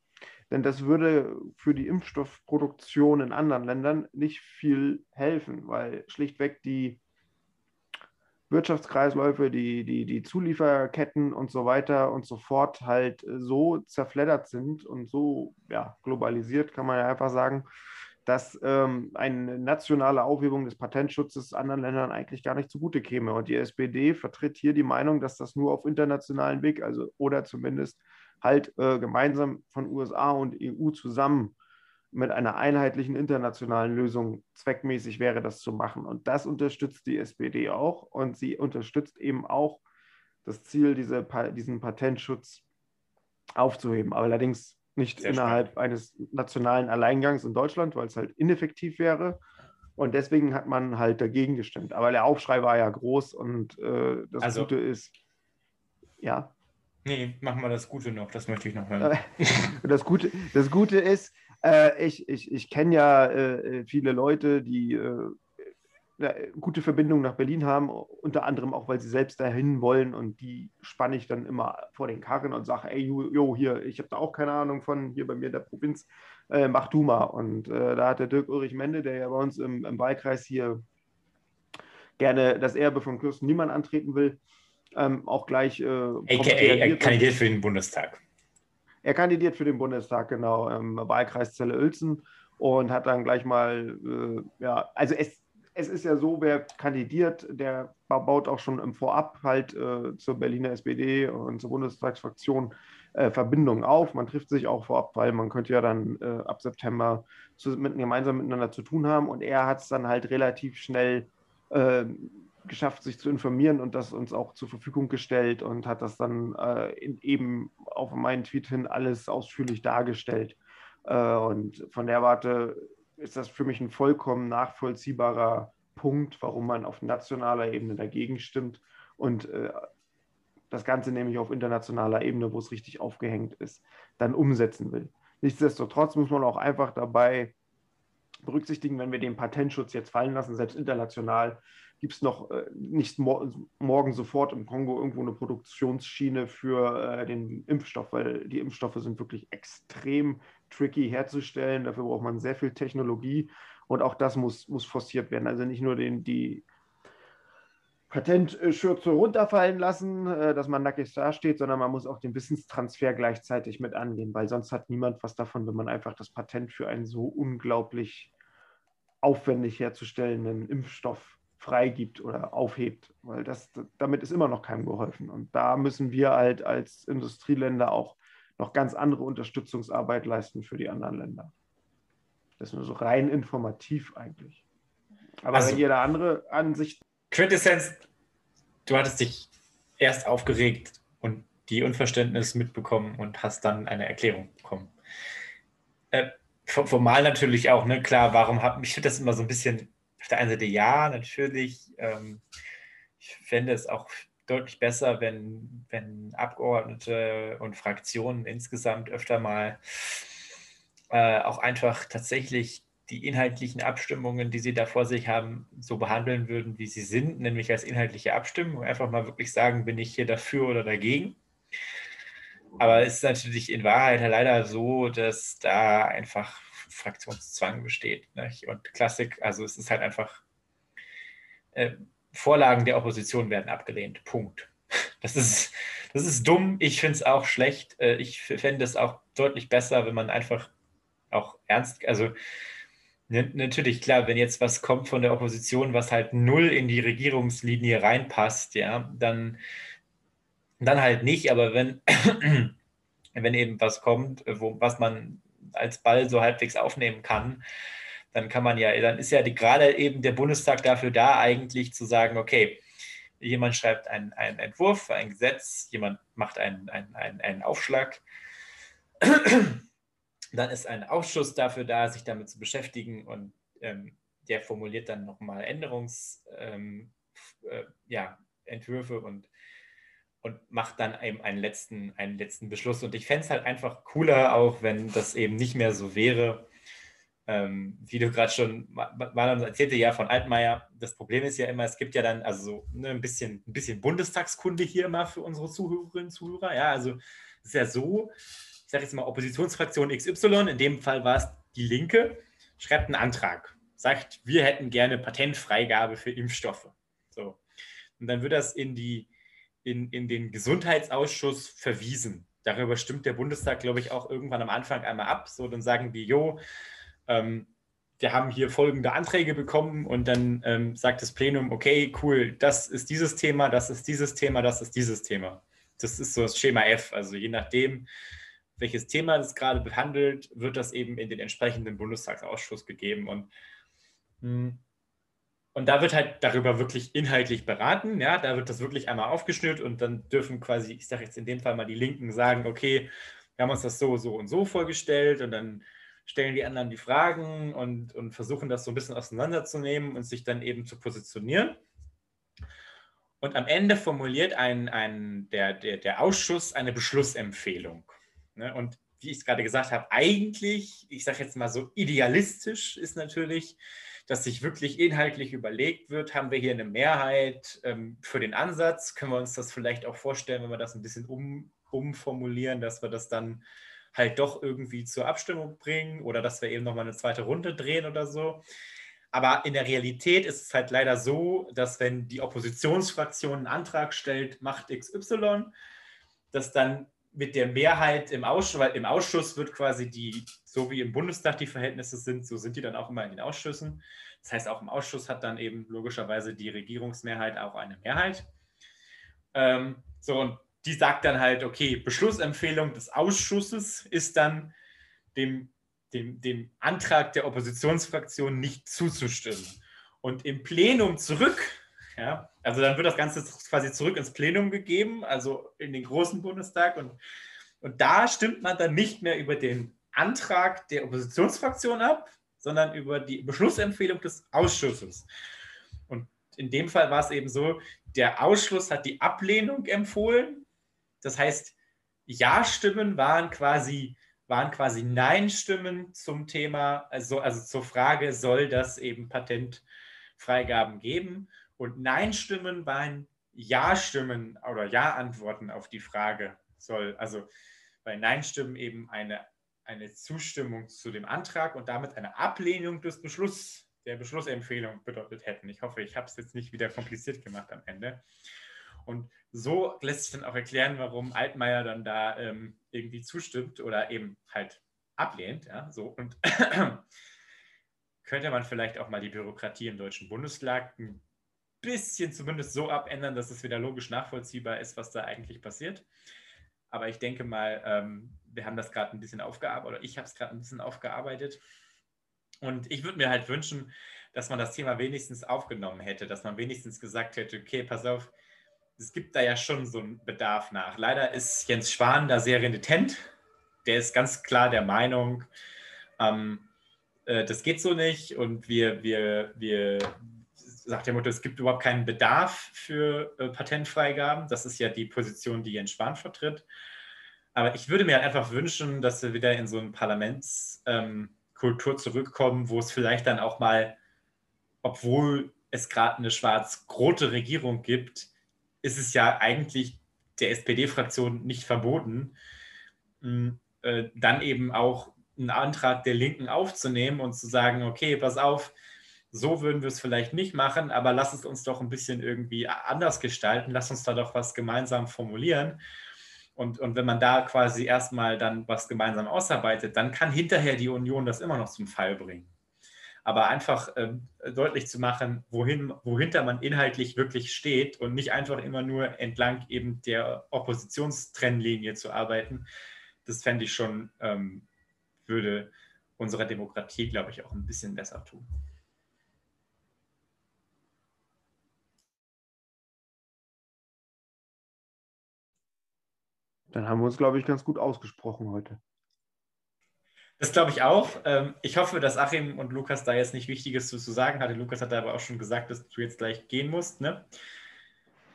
Denn das würde für die Impfstoffproduktion in anderen Ländern nicht viel helfen, weil schlichtweg die Wirtschaftskreisläufe, die, die, die Zulieferketten und so weiter und so fort halt so zerfleddert sind und so ja, globalisiert, kann man ja einfach sagen, dass ähm, eine nationale Aufhebung des Patentschutzes anderen Ländern eigentlich gar nicht zugute käme. Und die SPD vertritt hier die Meinung, dass das nur auf internationalen Weg, also oder zumindest halt äh, gemeinsam von USA und EU zusammen mit einer einheitlichen internationalen Lösung zweckmäßig wäre, das zu machen. Und das unterstützt die SPD auch. Und sie unterstützt eben auch das Ziel, diese, diesen Patentschutz aufzuheben. Aber allerdings nicht Sehr innerhalb spannend. eines nationalen Alleingangs in Deutschland, weil es halt ineffektiv wäre. Und deswegen hat man halt dagegen gestimmt. Aber der Aufschrei war ja groß und äh, das also, Gute ist, ja.
Nee, machen wir das Gute noch, das möchte ich noch hören. *laughs*
das, Gute, das Gute ist, äh, ich, ich, ich kenne ja äh, viele Leute, die äh, eine gute Verbindung nach Berlin haben, unter anderem auch, weil sie selbst dahin wollen und die spanne ich dann immer vor den Karren und sage, ey, jo, hier, ich habe da auch keine Ahnung von, hier bei mir in der Provinz, äh, mach du mal. Und äh, da hat der Dirk Ulrich Mende, der ja bei uns im, im Wahlkreis hier gerne das Erbe von Kirsten Niemann antreten will, ähm, auch gleich. Äh,
AKA, er kandidiert für den Bundestag.
Er kandidiert für den Bundestag, genau, im Wahlkreis Celle-Uelzen und hat dann gleich mal, äh, ja, also es, es ist ja so, wer kandidiert, der baut auch schon im Vorab halt äh, zur Berliner SPD und zur Bundestagsfraktion äh, Verbindungen auf. Man trifft sich auch vorab, weil man könnte ja dann äh, ab September zu, mit, gemeinsam miteinander zu tun haben. Und er hat es dann halt relativ schnell ähm, geschafft, sich zu informieren und das uns auch zur Verfügung gestellt und hat das dann äh, in, eben auf meinen Tweet hin alles ausführlich dargestellt. Äh, und von der Warte ist das für mich ein vollkommen nachvollziehbarer Punkt, warum man auf nationaler Ebene dagegen stimmt und äh, das Ganze nämlich auf internationaler Ebene, wo es richtig aufgehängt ist, dann umsetzen will. Nichtsdestotrotz muss man auch einfach dabei berücksichtigen, wenn wir den Patentschutz jetzt fallen lassen, selbst international, gibt es noch äh, nicht mor morgen sofort im Kongo irgendwo eine Produktionsschiene für äh, den Impfstoff, weil die Impfstoffe sind wirklich extrem tricky herzustellen. Dafür braucht man sehr viel Technologie und auch das muss, muss forciert werden. Also nicht nur den, die Patentschürze runterfallen lassen, äh, dass man nackig dasteht, sondern man muss auch den Wissenstransfer gleichzeitig mit angehen, weil sonst hat niemand was davon, wenn man einfach das Patent für einen so unglaublich aufwendig herzustellenden Impfstoff freigibt oder aufhebt, weil das, damit ist immer noch keinem geholfen. Und da müssen wir halt als Industrieländer auch noch ganz andere Unterstützungsarbeit leisten für die anderen Länder. Das ist nur so rein informativ eigentlich. Aber also, wenn da andere Ansichten
Quintessenz, du hattest dich erst aufgeregt und die Unverständnis mitbekommen und hast dann eine Erklärung bekommen. Äh, formal natürlich auch, ne? Klar, warum habe ich das immer so ein bisschen auf der einen Seite ja, natürlich. Ähm, ich fände es auch deutlich besser, wenn, wenn Abgeordnete und Fraktionen insgesamt öfter mal äh, auch einfach tatsächlich die inhaltlichen Abstimmungen, die Sie da vor sich haben, so behandeln würden, wie sie sind, nämlich als inhaltliche Abstimmung. Einfach mal wirklich sagen, bin ich hier dafür oder dagegen. Aber es ist natürlich in Wahrheit leider so, dass da einfach Fraktionszwang besteht. Nicht? Und Klassik, also es ist halt einfach, äh, Vorlagen der Opposition werden abgelehnt. Punkt. *laughs* Das ist, das ist dumm. Ich finde es auch schlecht. Äh, ich fände es auch deutlich besser, wenn man einfach auch ernst, also Natürlich, klar, wenn jetzt was kommt von der Opposition, was halt null in die Regierungslinie reinpasst, ja, dann, dann halt nicht. Aber wenn, *clears throat* wenn eben was kommt, wo, was man als Ball so halbwegs aufnehmen kann, dann kann man ja, dann ist ja die, gerade eben der Bundestag dafür da, eigentlich zu sagen, okay, jemand schreibt einen, einen Entwurf, ein Gesetz, jemand macht einen, einen, einen, einen Aufschlag dann ist ein Ausschuss dafür da, sich damit zu beschäftigen und ähm, der formuliert dann nochmal Änderungsentwürfe ähm, äh, ja, und, und macht dann eben einen letzten, einen letzten Beschluss. Und ich fände es halt einfach cooler, auch wenn das eben nicht mehr so wäre, ähm, wie du gerade schon, Marlon erzählte ja von Altmaier, das Problem ist ja immer, es gibt ja dann also so ne, ein, bisschen, ein bisschen Bundestagskunde hier immer für unsere Zuhörerinnen und Zuhörer. Ja, also es ist ja so, ich sage jetzt mal Oppositionsfraktion XY, in dem Fall war es die Linke, schreibt einen Antrag, sagt, wir hätten gerne Patentfreigabe für Impfstoffe. So. Und dann wird das in, die, in, in den Gesundheitsausschuss verwiesen. Darüber stimmt der Bundestag, glaube ich, auch irgendwann am Anfang einmal ab. So, dann sagen die, jo, ähm, wir haben hier folgende Anträge bekommen und dann ähm, sagt das Plenum, okay, cool, das ist dieses Thema, das ist dieses Thema, das ist dieses Thema. Das ist so das Schema F. Also je nachdem, welches Thema das gerade behandelt, wird das eben in den entsprechenden Bundestagsausschuss gegeben. Und, hm, und da wird halt darüber wirklich inhaltlich beraten. Ja, da wird das wirklich einmal aufgeschnürt und dann dürfen quasi, ich sage jetzt in dem Fall mal die Linken sagen, okay, wir haben uns das so, so und so vorgestellt und dann stellen die anderen die Fragen und, und versuchen das so ein bisschen auseinanderzunehmen und sich dann eben zu positionieren. Und am Ende formuliert ein, ein, der, der, der Ausschuss eine Beschlussempfehlung. Ne? Und wie ich es gerade gesagt habe, eigentlich, ich sage jetzt mal so idealistisch ist natürlich, dass sich wirklich inhaltlich überlegt wird, haben wir hier eine Mehrheit ähm, für den Ansatz? Können wir uns das vielleicht auch vorstellen, wenn wir das ein bisschen um, umformulieren, dass wir das dann halt doch irgendwie zur Abstimmung bringen oder dass wir eben nochmal eine zweite Runde drehen oder so. Aber in der Realität ist es halt leider so, dass wenn die Oppositionsfraktion einen Antrag stellt, macht XY, dass dann mit der Mehrheit im Ausschuss, weil im Ausschuss wird quasi die, so wie im Bundestag die Verhältnisse sind, so sind die dann auch immer in den Ausschüssen. Das heißt, auch im Ausschuss hat dann eben logischerweise die Regierungsmehrheit auch eine Mehrheit. Ähm, so, und die sagt dann halt, okay, Beschlussempfehlung des Ausschusses ist dann dem, dem, dem Antrag der Oppositionsfraktion nicht zuzustimmen. Und im Plenum zurück ja, also dann wird das Ganze quasi zurück ins Plenum gegeben, also in den großen Bundestag. Und, und da stimmt man dann nicht mehr über den Antrag der Oppositionsfraktion ab, sondern über die Beschlussempfehlung des Ausschusses. in dem Fall war es eben so, der Ausschluss hat die Ablehnung empfohlen. Das heißt, Ja-Stimmen waren quasi, waren quasi Nein-Stimmen zum Thema, also, also zur Frage, soll das eben Patentfreigaben geben? Und Nein-Stimmen waren Ja-Stimmen oder Ja-Antworten auf die Frage, soll, also bei Nein-Stimmen eben eine, eine Zustimmung zu dem Antrag und damit eine Ablehnung des Beschlusses der Beschlussempfehlung bedeutet hätten. Ich hoffe, ich habe es jetzt nicht wieder kompliziert gemacht am Ende. Und so lässt sich dann auch erklären, warum Altmaier dann da ähm, irgendwie zustimmt oder eben halt ablehnt. Ja, so. Und *clears throat* könnte man vielleicht auch mal die Bürokratie im Deutschen Bundestag ein bisschen zumindest so abändern, dass es wieder logisch nachvollziehbar ist, was da eigentlich passiert. Aber ich denke mal, ähm, wir haben das gerade ein bisschen aufgearbeitet, oder ich habe es gerade ein bisschen aufgearbeitet. Und ich würde mir halt wünschen, dass man das Thema wenigstens aufgenommen hätte, dass man wenigstens gesagt hätte, okay, pass auf, es gibt da ja schon so einen Bedarf nach. Leider ist Jens Spahn da sehr renitent. Der ist ganz klar der Meinung, ähm, äh, das geht so nicht und wir, wir, wir, sagt der Mutter, es gibt überhaupt keinen Bedarf für äh, Patentfreigaben. Das ist ja die Position, die Jens Spahn vertritt. Aber ich würde mir halt einfach wünschen, dass wir wieder in so ein Parlaments, ähm, zurückkommen, wo es vielleicht dann auch mal, obwohl es gerade eine schwarz-rote Regierung gibt, ist es ja eigentlich der SPD-Fraktion nicht verboten, äh, dann eben auch einen Antrag der Linken aufzunehmen und zu sagen, okay, pass auf, so würden wir es vielleicht nicht machen, aber lass es uns doch ein bisschen irgendwie anders gestalten, lass uns da doch was gemeinsam formulieren. Und, und wenn man da quasi erstmal dann was gemeinsam ausarbeitet, dann kann hinterher die Union das immer noch zum Fall bringen. Aber einfach ähm, deutlich zu machen, wohin, wohinter man inhaltlich wirklich steht und nicht einfach immer nur entlang eben der Oppositionstrennlinie zu arbeiten, das fände ich schon, ähm, würde unserer Demokratie, glaube ich, auch ein bisschen besser tun.
Dann haben wir uns, glaube ich, ganz gut ausgesprochen heute.
Das glaube ich auch. Ähm, ich hoffe, dass Achim und Lukas da jetzt nicht Wichtiges zu, sagen hatte. Lukas hat aber auch schon gesagt, dass du jetzt gleich gehen musst. Ne?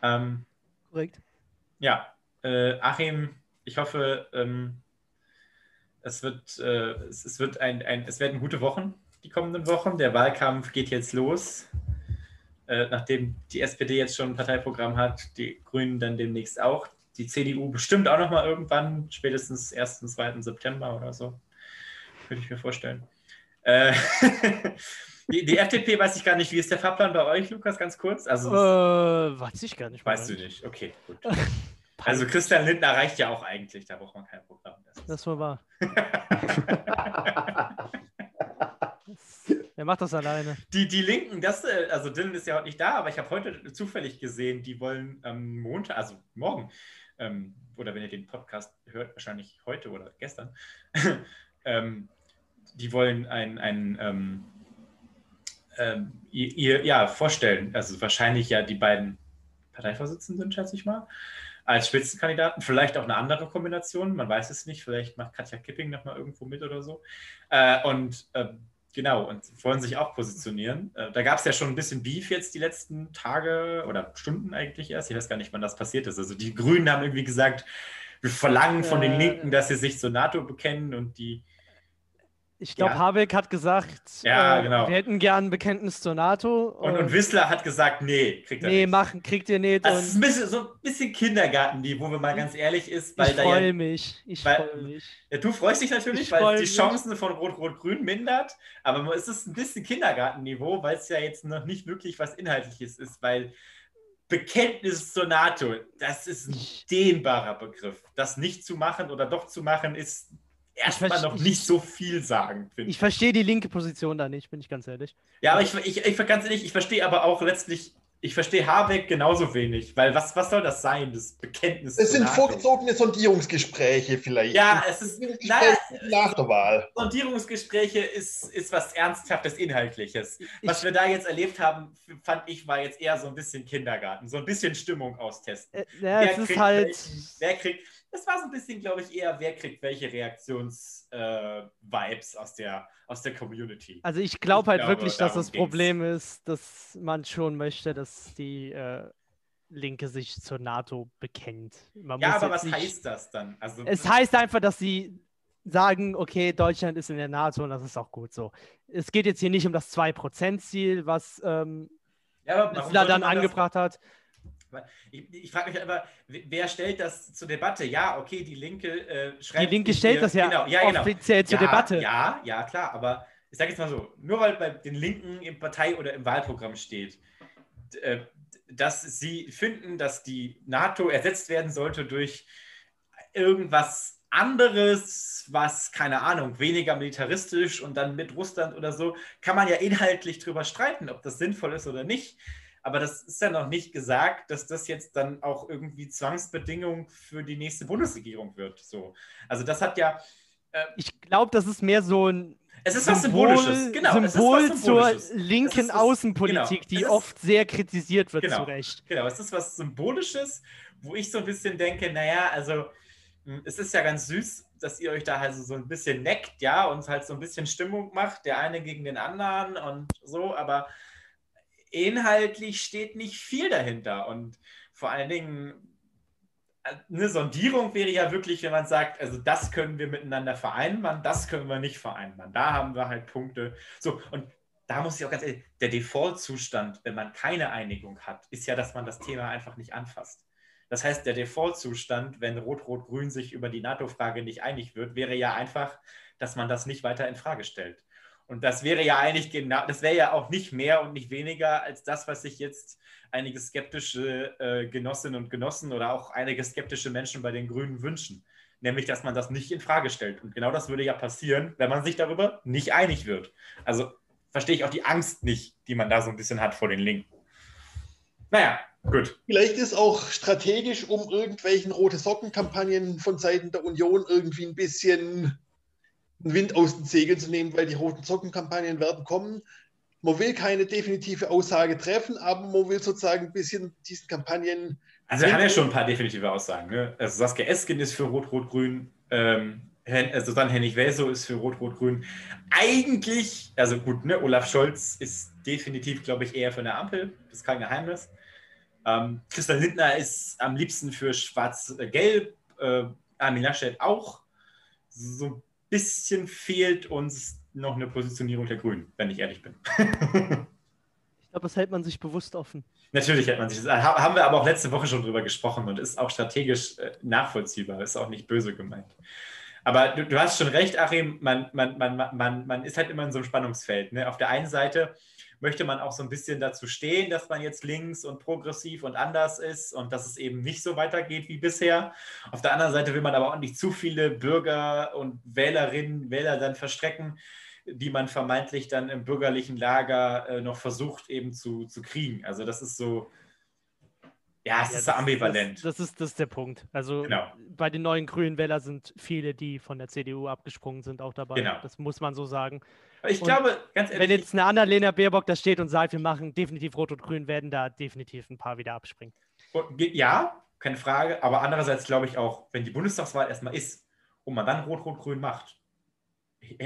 Ähm,
Korrekt.
Ja, äh, Achim, ich hoffe, ähm, es, wird, äh, es, es, wird ein, ein, es werden gute Wochen, die kommenden Wochen. Der Wahlkampf geht jetzt los. Äh, nachdem die SPD jetzt schon ein Parteiprogramm hat, die Grünen dann demnächst auch die CDU bestimmt auch noch mal irgendwann, spätestens 1., 2. September oder so. Könnte ich mir vorstellen. Äh, *laughs* die, die, FDP weiß ich gar nicht. Wie ist der Fahrplan bei euch, Lukas, ganz kurz?
Also, äh, weiß ich gar nicht.
Weißt du nicht? Okay, gut. *laughs* Also Christian Lindner reicht ja auch eigentlich, da braucht man kein Programm.
Das, das war wahr. Wer *laughs* macht das alleine?
Die, die Linken, das, äh, also Dylan ist ja heute nicht da, aber ich habe heute zufällig gesehen, die wollen am ähm, Montag, also morgen, ähm, oder wenn ihr den Podcast hört, wahrscheinlich heute oder gestern, ähm, die wollen ein, ein ähm, ähm, ihr, ja, vorstellen, also wahrscheinlich ja die beiden Parteivorsitzenden, schätze ich mal, als Spitzenkandidaten, vielleicht auch eine andere Kombination, man weiß es nicht, vielleicht macht Katja Kipping nochmal irgendwo mit oder so. Äh, und äh, Genau, und wollen sich auch positionieren. Äh, da gab es ja schon ein bisschen Beef jetzt die letzten Tage oder Stunden eigentlich erst. Ich weiß gar nicht, wann das passiert ist. Also die Grünen haben irgendwie gesagt, wir verlangen von den Linken, dass sie sich zur NATO bekennen und die
ich glaube, ja. Habeck hat gesagt,
ja, äh, genau.
wir hätten gern ein Bekenntnis zur NATO.
Und, und, Wissler hat gesagt, nee,
kriegt er nee, nicht. Nee, machen, kriegt ihr nicht.
Das ist ein bisschen, so ein bisschen Kindergarten, wo man mal ganz ehrlich ist.
Weil ich freue ja, mich, ich freue mich.
Ja, du freust dich natürlich, weil es die Chancen von Rot-Rot-Grün mindert, aber es ist ein bisschen Kindergartenniveau, weil es ja jetzt noch nicht wirklich was Inhaltliches ist, weil Bekenntnis zur NATO, das ist ein dehnbarer Begriff. Das nicht zu machen oder doch zu machen, ist erstmal noch nicht so viel sagen.
Ich, ich verstehe die linke Position da nicht, bin ich ganz ehrlich.
Ja, aber ich, ich, ich ganz ehrlich, ich verstehe aber auch letztlich, ich verstehe Habeck genauso wenig, weil was, was soll das sein, das Bekenntnis?
Es sind vorgezogene Sondierungsgespräche vielleicht.
Ja, es ist naja,
nach der Wahl.
Sondierungsgespräche ist, ist was Ernsthaftes, Inhaltliches. Was ich, wir da jetzt erlebt haben, fand ich, war jetzt eher so ein bisschen Kindergarten, so ein bisschen Stimmung austesten.
Äh, ja, wer, kriegt,
halt... wer kriegt das war so ein bisschen, glaube ich, eher, wer kriegt welche Reaktions-Vibes äh, aus, der, aus der Community.
Also ich, glaub halt ich glaube halt wirklich, dass das ging's. Problem ist, dass man schon möchte, dass die äh, Linke sich zur NATO bekennt. Man
ja, aber was nicht... heißt das dann?
Also, es heißt einfach, dass sie sagen, okay, Deutschland ist in der NATO und das ist auch gut so. Es geht jetzt hier nicht um das 2%-Ziel, was ähm, ja, dann angebracht das... hat.
Ich, ich frage mich aber, wer stellt das zur Debatte? Ja, okay, die Linke äh,
schreibt. Die Linke stellt hier, das ja, genau, ja genau. offiziell zur
ja,
Debatte.
Ja, ja, klar, aber ich sage jetzt mal so: nur weil bei den Linken im Partei- oder im Wahlprogramm steht, äh, dass sie finden, dass die NATO ersetzt werden sollte durch irgendwas anderes, was, keine Ahnung, weniger militaristisch und dann mit Russland oder so, kann man ja inhaltlich drüber streiten, ob das sinnvoll ist oder nicht. Aber das ist ja noch nicht gesagt, dass das jetzt dann auch irgendwie Zwangsbedingung für die nächste Bundesregierung wird. So. Also das hat ja.
Äh, ich glaube, das ist mehr so ein
es ist was Symbolisches,
genau. Symbol was Symbolisches. zur linken was, Außenpolitik, genau. die ist, oft sehr kritisiert wird,
genau,
zu Recht.
Genau, es ist was Symbolisches, wo ich so ein bisschen denke, naja, also hm, es ist ja ganz süß, dass ihr euch da halt so ein bisschen neckt, ja, und halt so ein bisschen Stimmung macht, der eine gegen den anderen und so, aber inhaltlich steht nicht viel dahinter und vor allen Dingen eine Sondierung wäre ja wirklich, wenn man sagt, also das können wir miteinander vereinbaren, das können wir nicht vereinbaren. Da haben wir halt Punkte. So, und da muss ich auch ganz ehrlich, der Default-Zustand, wenn man keine Einigung hat, ist ja, dass man das Thema einfach nicht anfasst. Das heißt, der Default-Zustand, wenn Rot-Rot-Grün sich über die NATO-Frage nicht einig wird, wäre ja einfach, dass man das nicht weiter in Frage stellt. Und das wäre ja eigentlich genau, das wäre ja auch nicht mehr und nicht weniger als das, was sich jetzt einige skeptische äh, Genossinnen und Genossen oder auch einige skeptische Menschen bei den Grünen wünschen. Nämlich, dass man das nicht in Frage stellt. Und genau das würde ja passieren, wenn man sich darüber nicht einig wird. Also verstehe ich auch die Angst nicht, die man da so ein bisschen hat vor den Linken. Naja, gut.
Vielleicht ist auch strategisch, um irgendwelchen rote Socken-Kampagnen von Seiten der Union irgendwie ein bisschen Wind aus den Segeln zu nehmen, weil die roten Socken-Kampagnen werden kommen. Man will keine definitive Aussage treffen, aber man will sozusagen ein bisschen diesen Kampagnen.
Also, wir haben ja schon ein paar definitive Aussagen. Ne? Also, Saskia Esken ist für Rot-Rot-Grün. Ähm, also dann Henning Welso ist für Rot-Rot-Grün. Eigentlich, also gut, ne, Olaf Scholz ist definitiv, glaube ich, eher für eine Ampel. Das ist kein Geheimnis. Ähm, Christian Lindner ist am liebsten für Schwarz-Gelb. Äh, Armin Laschet auch. So bisschen fehlt uns noch eine Positionierung der Grünen, wenn ich ehrlich bin. *laughs*
ich glaube, das hält man sich bewusst offen.
Natürlich hält man sich das. Haben wir aber auch letzte Woche schon drüber gesprochen und ist auch strategisch äh, nachvollziehbar, ist auch nicht böse gemeint. Aber du, du hast schon recht, Achim, man, man, man, man, man ist halt immer in so einem Spannungsfeld. Ne? Auf der einen Seite möchte man auch so ein bisschen dazu stehen, dass man jetzt links und progressiv und anders ist und dass es eben nicht so weitergeht wie bisher. Auf der anderen Seite will man aber auch nicht zu viele Bürger und Wählerinnen, Wähler dann verstrecken, die man vermeintlich dann im bürgerlichen Lager äh, noch versucht eben zu, zu kriegen. Also das ist so, ja, es ja, ist
das,
ambivalent.
Das, das, ist, das ist der Punkt. Also genau. bei den neuen Grünen Wählern sind viele, die von der CDU abgesprungen sind, auch dabei. Genau. Das muss man so sagen.
Ich und glaube, ganz
ehrlich. Wenn jetzt eine Annalena Baerbock da steht und sagt, wir machen definitiv Rot und Grün, werden da definitiv ein paar wieder abspringen.
Ja, keine Frage. Aber andererseits glaube ich auch, wenn die Bundestagswahl erstmal ist und man dann Rot-Rot-Grün macht,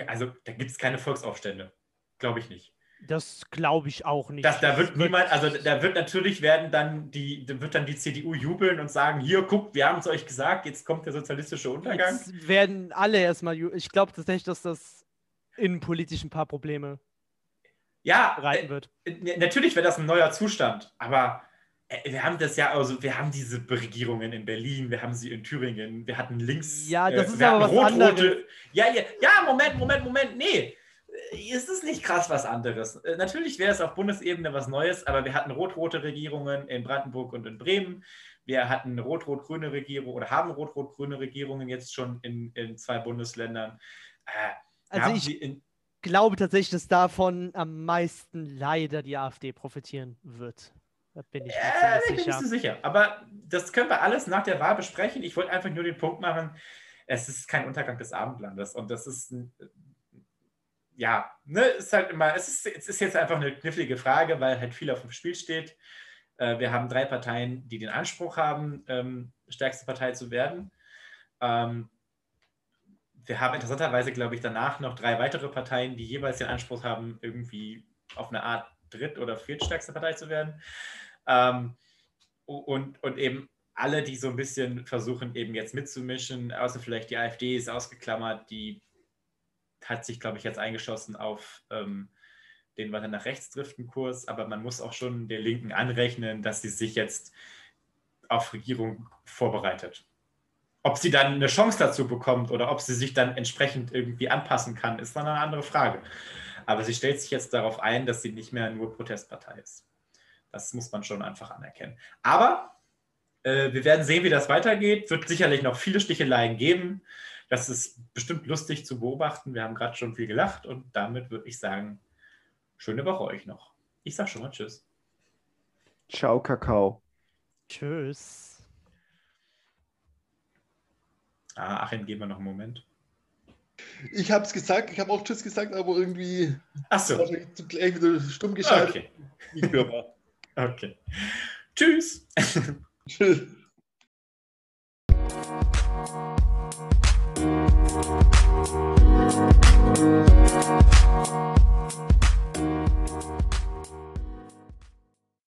also da gibt es keine Volksaufstände. Glaube ich nicht.
Das glaube ich auch nicht.
Das, da wird niemand, also da wird natürlich werden dann die, wird dann die CDU jubeln und sagen, hier, guckt, wir haben es euch gesagt, jetzt kommt der sozialistische Untergang. Jetzt
werden alle erstmal, ich glaube tatsächlich, dass das innenpolitisch ein paar Probleme
ja, reiten wird. Äh, natürlich wäre das ein neuer Zustand, aber äh, wir haben das ja, also wir haben diese Regierungen in Berlin, wir haben sie in Thüringen, wir hatten links.
Ja, das äh, ist aber was anderes.
Ja, ja, ja, Moment, Moment, Moment, nee ist es nicht krass was anderes. Äh, natürlich wäre es auf Bundesebene was Neues, aber wir hatten rot-rote Regierungen in Brandenburg und in Bremen. Wir hatten rot-rot-grüne Regierungen oder haben rot-rot-grüne Regierungen jetzt schon in, in zwei Bundesländern.
Äh, also ich glaube tatsächlich, dass davon am meisten leider die AfD profitieren wird.
Da bin ich, äh, ich bin nicht so sicher. Aber das können wir alles nach der Wahl besprechen. Ich wollte einfach nur den Punkt machen, es ist kein Untergang des Abendlandes und das ist ja, ne, ist halt immer, es ist, es ist jetzt einfach eine knifflige Frage, weil halt viel auf dem Spiel steht. Äh, wir haben drei Parteien, die den Anspruch haben, ähm, stärkste Partei zu werden. Ähm, wir haben interessanterweise, glaube ich, danach noch drei weitere Parteien, die jeweils den Anspruch haben, irgendwie auf eine Art dritt- oder viertstärkste Partei zu werden. Ähm, und, und eben alle, die so ein bisschen versuchen, eben jetzt mitzumischen, außer vielleicht die AfD ist ausgeklammert, die hat sich, glaube ich, jetzt eingeschossen auf ähm, den weiter nach rechts driften Kurs, aber man muss auch schon der Linken anrechnen, dass sie sich jetzt auf Regierung vorbereitet. Ob sie dann eine Chance dazu bekommt oder ob sie sich dann entsprechend irgendwie anpassen kann, ist dann eine andere Frage. Aber sie stellt sich jetzt darauf ein, dass sie nicht mehr nur Protestpartei ist. Das muss man schon einfach anerkennen. Aber äh, wir werden sehen, wie das weitergeht. Wird sicherlich noch viele Sticheleien geben. Das ist bestimmt lustig zu beobachten. Wir haben gerade schon viel gelacht und damit würde ich sagen, schöne Woche euch noch. Ich sage schon mal Tschüss.
Ciao, Kakao.
Tschüss.
Ah, Achim, geben wir noch einen Moment.
Ich habe es gesagt, ich habe auch Tschüss gesagt, aber irgendwie
Achso.
gleich wieder stumm geschaltet.
Okay. *laughs* Okay. Tschüss. *laughs*
Tschüss.